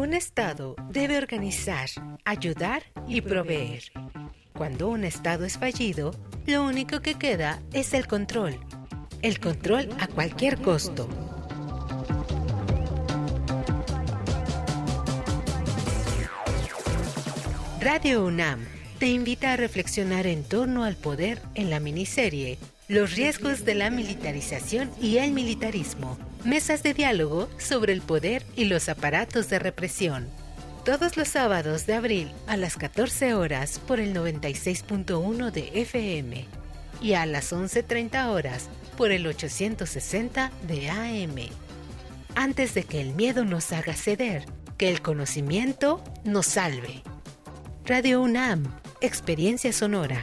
Un Estado debe organizar, ayudar y proveer. Cuando un Estado es fallido, lo único que queda es el control. El control a cualquier costo. Radio UNAM te invita a reflexionar en torno al poder en la miniserie Los riesgos de la militarización y el militarismo. Mesas de diálogo sobre el poder y los aparatos de represión. Todos los sábados de abril a las 14 horas por el 96.1 de FM y a las 11.30 horas por el 860 de AM. Antes de que el miedo nos haga ceder, que el conocimiento nos salve. Radio UNAM, Experiencia Sonora.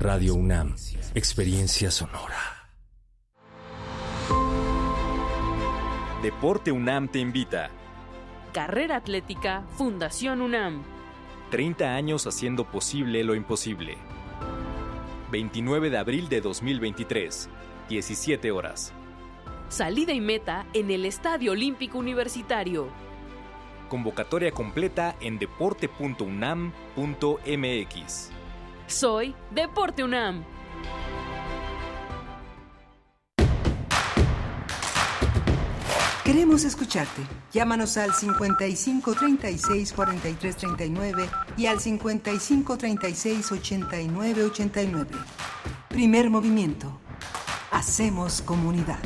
Radio UNAM, Experiencia Sonora. Deporte UNAM te invita. Carrera Atlética Fundación UNAM. 30 años haciendo posible lo imposible. 29 de abril de 2023, 17 horas. Salida y meta en el Estadio Olímpico Universitario. Convocatoria completa en deporte.unam.mx. Soy Deporte UNAM. Queremos escucharte. Llámanos al 55 36 43 39 y al 55 36 89 89. Primer movimiento. Hacemos comunidad.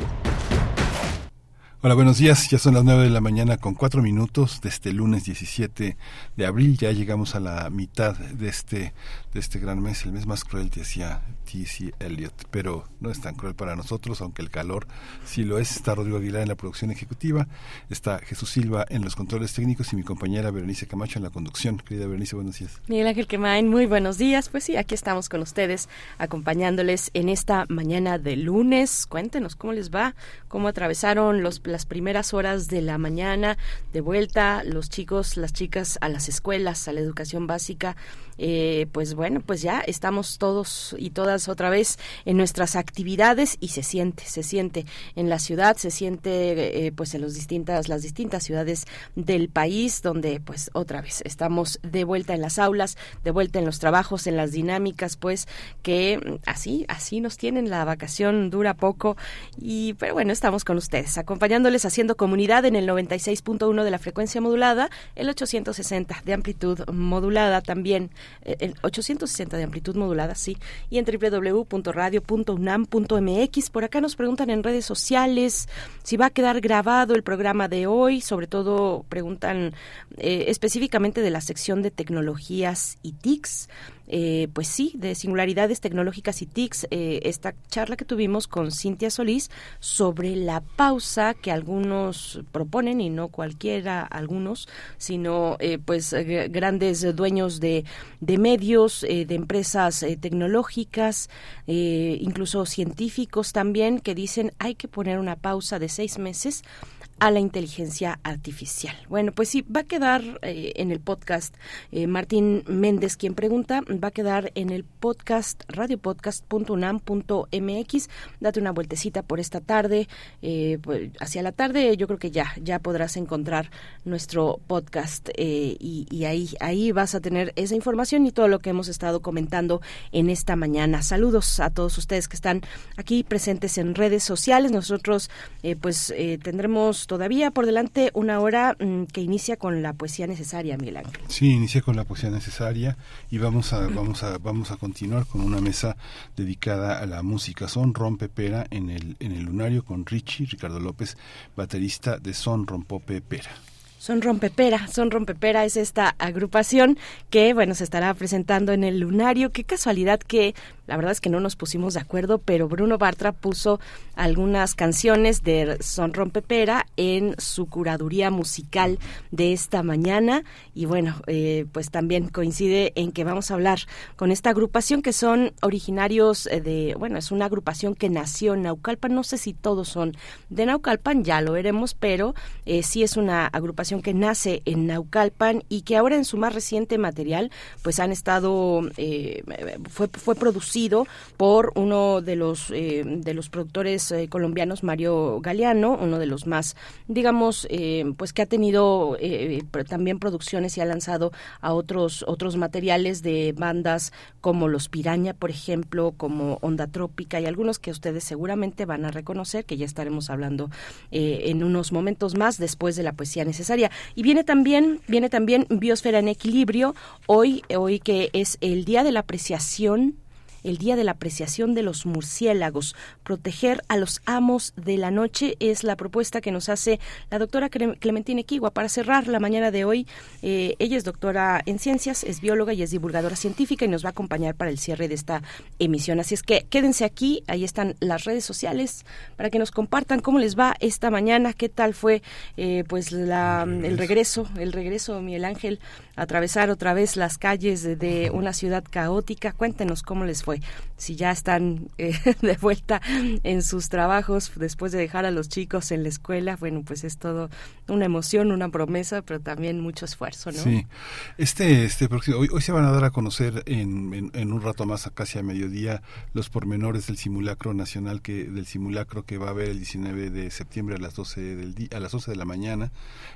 Hola, buenos días. Ya son las 9 de la mañana con cuatro minutos de este lunes 17 de abril. Ya llegamos a la mitad de este, de este gran mes, el mes más cruel, decía T.C. Eliot. Pero no es tan cruel para nosotros, aunque el calor sí lo es. Está Rodrigo Aguilar en la producción ejecutiva, está Jesús Silva en los controles técnicos y mi compañera Berenice Camacho en la conducción. Querida Berenice, buenos días. Miguel Ángel Quemain, muy buenos días. Pues sí, aquí estamos con ustedes, acompañándoles en esta mañana de lunes. Cuéntenos cómo les va, cómo atravesaron los las primeras horas de la mañana, de vuelta, los chicos, las chicas a las escuelas, a la educación básica, eh, pues bueno, pues ya estamos todos y todas otra vez en nuestras actividades y se siente, se siente en la ciudad, se siente eh, pues en los distintas, las distintas ciudades del país donde pues otra vez estamos de vuelta en las aulas, de vuelta en los trabajos, en las dinámicas, pues que así, así nos tienen, la vacación dura poco y pero bueno, estamos con ustedes, acompañándoles haciendo comunidad en el 96.1 de la frecuencia modulada, el 860 de amplitud modulada también eh, el 860 de amplitud modulada, sí, y en www.radio.unam.mx. Por acá nos preguntan en redes sociales si va a quedar grabado el programa de hoy, sobre todo preguntan eh, específicamente de la sección de tecnologías y TICs. Eh, pues sí, de singularidades tecnológicas y TICs, eh, esta charla que tuvimos con Cintia Solís sobre la pausa que algunos proponen, y no cualquiera, algunos, sino eh, pues grandes dueños de, de medios, de empresas tecnológicas, incluso científicos también, que dicen hay que poner una pausa de seis meses a la inteligencia artificial. Bueno, pues sí, va a quedar eh, en el podcast. Eh, Martín Méndez, quien pregunta, va a quedar en el podcast radiopodcast.unam.mx. Date una vueltecita por esta tarde, eh, pues, hacia la tarde. Yo creo que ya, ya podrás encontrar nuestro podcast y, y, ahí, ahí vas a tener esa información y todo lo que hemos estado comentando en esta mañana. Saludos a todos ustedes que están aquí presentes en redes sociales. Nosotros, pues, tendremos todavía por delante una hora mm, que inicia con la poesía necesaria, Miguel Ángel. Sí, inicia con la poesía necesaria y vamos a vamos a vamos a continuar con una mesa dedicada a la música Son Rompepera en el en el lunario con Richie Ricardo López, baterista de Son Rompopepera. Son Rompepera, Son Rompepera es esta agrupación que, bueno, se estará presentando en el Lunario. Qué casualidad que la verdad es que no nos pusimos de acuerdo, pero Bruno Bartra puso algunas canciones de Son Rompepera en su curaduría musical de esta mañana. Y bueno, eh, pues también coincide en que vamos a hablar con esta agrupación que son originarios eh, de, bueno, es una agrupación que nació en Naucalpan. No sé si todos son de Naucalpan, ya lo veremos, pero eh, sí es una agrupación que nace en Naucalpan y que ahora en su más reciente material, pues han estado, fue, fue producido por uno de los eh, de los productores eh, colombianos Mario Galeano uno de los más digamos eh, pues que ha tenido también producciones y ha lanzado a otros otros materiales de bandas como los Piraña por ejemplo como Onda Trópica y algunos que ustedes seguramente van a reconocer que ya estaremos hablando en unos momentos más después de la poesía necesaria. Y viene también viene también Biosfera en equilibrio hoy hoy que es el día de la apreciación el Día de la Apreciación de los Murciélagos. Proteger a los amos de la noche es la propuesta que nos hace la doctora Clementina Equigua para cerrar la mañana de hoy. Eh, ella es doctora en ciencias, es bióloga y es divulgadora científica y nos va a acompañar para el cierre de esta emisión. Así es que quédense aquí, ahí están las redes sociales para que nos compartan cómo les va esta mañana, qué tal fue eh, pues la, el regreso, el regreso, Miguel Ángel, atravesar otra vez las calles de una ciudad caótica. Cuéntenos cómo les fue si ya están eh, de vuelta en sus trabajos después de dejar a los chicos en la escuela, bueno, pues es todo una emoción, una promesa, pero también mucho esfuerzo, ¿no? Sí. Este, este próximo, hoy, hoy se van a dar a conocer en, en, un rato más, casi a mediodía, los pormenores del simulacro nacional que del simulacro que va a haber el 19 de septiembre a las 12 del día, a las 12 de la mañana.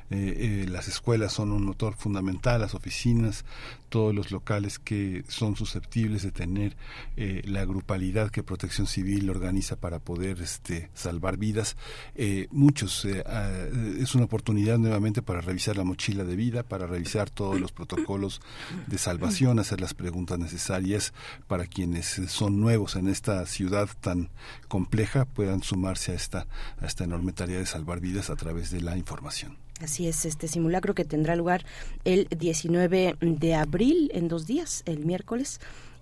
Eh, eh, las escuelas son un motor fundamental, las oficinas, todos los locales que son susceptibles de tener eh, la grupalidad que Protección Civil organiza para poder este, salvar vidas. Eh, muchos, eh, ah, es una oportunidad nuevamente para revisar la mochila de vida, para revisar todos los protocolos de salvación, hacer las preguntas necesarias para quienes son nuevos en esta ciudad tan compleja puedan sumarse a esta, a esta enorme tarea de salvar vidas a través de la información. Así es, este simulacro que tendrá lugar el 19 de abril, en dos días, el miércoles,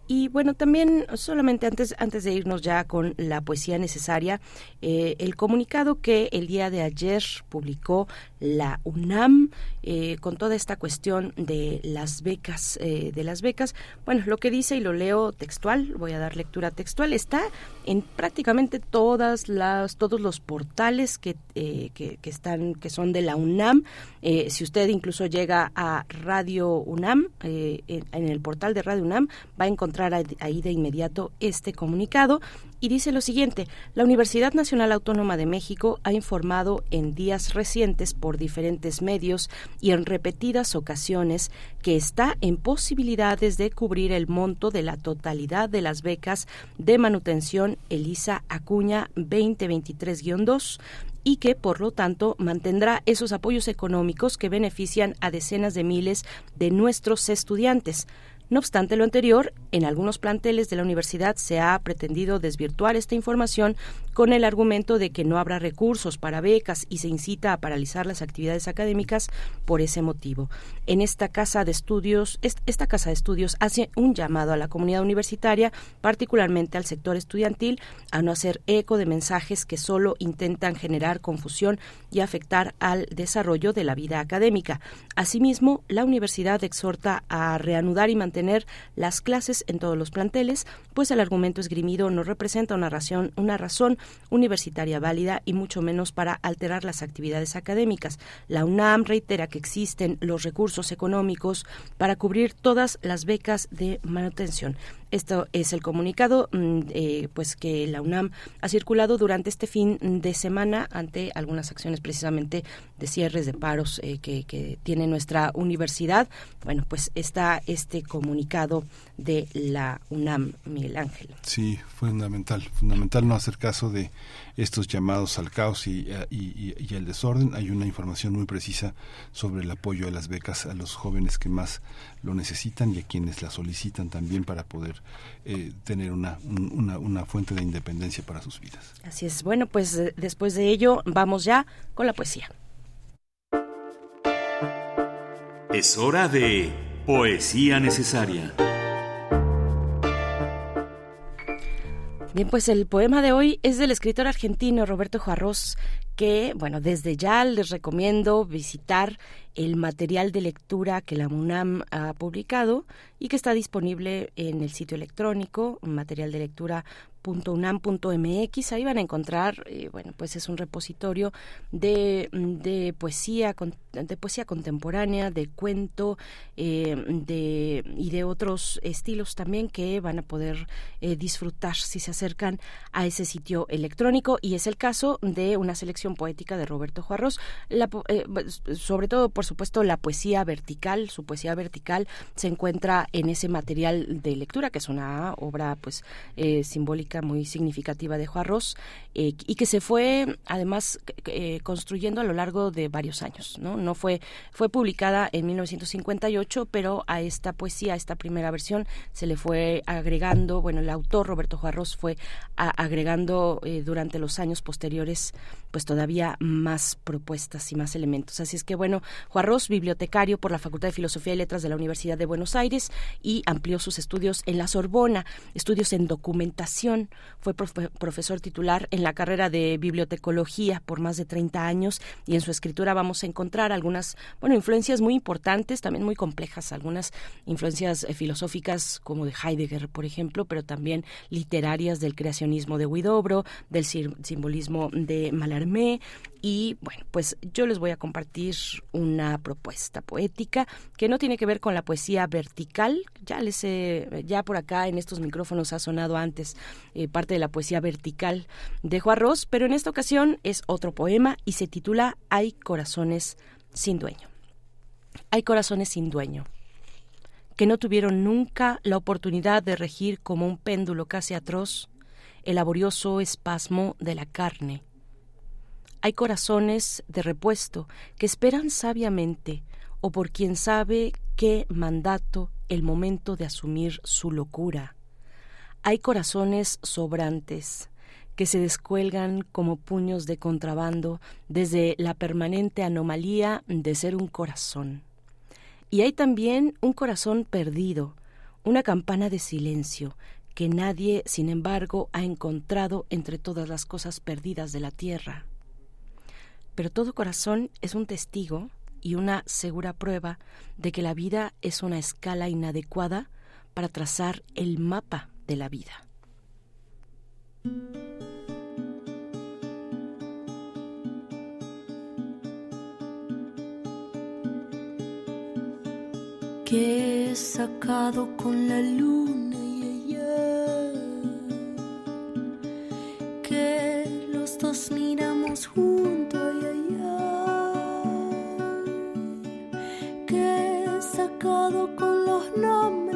Y bueno, también solamente antes, antes de irnos ya con la poesía necesaria, eh, el comunicado que el día de ayer publicó la UNAM eh, con toda esta cuestión de las becas, eh, de las becas. Bueno, lo que dice y lo leo textual, voy a dar lectura textual, está en prácticamente todas las, todos los portales que, que, están, que son de la UNAM. si usted incluso llega a Radio UNAM, en el portal de Radio UNAM, va a encontrar ahí de inmediato este comunicado y dice lo siguiente, la Universidad Nacional Autónoma de México ha informado en días recientes por diferentes medios y en repetidas ocasiones que está en posibilidades de cubrir el monto de la totalidad de las becas de manutención Elisa Acuña 2023-2 y que, por lo tanto, mantendrá esos apoyos económicos que benefician a decenas de miles de nuestros estudiantes. No obstante lo anterior, en algunos planteles de la universidad se ha pretendido desvirtuar esta información con el argumento de que no habrá recursos para becas y se incita a paralizar las actividades académicas por ese motivo. En esta casa de estudios, esta casa de estudios hace un llamado a la comunidad universitaria, particularmente al sector estudiantil, a no hacer eco de mensajes que solo intentan generar confusión y afectar al desarrollo de la vida académica. Asimismo, la universidad exhorta a reanudar y mantener tener las clases en todos los planteles, pues el argumento esgrimido no representa una razón, una razón universitaria válida y mucho menos para alterar las actividades académicas. La UNAM reitera que existen los recursos económicos para cubrir todas las becas de manutención. Esto es el comunicado mm, eh, pues que la UNAM ha circulado durante este fin de semana ante algunas acciones precisamente de cierres de paros eh, que, que, tiene nuestra universidad. Bueno, pues está este comunicado de la UNAM, Miguel Ángel. Sí, fundamental, fundamental no hacer caso de estos llamados al caos y, y, y, al desorden. Hay una información muy precisa sobre el apoyo a las becas a los jóvenes que más lo necesitan y a quienes la solicitan también para poder eh, tener una, una, una fuente de independencia para sus vidas. Así es. Bueno, pues eh, después de ello vamos ya con la poesía. Es hora de poesía necesaria. Bien, pues el poema de hoy es del escritor argentino Roberto Juarros, que, bueno, desde ya les recomiendo visitar el material de lectura que la MUNAM ha publicado y que está disponible en el sitio electrónico, material de lectura .unam.mx ahí van a encontrar eh, bueno pues es un repositorio de, de poesía de poesía contemporánea de cuento eh, de y de otros estilos también que van a poder eh, disfrutar si se acercan a ese sitio electrónico. Y es el caso de una selección poética de Roberto Juarros. Sobre todo por supuesto la poesía vertical su poesía vertical se encuentra en ese material de lectura que es una obra pues simbólica muy significativa de Juarros eh, y que se fue además eh, construyendo a lo largo de varios años. No, no fue, fue publicada en 1958, pero a esta poesía, a esta primera versión, se le fue agregando, bueno, el autor Roberto Juarros fue agregando eh, durante los años posteriores pues todavía más propuestas y más elementos. Así es que bueno, Juarros, bibliotecario por la Facultad de Filosofía y Letras de la Universidad de Buenos Aires y amplió sus estudios en la Sorbona, estudios en documentación fue profesor titular en la carrera de bibliotecología por más de 30 años y en su escritura vamos a encontrar algunas, bueno, influencias muy importantes, también muy complejas, algunas influencias eh, filosóficas como de Heidegger, por ejemplo, pero también literarias del creacionismo de Huidobro, del simbolismo de Y bueno, pues yo les voy a compartir una propuesta poética que no tiene que ver con la poesía vertical, ya les he, ya por acá en estos micrófonos ha sonado antes eh, parte de la poesía vertical de Juan Ross, pero en esta ocasión es otro poema y se titula Hay corazones sin dueño. Hay corazones sin dueño que no tuvieron nunca la oportunidad de regir como un péndulo casi atroz el laborioso espasmo de la carne. Hay corazones de repuesto que esperan sabiamente o por quien sabe qué mandato el momento de asumir su locura hay corazones sobrantes que se descuelgan como puños de contrabando desde la permanente anomalía de ser un corazón. Y hay también un corazón perdido, una campana de silencio que nadie, sin embargo, ha encontrado entre todas las cosas perdidas de la tierra. Pero todo corazón es un testigo y una segura prueba de que la vida es una escala inadecuada para trazar el mapa de la vida. que he sacado con la luna y que los dos miramos juntos y allá, que he sacado con los nombres.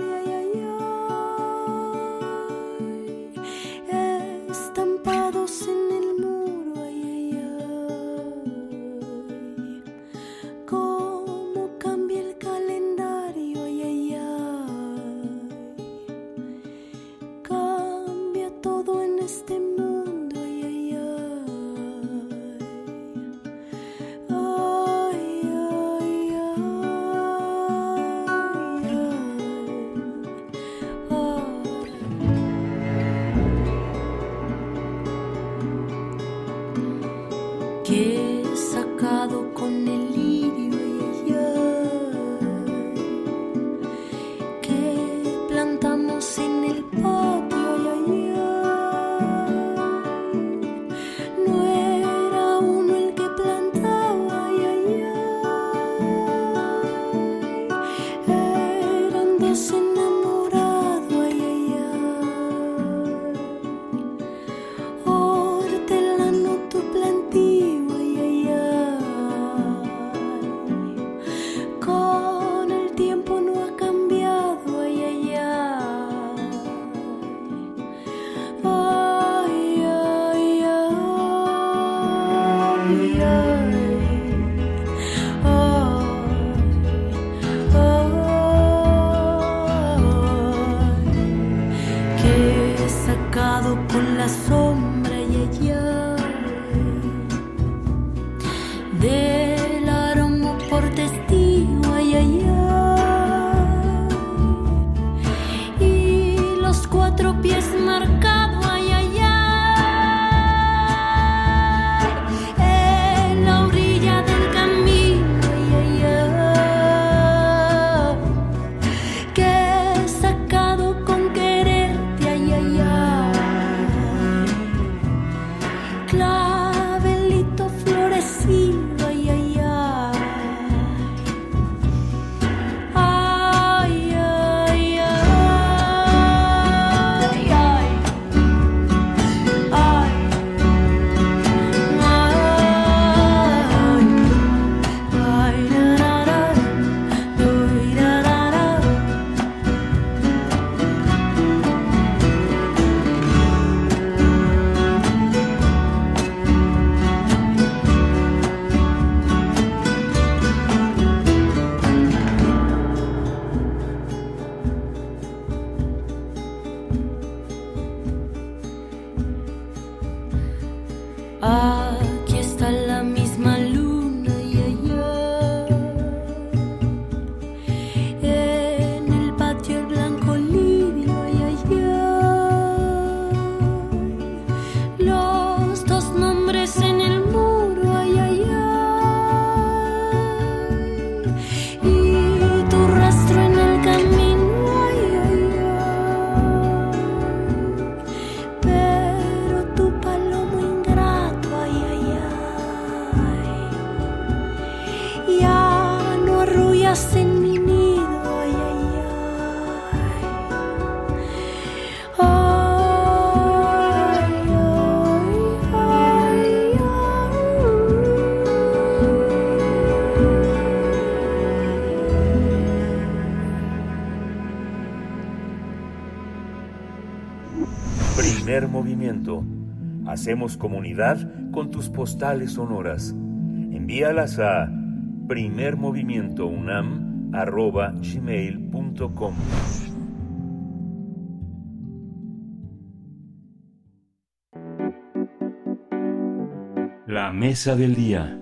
Hacemos comunidad con tus postales sonoras. Envíalas a primermovimientounam.gmail.com La mesa del día.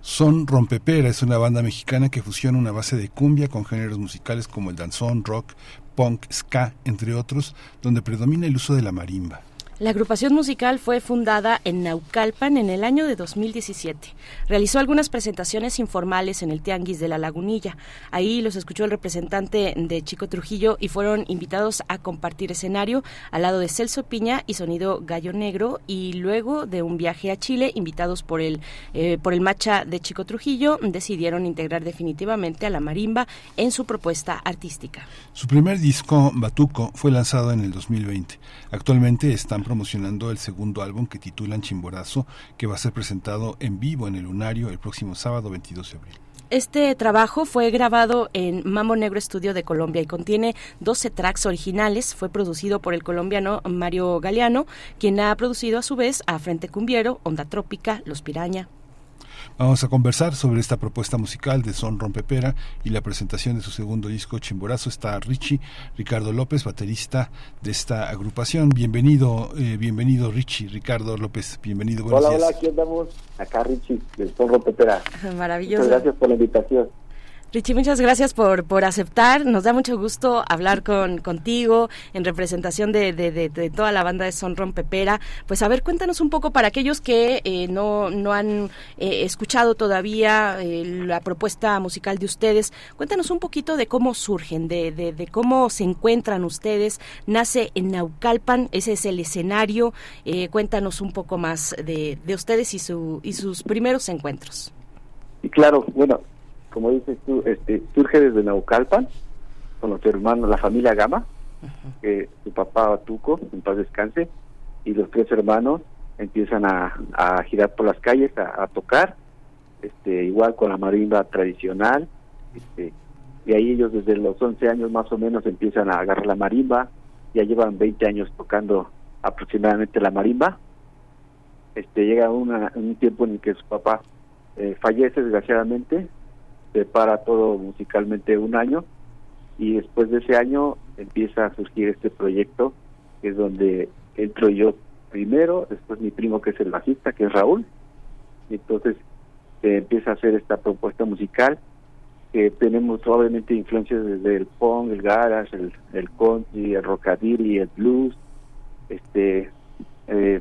Son Rompepera es una banda mexicana que fusiona una base de cumbia con géneros musicales como el danzón, rock, punk, ska, entre otros, donde predomina el uso de la marimba. La agrupación musical fue fundada en Naucalpan en el año de 2017. Realizó algunas presentaciones informales en el Tianguis de la Lagunilla. Ahí los escuchó el representante de Chico Trujillo y fueron invitados a compartir escenario al lado de Celso Piña y Sonido Gallo Negro y luego de un viaje a Chile invitados por el eh, por el macha de Chico Trujillo decidieron integrar definitivamente a la marimba en su propuesta artística. Su primer disco Batuco fue lanzado en el 2020. Actualmente están promocionando el segundo álbum que titulan Chimborazo, que va a ser presentado en vivo en el Lunario el próximo sábado 22 de abril. Este trabajo fue grabado en Mambo Negro Estudio de Colombia y contiene 12 tracks originales. Fue producido por el colombiano Mario Galeano, quien ha producido a su vez a Frente Cumbiero, Onda Trópica, Los Piraña, Vamos a conversar sobre esta propuesta musical de Son Rompepera y la presentación de su segundo disco Chimborazo. Está Richie, Ricardo López, baterista de esta agrupación. Bienvenido, eh, bienvenido Richie, Ricardo López, bienvenido. Hola, hola, aquí andamos. Acá Richie, de Son Rompepera. Maravilloso. Muchas gracias por la invitación. Richie, muchas gracias por, por aceptar. Nos da mucho gusto hablar con, contigo en representación de, de, de, toda la banda de Son Rompepera. Pues a ver, cuéntanos un poco para aquellos que eh, no, no han eh, escuchado todavía eh, la propuesta musical de ustedes. Cuéntanos un poquito de cómo surgen, de, de, cómo se encuentran ustedes. Nace en Naucalpan, ese es el escenario. cuéntanos un poco más de, de ustedes y, su, y sus primeros encuentros. Claro, bueno, como dices tú, este, surge desde Naucalpan, con los hermanos, la familia Gama, que su papá Tuco, en paz descanse, y los tres hermanos empiezan a, a girar por las calles, a, tocar, este, igual con la marimba tradicional, este, y ahí ellos desde los 11 años más o menos empiezan a agarrar la marimba, ya llevan 20 años tocando aproximadamente la marimba. Este llega una, un tiempo en el que su papá eh, fallece desgraciadamente se para todo musicalmente un año y después de ese año empieza a surgir este proyecto que es donde entro yo primero, después mi primo que es el bajista, que es Raúl, y entonces se empieza a hacer esta propuesta musical que tenemos obviamente influencias desde el punk, el garage, el, el country, el rockabilly, el blues, este eh,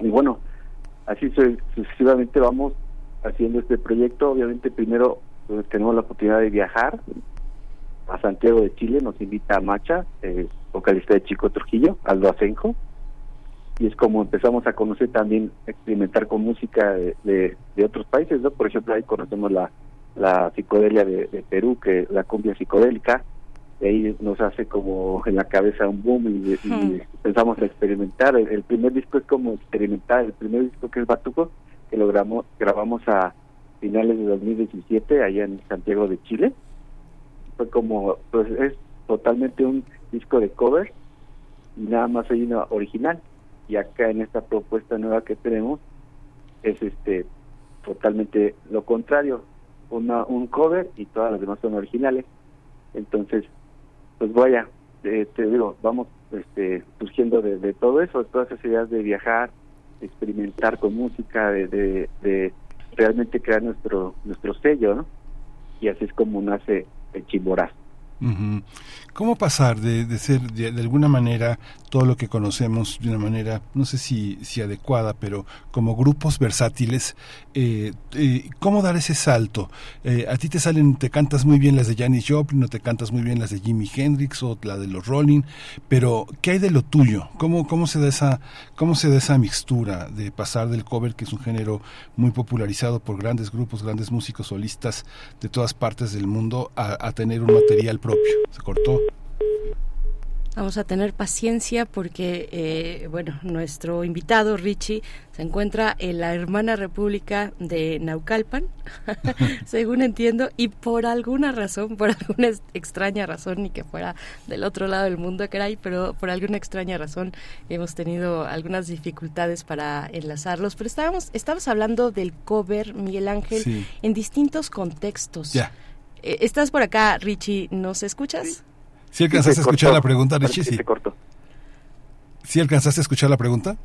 y bueno, así sucesivamente vamos haciendo este proyecto, obviamente primero tenemos la oportunidad de viajar a Santiago de Chile, nos invita a Macha, eh, vocalista de Chico Trujillo, Aldo Asenjo, y es como empezamos a conocer también, experimentar con música de, de, otros países, ¿no? Por ejemplo, ahí conocemos la, la psicodelia de, Perú, que la cumbia psicodélica, y ahí nos hace como en la cabeza un boom y, y empezamos a experimentar. El, el, primer disco es como experimentar, el primer disco que es Batuco, que lo grabamos, grabamos a finales de 2017 allá en Santiago de Chile. Fue como, pues es totalmente un disco de cover y nada más hay una original. Y acá en esta propuesta nueva que tenemos es este totalmente lo contrario, una un cover y todas las demás son originales. Entonces, pues vaya, eh, te digo, vamos este, surgiendo de, todo eso, todas esas ideas de viajar, experimentar con música, de, de realmente crear nuestro nuestro sello, ¿no? Y así es como nace el Chimborazo. ¿Cómo pasar de, de ser de, alguna manera todo lo que conocemos de una manera, no sé si, si adecuada, pero como grupos versátiles, eh, eh, ¿cómo dar ese salto? Eh, a ti te salen, te cantas muy bien las de Janis Joplin, no te cantas muy bien las de Jimi Hendrix o la de los Rolling, pero ¿qué hay de lo tuyo? ¿Cómo, cómo, se da esa, ¿Cómo se da esa mixtura de pasar del cover, que es un género muy popularizado por grandes grupos, grandes músicos solistas de todas partes del mundo, a, a tener un material propio? Se cortó. Vamos a tener paciencia porque, eh, bueno, nuestro invitado Richie se encuentra en la hermana república de Naucalpan, según entiendo, y por alguna razón, por alguna extraña razón, ni que fuera del otro lado del mundo, caray, pero por alguna extraña razón hemos tenido algunas dificultades para enlazarlos. Pero estábamos, estábamos hablando del cover, Miguel Ángel, en distintos contextos. Ya. Eh, ¿Estás por acá, Richie? ¿Nos escuchas? ¿Sí alcanzaste a escuchar la pregunta, Richie? Sí. ¿Sí alcanzaste a escuchar la pregunta?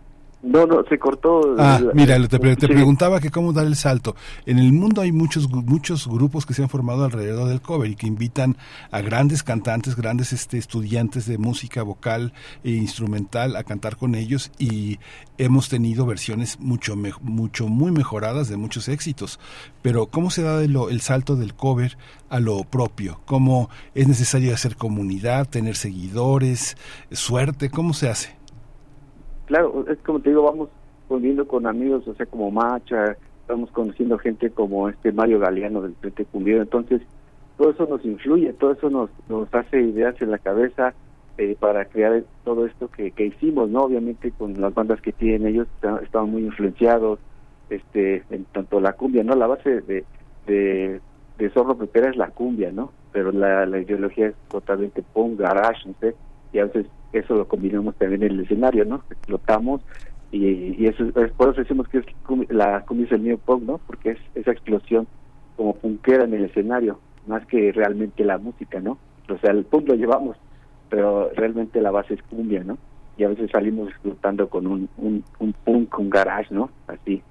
No, no, se cortó. Ah, mira, te, te Sí. preguntaba que cómo dar el salto. En el mundo hay muchos muchos grupos que se han formado alrededor del cover y que invitan a grandes cantantes, grandes este, estudiantes de música vocal e instrumental a cantar con ellos y hemos tenido versiones mucho me- mucho muy mejoradas de muchos éxitos. Pero cómo se da de lo- el salto del cover a lo propio? ¿Cómo es necesario hacer comunidad, tener seguidores, suerte? ¿Cómo se hace? Claro, es como te digo, vamos volviendo con amigos, o sea, como Macha, estamos conociendo gente como este Mario Galeano del Frente Cumbiero, entonces todo eso nos influye, todo eso nos, nos hace ideas en la cabeza eh, para crear todo esto que, hicimos, ¿no? Obviamente con las bandas que tienen ellos estaban muy influenciados, este, en tanto la cumbia, ¿no? La base de, de, de Zorro Pepera es la cumbia, ¿no? Pero la, la ideología es totalmente punk, garage, no sé, y a veces eso lo combinamos también en el escenario, ¿no? Explotamos y, y eso es por eso decimos que es la cumbia es new punk, ¿no? Porque es esa explosión como punkera en el escenario, más que realmente la música, ¿no? O sea, el punk lo llevamos, pero realmente la base es cumbia, ¿no? Y a veces salimos explotando con un punk, un garage, ¿no? Así.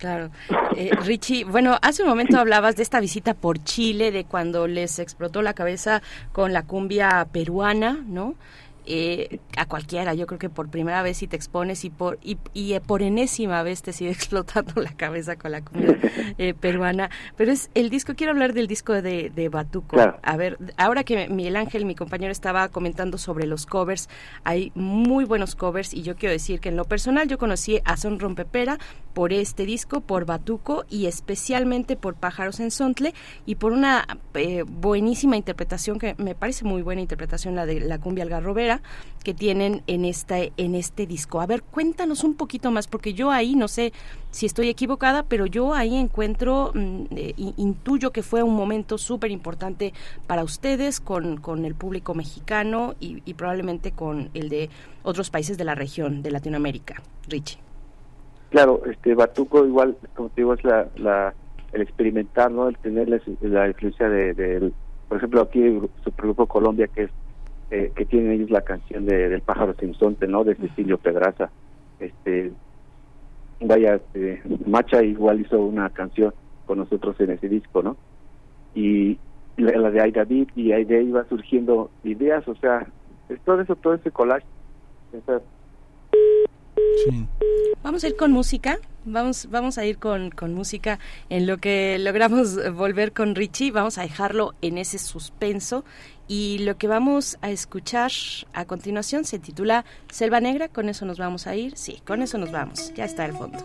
Claro. Eh, Richie, bueno, hace un momento hablabas de esta visita por Chile, de cuando les explotó la cabeza con la cumbia peruana, ¿no? Eh, a cualquiera, yo creo que por primera vez si te expones y por y, y, eh, por enésima vez te sigue explotando la cabeza con la cumbia eh, peruana. Pero es el disco, quiero hablar del disco de, de Batuco. Claro. A ver, ahora que Miguel Ángel, mi compañero, estaba comentando sobre los covers, hay muy buenos covers y yo quiero decir que en lo personal yo conocí a Son Rompepera por este disco, por Batuco y especialmente por Pájaros en Sontle y por una eh, buenísima interpretación que me parece muy buena interpretación la de la cumbia algarrobera que tienen en este en este disco. A ver, cuéntanos un poquito más porque yo ahí no sé si estoy equivocada, pero yo ahí encuentro mm, eh, in- intuyo que fue un momento súper importante para ustedes con, con el público mexicano y, y probablemente con el de otros países de la región de Latinoamérica. Richie. Claro, este Batuco igual, como te digo, es la, la el experimentar, ¿no? El tener la, influencia de, por ejemplo, aquí el gru- Supergrupo Colombia, que es eh, que tienen ellos la canción de, del pájaro Simpsonte, ¿no? De Cecilio Pedraza. Este, vaya, este, Macha igual hizo una canción con nosotros en ese disco, ¿í Y la, de Aida David y ahí de ahí va surgiendo ideas, o sea, es todo eso, todo ese collage, esa Vamos a ir con música. Vamos, vamos a ir con, con música. En lo que logramos volver con Richie, vamos a dejarlo en ese suspenso. Y lo que vamos a escuchar a continuación se titula Selva Negra. Con eso nos vamos a ir. Sí, con eso nos vamos. Ya está el fondo.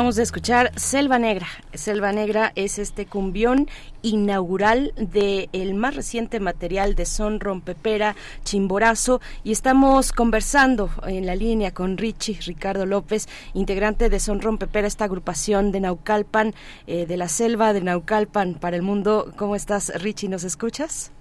Acabamos de escuchar Selva Negra. Selva Negra es este cumbión inaugural del el más reciente material de Son Rompepera, Chimborazo, y estamos conversando en la línea con Richie Ricardo López, integrante de Son Rompepera, esta agrupación de Naucalpan, eh, de la selva de Naucalpan para el mundo. ¿Cómo estás, Richie? ¿Nos escuchas?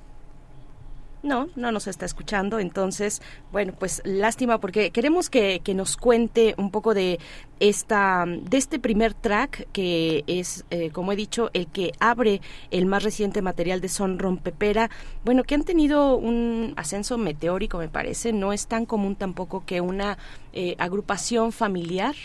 No, no nos está escuchando. Entonces, bueno, pues lástima porque queremos que, que nos cuente un poco de esta, de este primer track que es, eh, como he dicho, el que abre el más reciente material de Son Rompepera. Bueno, que han tenido un ascenso meteórico, me parece. No es tan común tampoco que una eh, agrupación familiar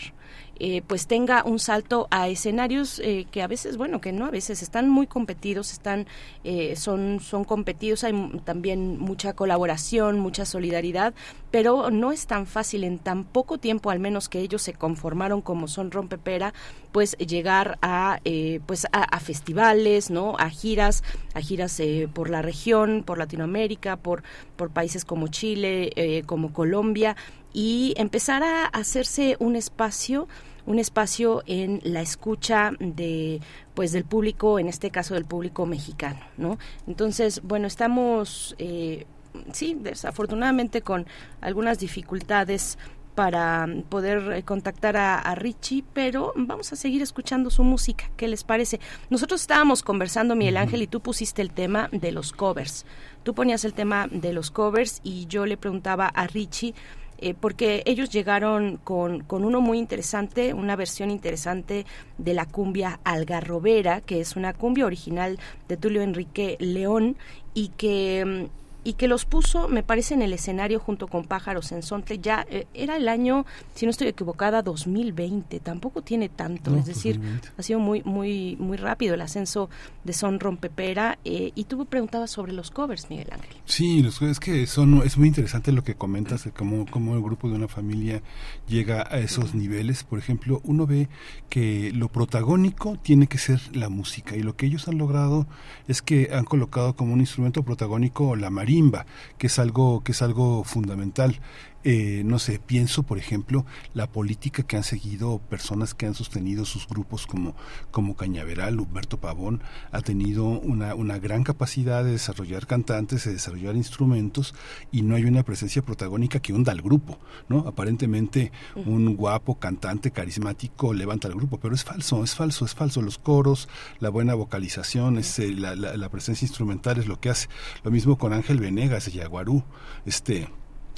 eh, pues tenga un salto a escenarios eh, que a veces, bueno, que no a veces están muy competidos, están, eh, son, son competidos, hay también mucha colaboración, mucha solidaridad, pero no es tan fácil en tan poco tiempo, al menos que ellos se conformaron como son Rompepera, pues llegar a, pues a, festivales, ¿no? A giras, a giras por la región, por Latinoamérica, por, por países como Chile, como Colombia, y empezar a hacerse un espacio un espacio en la escucha de pues del público en este caso del público mexicano no entonces bueno estamos eh, sí desafortunadamente con algunas dificultades para poder eh, contactar a, a, Richie, pero vamos a seguir escuchando su música. ¿Qué les parece? Nosotros estábamos conversando, Miguel Ángel, y tú pusiste el tema de los covers. Tú ponías el tema de los covers y yo le preguntaba a Richie eh, porque ellos llegaron con, con, uno muy interesante, una versión interesante de la cumbia algarrobera, que es una cumbia original de Tulio Enrique León y que mm, y que los puso, me parece, en el escenario junto con Pájaros en Sontle. Ya eh, era el año, si no estoy equivocada, 2020. Tampoco tiene tanto, es decir, ha sido muy, muy, muy rápido el ascenso de Son Rompepera. Eh, y tú me preguntabas sobre los covers, Miguel Ángel. Sí, es que son, es muy interesante lo que comentas, de cómo, cómo el grupo de una familia llega a esos niveles. Por ejemplo, uno ve que lo protagónico tiene que ser la música y lo que ellos han logrado es que han colocado como un instrumento protagónico la que es algo, que es algo fundamental. Eh, no sé, pienso, por ejemplo, la política que han seguido personas que han sostenido sus grupos como, como Cañaveral, Humberto Pavón, ha tenido una, una gran capacidad de desarrollar cantantes, de desarrollar instrumentos, y no hay una presencia protagónica que hunda al grupo, ¿no? Aparentemente un guapo cantante carismático levanta al grupo, pero es falso, es falso, es falso. Los coros, la buena vocalización, es, eh, la, la, la, presencia instrumental es lo que hace. Lo mismo con Ángel Venegas de Yaguarú, este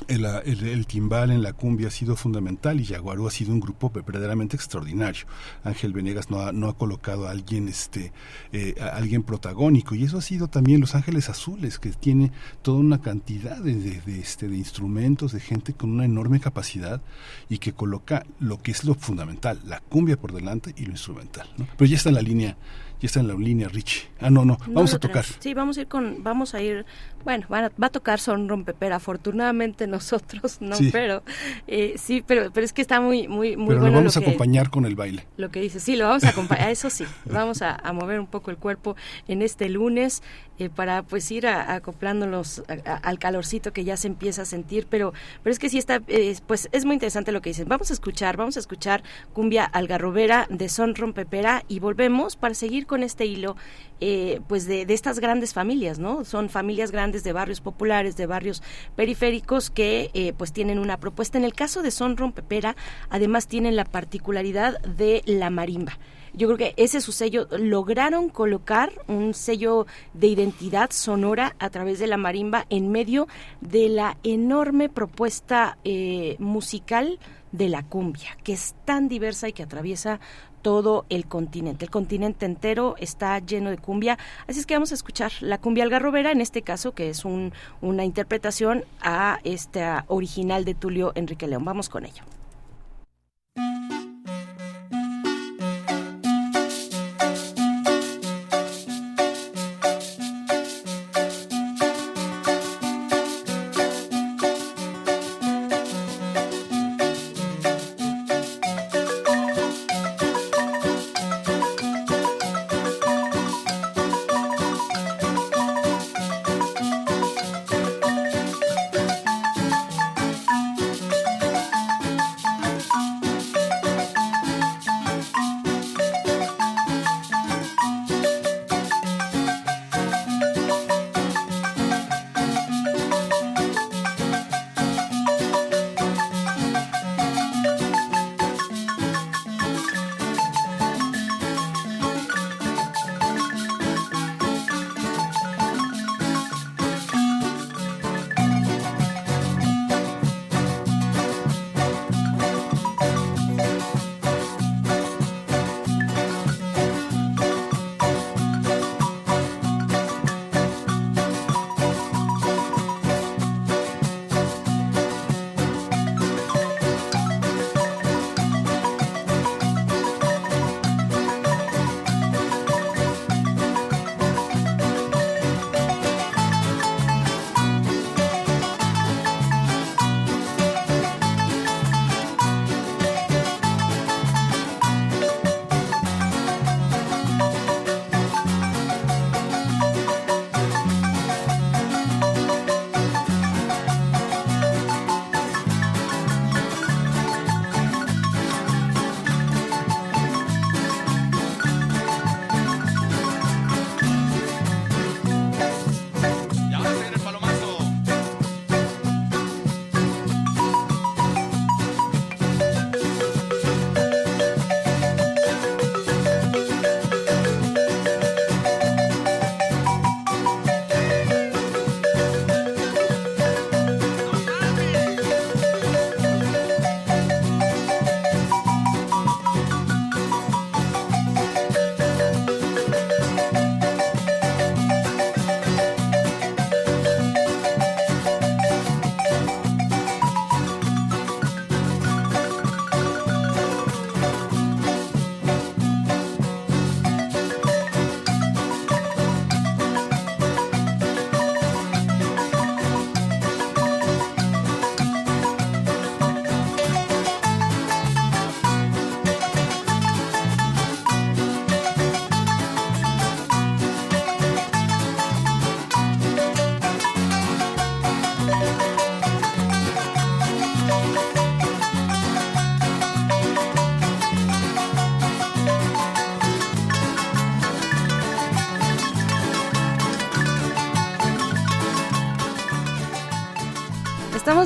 el, el, timbal en la cumbia ha sido fundamental y Yaguarú ha sido un grupo verdaderamente extraordinario. Ángel Venegas no ha, no colocado a alguien, este, eh, alguien protagónico y eso ha sido también Los Ángeles Azules, que tiene toda una cantidad de, este, de instrumentos, de gente con una enorme capacidad y que coloca lo que es lo fundamental, la cumbia por delante y lo instrumental. ¿no? Pero ya está la línea ya está en la línea Rich. Ah, no, no, vamos a tocar. Sí, vamos a ir con, vamos a ir, bueno, va a, tocar Son Rompepera, afortunadamente nosotros no, pero eh, sí, pero, pero es que está muy, muy, muy pero bueno. Lo vamos a acompañar con el baile. Lo que dice, sí, lo vamos a acompañar, eso sí, vamos a, a, mover un poco el cuerpo en este lunes eh, para pues ir a, acoplándolos al calorcito que ya se empieza a sentir, pero, pero es que sí está, eh, pues es muy interesante lo que dicen. Vamos a escuchar, vamos a escuchar Cumbia Algarrobera de Son Rompepera y volvemos para seguir con este hilo eh, pues de, estas grandes familias, ¿no? Son familias grandes de barrios populares, de barrios periféricos que eh, pues tienen una propuesta. En el caso de Son Rompepera, además tienen la particularidad de la marimba. Yo creo que ese es su sello. Lograron colocar un sello de identidad sonora a través de la marimba en medio de la enorme propuesta eh, musical de la cumbia, que es tan diversa y que atraviesa todo el continente. El continente entero está lleno de cumbia. Así es que vamos a escuchar la cumbia algarrobera, en este caso, que es un, una interpretación a esta original de Tulio Enrique León. Vamos con ello.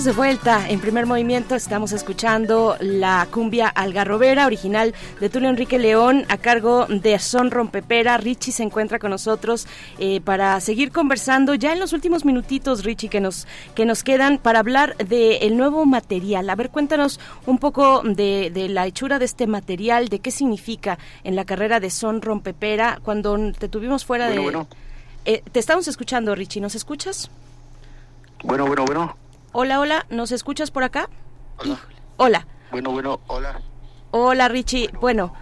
Estamos de vuelta en primer movimiento. Estamos escuchando la cumbia algarrobera, original de Tulio Enrique León, a cargo de Son Rompepera. Richie se encuentra con nosotros eh, para seguir conversando ya en los últimos minutitos, Richie, que nos, que nos quedan para hablar del nuevo material. A ver, cuéntanos un poco de, la hechura de este material, de qué significa en la carrera de Son Rompepera. Cuando te tuvimos fuera de. Eh, te estamos escuchando, Richie. ¿Nos escuchas? Bueno, bueno, bueno. Hola, hola, ¿nos escuchas por acá? Hola. Hola. Bueno, bueno, hola. Hola, Richie. Bueno,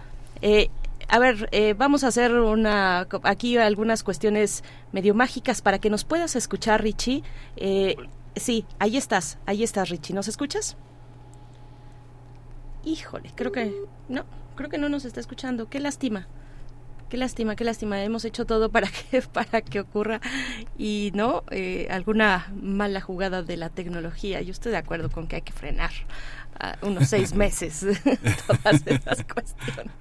eh, a ver, eh, vamos a hacer una aquí algunas cuestiones medio mágicas para que nos puedas escuchar, Richie. Eh, sí, ahí estás, ahí estás, Richie. ¿Nos escuchas? Híjole, creo que no, creo que no nos está escuchando. Qué lástima. Qué lástima, qué lástima. Hemos hecho todo para que para que ocurra y no eh, alguna mala jugada de la tecnología. Yo estoy de acuerdo con que hay que frenar unos seis meses todas esas cuestiones.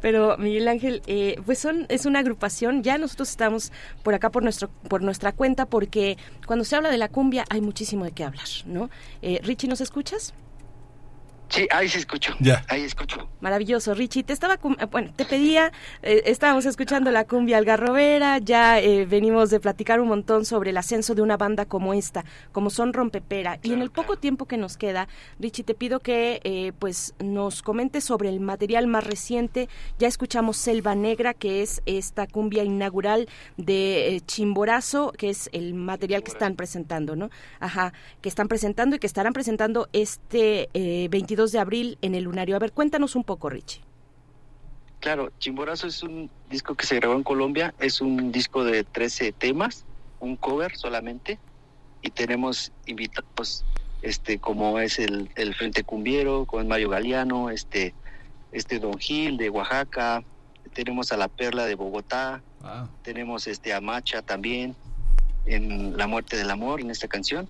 Pero Miguel Ángel, eh, pues son es una agrupación. Ya nosotros estamos por acá por nuestro por nuestra cuenta porque cuando se habla de la cumbia hay muchísimo de qué hablar, ¿no? Eh, Richie, ¿nos escuchas? Sí, ahí se escucho. Ya. Ahí escucho. Maravilloso, Richie. Te estaba, eh, bueno, te pedía, eh, estábamos escuchando la cumbia algarrobera, ya eh, venimos de platicar un montón sobre el ascenso de una banda como esta, como son Rompepera. y en el poco tiempo que nos queda, Richie, te pido que pues nos comentes sobre el material más reciente. Ya escuchamos Selva Negra, que es esta cumbia inaugural de Chimborazo, que es el material que están presentando, ¿no? Ajá, que están presentando y que estarán presentando este 22 de abril en el Lunario. A ver, cuéntanos un poco, Richie. Claro, Chimborazo es un disco que se grabó en Colombia, es un disco de 13 temas, un cover solamente, y tenemos invitados este como es el, el Frente Cumbiero, con Mario Galeano, este, este Don Gil de Oaxaca, tenemos a La Perla de Bogotá, tenemos este a Macha también en La Muerte del Amor en esta canción,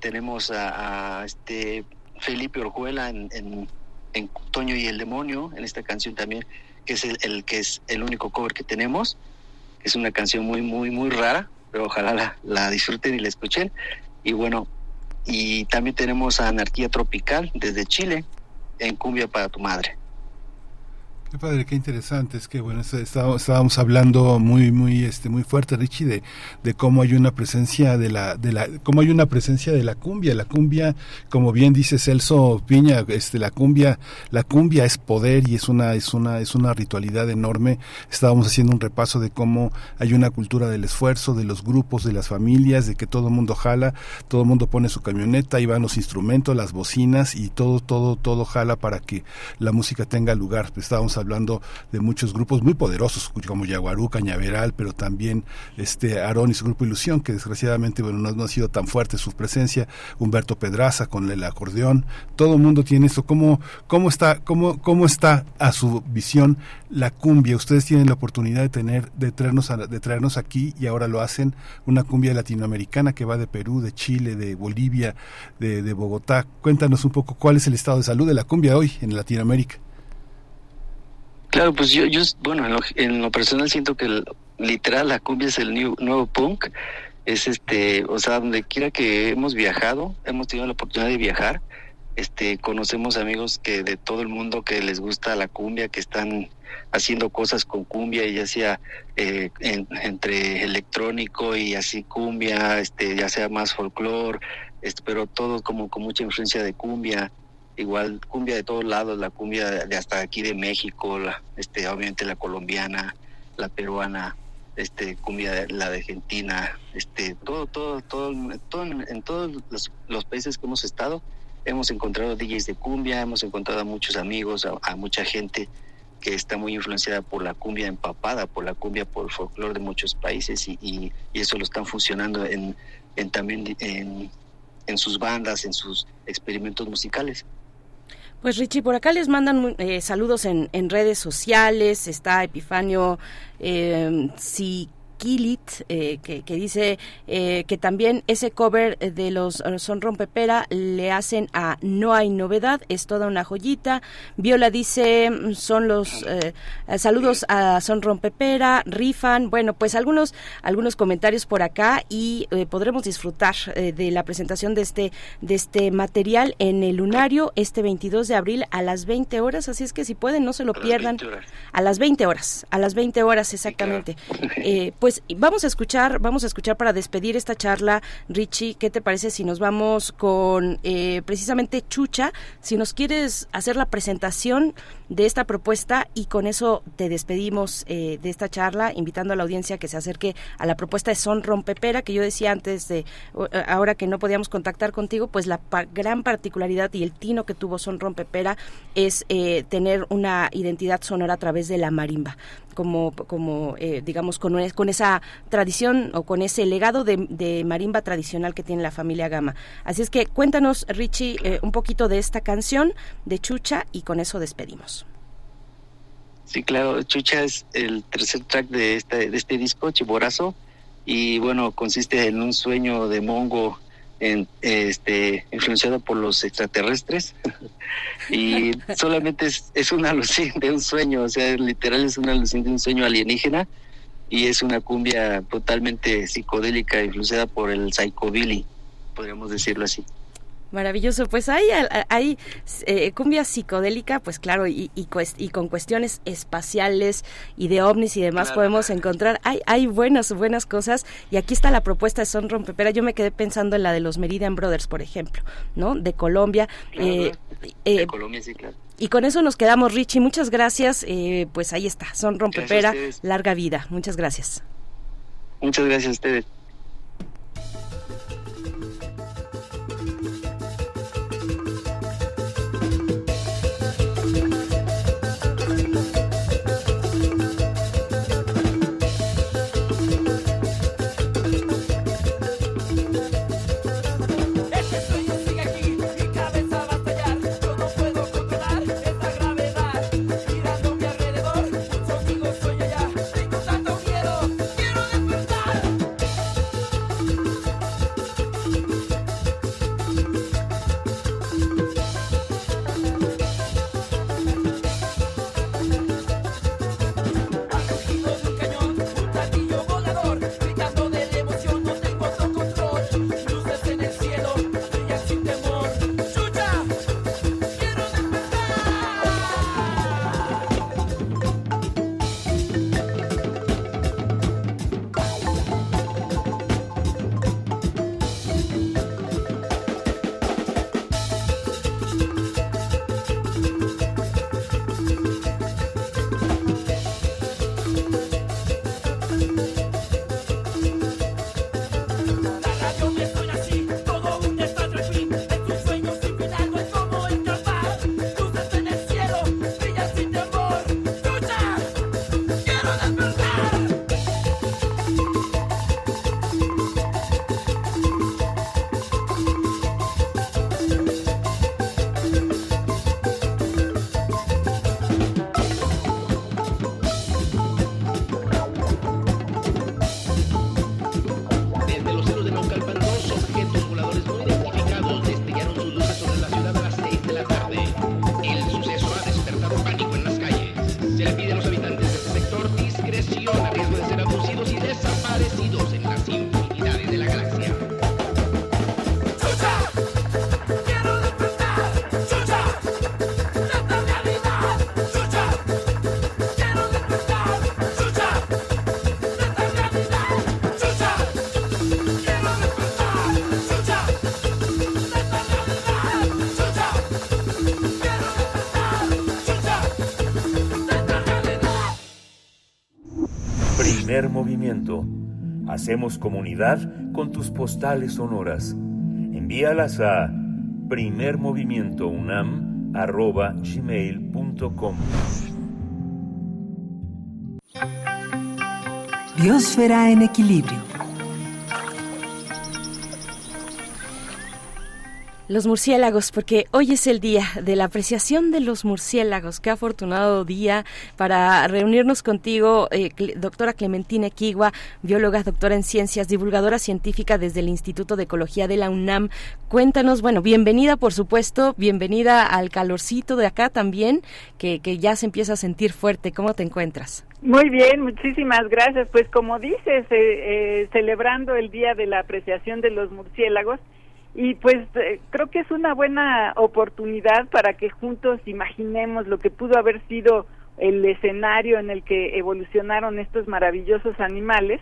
tenemos a, a este Felipe Orjuela en, en, Toño y el Demonio, en esta canción también, que es el, que es el único cover que tenemos. Es una canción muy, muy, muy rara, pero ojalá la, la disfruten y la escuchen. Y bueno, y también tenemos a Anarquía Tropical desde Chile, en Cumbia para tu Madre. Qué padre, qué interesante. Es que bueno, estábamos, hablando muy, muy, este, muy fuerte, Richie, de, de cómo hay una presencia de la, de la, cómo hay una presencia de la cumbia. La cumbia, como bien dice Celso Piña, este, la cumbia, la cumbia es poder y es una, es una, es una ritualidad enorme. Estábamos haciendo un repaso de cómo hay una cultura del esfuerzo, de los grupos, de las familias, de que todo el mundo jala, todo el mundo pone su camioneta, y van los instrumentos, las bocinas y todo, todo, todo jala para que la música tenga lugar. Estábamos hablando de muchos grupos muy poderosos como Yaguarú, Cañaveral, pero también este Aarón y su grupo Ilusión, que desgraciadamente bueno no, ha sido tan fuerte su presencia, Humberto Pedraza con el acordeón, todo el mundo tiene eso, ¿cómo, cómo está, cómo, cómo está a su visión la cumbia? Ustedes tienen la oportunidad de tener, de traernos de traernos aquí y ahora lo hacen, una cumbia latinoamericana que va de Perú, de Chile, de Bolivia, de, de Bogotá. Cuéntanos un poco cuál es el estado de salud de la cumbia hoy en Latinoamérica. Claro, pues yo, yo bueno, en lo, personal siento que literal la cumbia es el nuevo punk. Es este, o sea, donde quiera que hemos viajado, hemos tenido la oportunidad de viajar, este, conocemos amigos que de todo el mundo que les gusta la cumbia, que están haciendo cosas con cumbia, ya sea eh, entre electrónico y así cumbia, este, ya sea más folclore, este, pero todo como con mucha influencia de cumbia igual cumbia de todos lados, la cumbia de hasta aquí de México, la, este, obviamente la colombiana, la peruana, este, cumbia de, la de Argentina, este, todo, todo, todo, todo en, todos los, países que hemos estado, hemos encontrado DJs de cumbia, hemos encontrado a muchos amigos, a, mucha gente que está muy influenciada por la cumbia empapada, por la cumbia, por el folclore de muchos países y, y, eso lo están funcionando en, en también en, en sus bandas, en sus experimentos musicales. Pues Richie, por acá les mandan eh, saludos en, redes sociales. Está Epifanio eh, Kilit, eh, que, que, dice eh, que también ese cover de los Son Rompepera le hacen a No hay novedad, es toda una joyita. Viola dice, son los saludos a Son Rompepera, rifan. Bueno, pues algunos, algunos comentarios por acá y podremos disfrutar de la presentación de este, de este material en el Lunario este 22 de abril a las 20 horas, así es que si pueden no se lo pierdan. A las 20 horas, a las 20 horas exactamente. Eh, pues vamos a escuchar, vamos a escuchar para despedir esta charla, Richie, ¿qué te parece si nos vamos con eh, precisamente Chucha? Si nos quieres hacer la presentación de esta propuesta y con eso te despedimos eh, de esta charla, invitando a la audiencia que se acerque a la propuesta de Son Rompepera, que yo decía antes de, ahora que no podíamos contactar contigo, pues la gran particularidad y el tino que tuvo Son Rompepera es tener una identidad sonora a través de la marimba como, como eh, digamos, con, con esa tradición o con ese legado de, marimba tradicional que tiene la familia Gama. Así es que cuéntanos, Richie, eh, un poquito de esta canción de Chucha y con eso despedimos. Sí, claro, Chucha es el tercer track de este, de este disco, Chiborazo, y bueno, consiste en un sueño de Mongo en, este, influenciado por los extraterrestres y solamente es, una alucin de un sueño, o sea, literal es una alucin de un sueño alienígena y es una cumbia totalmente psicodélica influenciada por el psychobilly, podríamos decirlo así. Maravilloso, pues hay, hay eh, cumbia psicodélica, pues claro, y, y, con cuestiones espaciales y de ovnis y demás podemos encontrar, hay, hay buenas, buenas cosas, y aquí está la propuesta de Son Rompepera, yo me quedé pensando en la de los Meridian Brothers, por ejemplo, ¿no? De Colombia. Eh, de eh, Colombia, sí, claro. Y con eso nos quedamos, Richie, muchas gracias, pues ahí está, Son Rompepera, larga vida, muchas gracias. Muchas gracias a ustedes. Hacemos comunidad con tus postales sonoras. Envíalas a primermovimientounam.gmail.com Biosfera en equilibrio. Los murciélagos, porque hoy es el día de la apreciación de los murciélagos. Qué afortunado día para reunirnos contigo, eh, doctora Clementina Equigua, bióloga, doctora en ciencias, divulgadora científica desde el Instituto de Ecología de la UNAM. Cuéntanos, bueno, bienvenida por supuesto, bienvenida al calorcito de acá también, que, que ya se empieza a sentir fuerte. ¿Cómo te encuentras? Muy bien, muchísimas gracias. Pues como dices, eh, eh, celebrando el Día de la Apreciación de los Murciélagos, y pues eh, creo que es una buena oportunidad para que juntos imaginemos lo que pudo haber sido el escenario en el que evolucionaron estos maravillosos animales.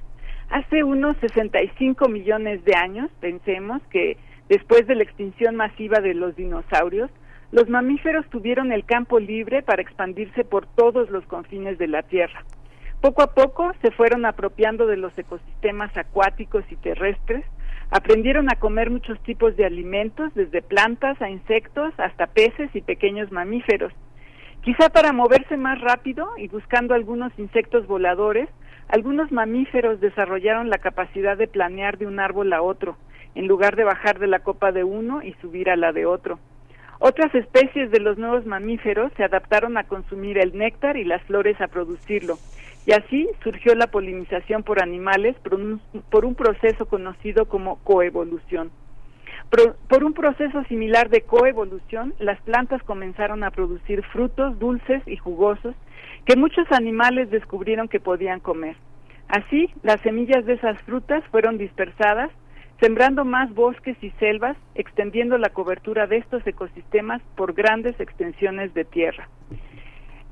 Hace unos 65 millones de años, pensemos que después de la extinción masiva de los dinosaurios, los mamíferos tuvieron el campo libre para expandirse por todos los confines de la Tierra. Poco a poco se fueron apropiando de los ecosistemas acuáticos y terrestres, Aprendieron a comer muchos tipos de alimentos, desde plantas a insectos hasta peces y pequeños mamíferos. Quizá para moverse más rápido y buscando algunos insectos voladores, algunos mamíferos desarrollaron la capacidad de planear de un árbol a otro, en lugar de bajar de la copa de uno y subir a la de otro. Otras especies de los nuevos mamíferos se adaptaron a consumir el néctar y las flores a producirlo, y así surgió la polinización por animales por un, proceso conocido como coevolución. por un proceso similar de coevolución, las plantas comenzaron a producir frutos dulces y jugosos que muchos animales descubrieron que podían comer. Así, las semillas de esas frutas fueron dispersadas, sembrando más bosques y selvas, extendiendo la cobertura de estos ecosistemas por grandes extensiones de tierra.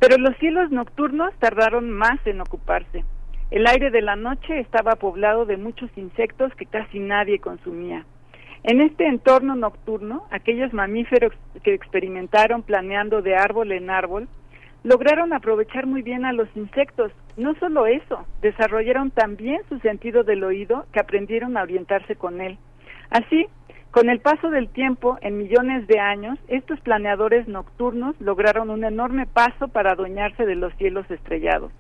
Pero los cielos nocturnos tardaron más en ocuparse. El aire de la noche estaba poblado de muchos insectos que casi nadie consumía. En este entorno nocturno, aquellos mamíferos que experimentaron planeando de árbol en árbol, lograron aprovechar muy bien a los insectos. No solo eso, desarrollaron también su sentido del oído que aprendieron a orientarse con él. Así, con el paso del tiempo, en millones de años, estos planeadores nocturnos lograron un enorme paso para adueñarse de los cielos estrellados.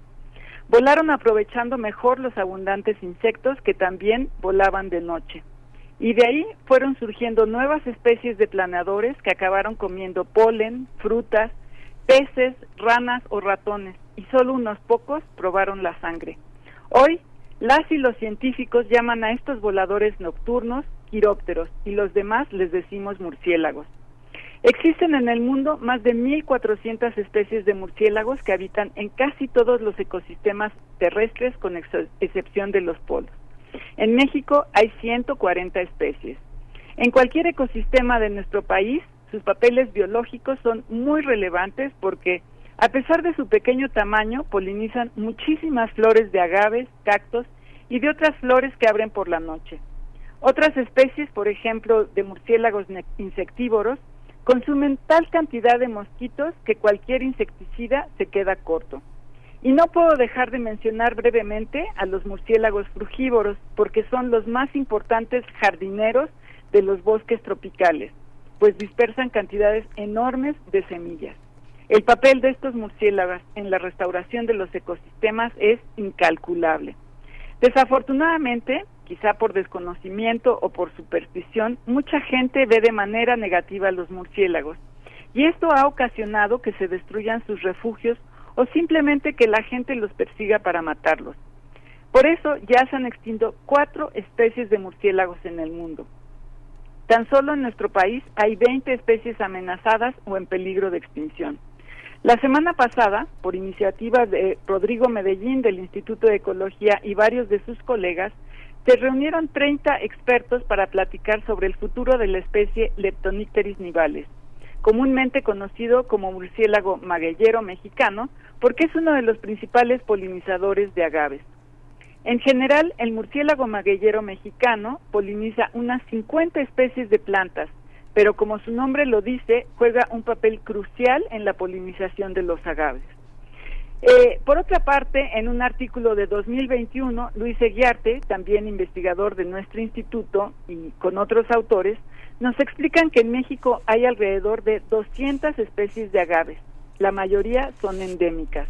Volaron aprovechando mejor los abundantes insectos que también volaban de noche. Y de ahí fueron surgiendo nuevas especies de planeadores que acabaron comiendo polen, frutas, peces, ranas o ratones, y solo unos pocos probaron la sangre. Hoy, las y los científicos llaman a estos voladores nocturnos quirópteros y los demás les decimos murciélagos. Existen en el mundo más de 1.400 especies de murciélagos que habitan en casi todos los ecosistemas terrestres con excepción de los polos. En México hay 140 especies. En cualquier ecosistema de nuestro país, sus papeles biológicos son muy relevantes porque, a pesar de su pequeño tamaño, polinizan muchísimas flores de agaves, cactos y de otras flores que abren por la noche. Otras especies, por ejemplo, de murciélagos insectívoros, consumen tal cantidad de mosquitos que cualquier insecticida se queda corto. Y no puedo dejar de mencionar brevemente a los murciélagos frugívoros, porque son los más importantes jardineros de los bosques tropicales, pues dispersan cantidades enormes de semillas. El papel de estos murciélagos en la restauración de los ecosistemas es incalculable. Desafortunadamente, quizá por desconocimiento o por superstición, mucha gente ve de manera negativa a los murciélagos. Y esto ha ocasionado que se destruyan sus refugios o simplemente que la gente los persiga para matarlos. Por eso ya se han extinto cuatro especies de murciélagos en el mundo. Tan solo en nuestro país hay 20 especies amenazadas o en peligro de extinción. La semana pasada, por iniciativa de Rodrigo Medellín del Instituto de Ecología y varios de sus colegas, se reunieron 30 expertos para platicar sobre el futuro de la especie Leptonicteris nivalis, comúnmente conocido como murciélago magueyero mexicano, porque es uno de los principales polinizadores de agaves. En general, el murciélago magueyero mexicano poliniza unas 50 especies de plantas, pero como su nombre lo dice, juega un papel crucial en la polinización de los agaves. Eh, por otra parte, en un artículo de 2021, Luis Eguiarte, también investigador de nuestro instituto y con otros autores, nos explican que en México hay alrededor de 200 especies de agaves. La mayoría son endémicas.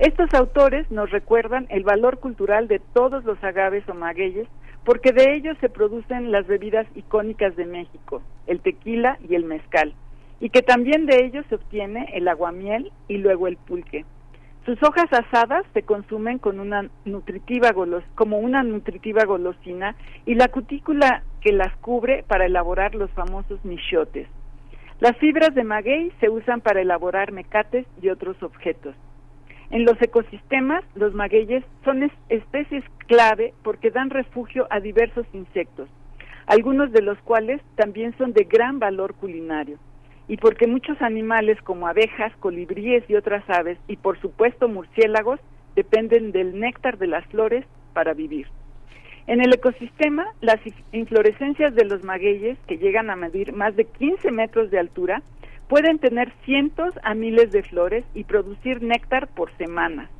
Estos autores nos recuerdan el valor cultural de todos los agaves o magueyes porque de ellos se producen las bebidas icónicas de México, el tequila y el mezcal, y que también de ellos se obtiene el aguamiel y luego el pulque. Sus hojas asadas se consumen con una nutritiva golos, como una nutritiva golosina y la cutícula que las cubre para elaborar los famosos michotes. Las fibras de maguey se usan para elaborar mecates y otros objetos. En los ecosistemas, los magueyes son especies clave porque dan refugio a diversos insectos, algunos de los cuales también son de gran valor culinario y porque muchos animales como abejas, colibríes y otras aves, y por supuesto murciélagos, dependen del néctar de las flores para vivir. En el ecosistema, las inflorescencias de los magueyes, que llegan a medir más de 15 metros de altura, pueden tener cientos a miles de flores y producir néctar por semana.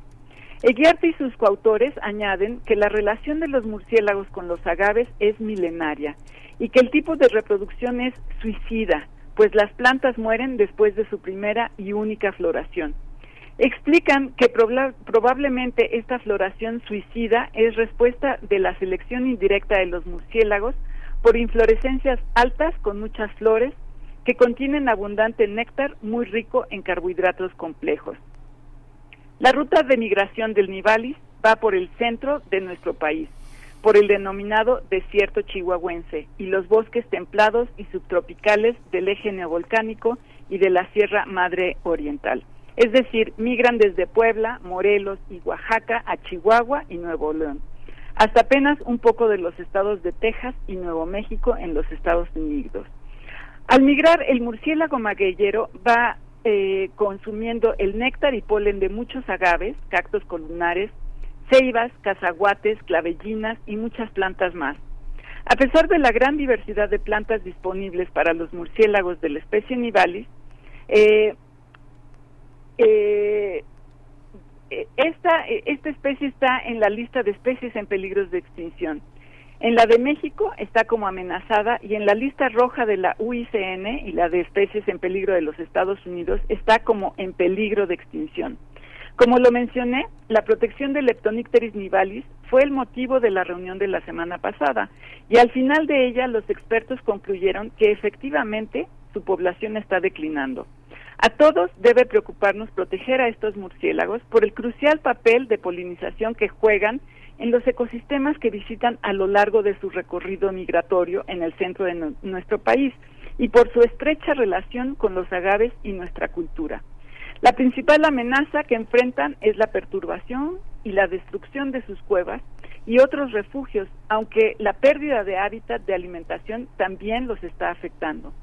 Eguiarte y sus coautores añaden que la relación de los murciélagos con los agaves es milenaria y que el tipo de reproducción es suicida, pues las plantas mueren después de su primera y única floración. Explican que probablemente esta floración suicida es respuesta de la selección indirecta de los murciélagos por inflorescencias altas con muchas flores que contienen abundante néctar muy rico en carbohidratos complejos. La ruta de migración del Nivalis va por el centro de nuestro país por el denominado desierto chihuahuense y los bosques templados y subtropicales del eje neovolcánico y de la Sierra Madre Oriental. Es decir, migran desde Puebla, Morelos y Oaxaca a Chihuahua y Nuevo León, hasta apenas un poco de los estados de Texas y Nuevo México en los Estados Unidos. Al migrar, el murciélago magueyero va eh, consumiendo el néctar y polen de muchos agaves, cactos columnares, ceibas, cazaguates, clavellinas y muchas plantas más. A pesar de la gran diversidad de plantas disponibles para los murciélagos de la especie Nivalis, eh, eh, esta, esta especie está en la lista de especies en peligros de extinción. En la de México está como amenazada y en la lista roja de la UICN y la de especies en peligro de los Estados Unidos está como en peligro de extinción. Como lo mencioné, la protección de Leptonicteris nivalis fue el motivo de la reunión de la semana pasada y al final de ella los expertos concluyeron que efectivamente su población está declinando. A todos debe preocuparnos proteger a estos murciélagos por el crucial papel de polinización que juegan en los ecosistemas que visitan a lo largo de su recorrido migratorio en el centro de nuestro país y por su estrecha relación con los agaves y nuestra cultura. La principal amenaza que enfrentan es la perturbación y la destrucción de sus cuevas y otros refugios, aunque la pérdida de hábitat de alimentación también los está afectando.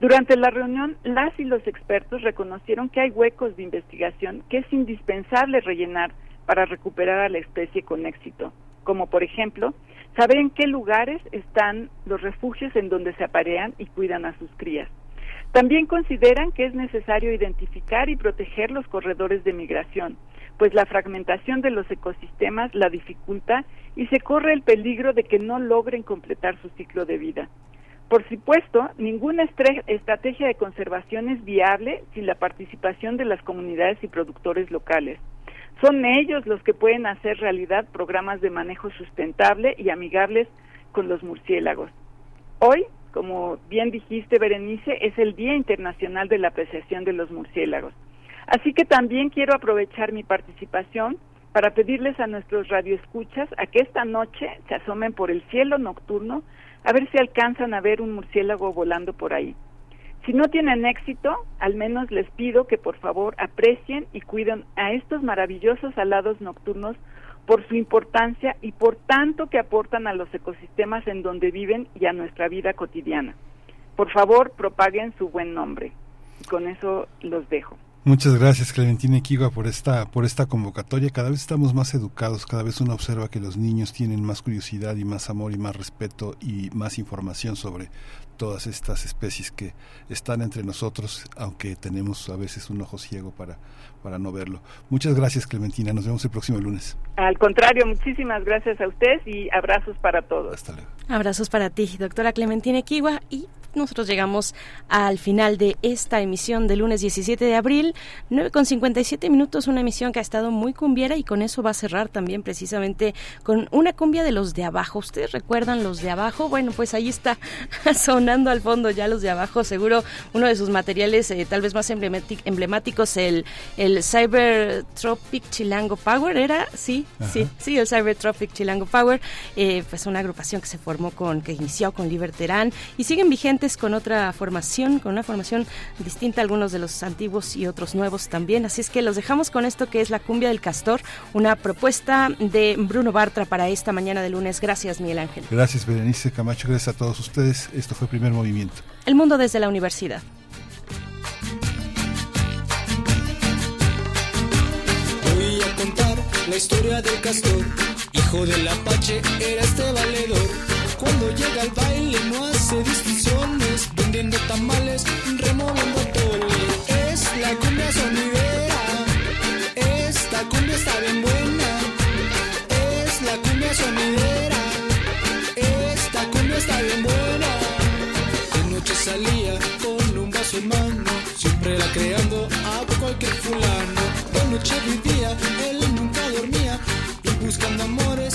Durante la reunión, las y los expertos reconocieron que hay huecos de investigación que es indispensable rellenar para recuperar a la especie con éxito, como por ejemplo, saber en qué lugares están los refugios en donde se aparean y cuidan a sus crías también consideran que es necesario identificar y proteger los corredores de migración, pues la fragmentación de los ecosistemas la dificulta y se corre el peligro de que no logren completar su ciclo de vida. Por supuesto, ninguna estrategia de conservación es viable sin la participación de las comunidades y productores locales. Son ellos los que pueden hacer realidad programas de manejo sustentable y amigables con los murciélagos. Hoy como bien dijiste, Berenice, es el Día Internacional de la Apreciación de los Murciélagos. Así que también quiero aprovechar mi participación para pedirles a nuestros radioescuchas a que esta noche se asomen por el cielo nocturno a ver si alcanzan a ver un murciélago volando por ahí. Si no tienen éxito, al menos les pido que por favor aprecien y cuiden a estos maravillosos alados nocturnos por su importancia y por tanto que aportan a los ecosistemas en donde viven y a nuestra vida cotidiana. Por favor, propaguen su buen nombre. Y con eso los dejo. Muchas gracias Clementina Equigua por esta por esta convocatoria. Cada vez estamos más educados, cada vez uno observa que los niños tienen más curiosidad y más amor y más respeto y más información sobre todas estas especies que están entre nosotros, aunque tenemos a veces un ojo ciego para para no verlo. Muchas gracias Clementina, nos vemos el próximo lunes. Al contrario, muchísimas gracias a usted y abrazos para todos. Hasta luego. Abrazos para ti, doctora Clementina Equigua y nosotros llegamos al final de esta emisión del lunes 17 de abril, 9 con 57 minutos, una emisión que ha estado muy cumbiera y con eso va a cerrar también precisamente con una cumbia de los de abajo. ¿Ustedes recuerdan los de abajo? Bueno, pues ahí está sonando al fondo ya los de abajo, seguro uno de sus materiales eh, tal vez más emblemáticos, el, el Cybertropic Chilango Power, ¿era? Sí, sí, sí, el Cybertropic Chilango Power, eh, pues una agrupación que se formó con, que inició con Liberterán y siguen vigentes con otra formación, con una formación distinta, algunos de los antiguos y otros nuevos también. Así es que los dejamos con esto que es la cumbia del castor, una propuesta de Bruno Bartra para esta mañana de lunes. Gracias, Miguel Ángel. Gracias, Berenice Camacho. Gracias a todos ustedes. Esto fue Primer Movimiento. El mundo desde la universidad. Voy a contar la historia del castor, hijo del apache, era este valedor cuando llega al baile no hace distinciones, vendiendo tamales, removiendo tole. Es la cumbia sonidera, esta cumbia está bien buena. Es la cumbia sonidera, esta cumbia está bien buena. De noche salía con un vaso en mano, siempre la creando a cualquier fulano. De noche vivía, él nunca dormía, y buscando amores,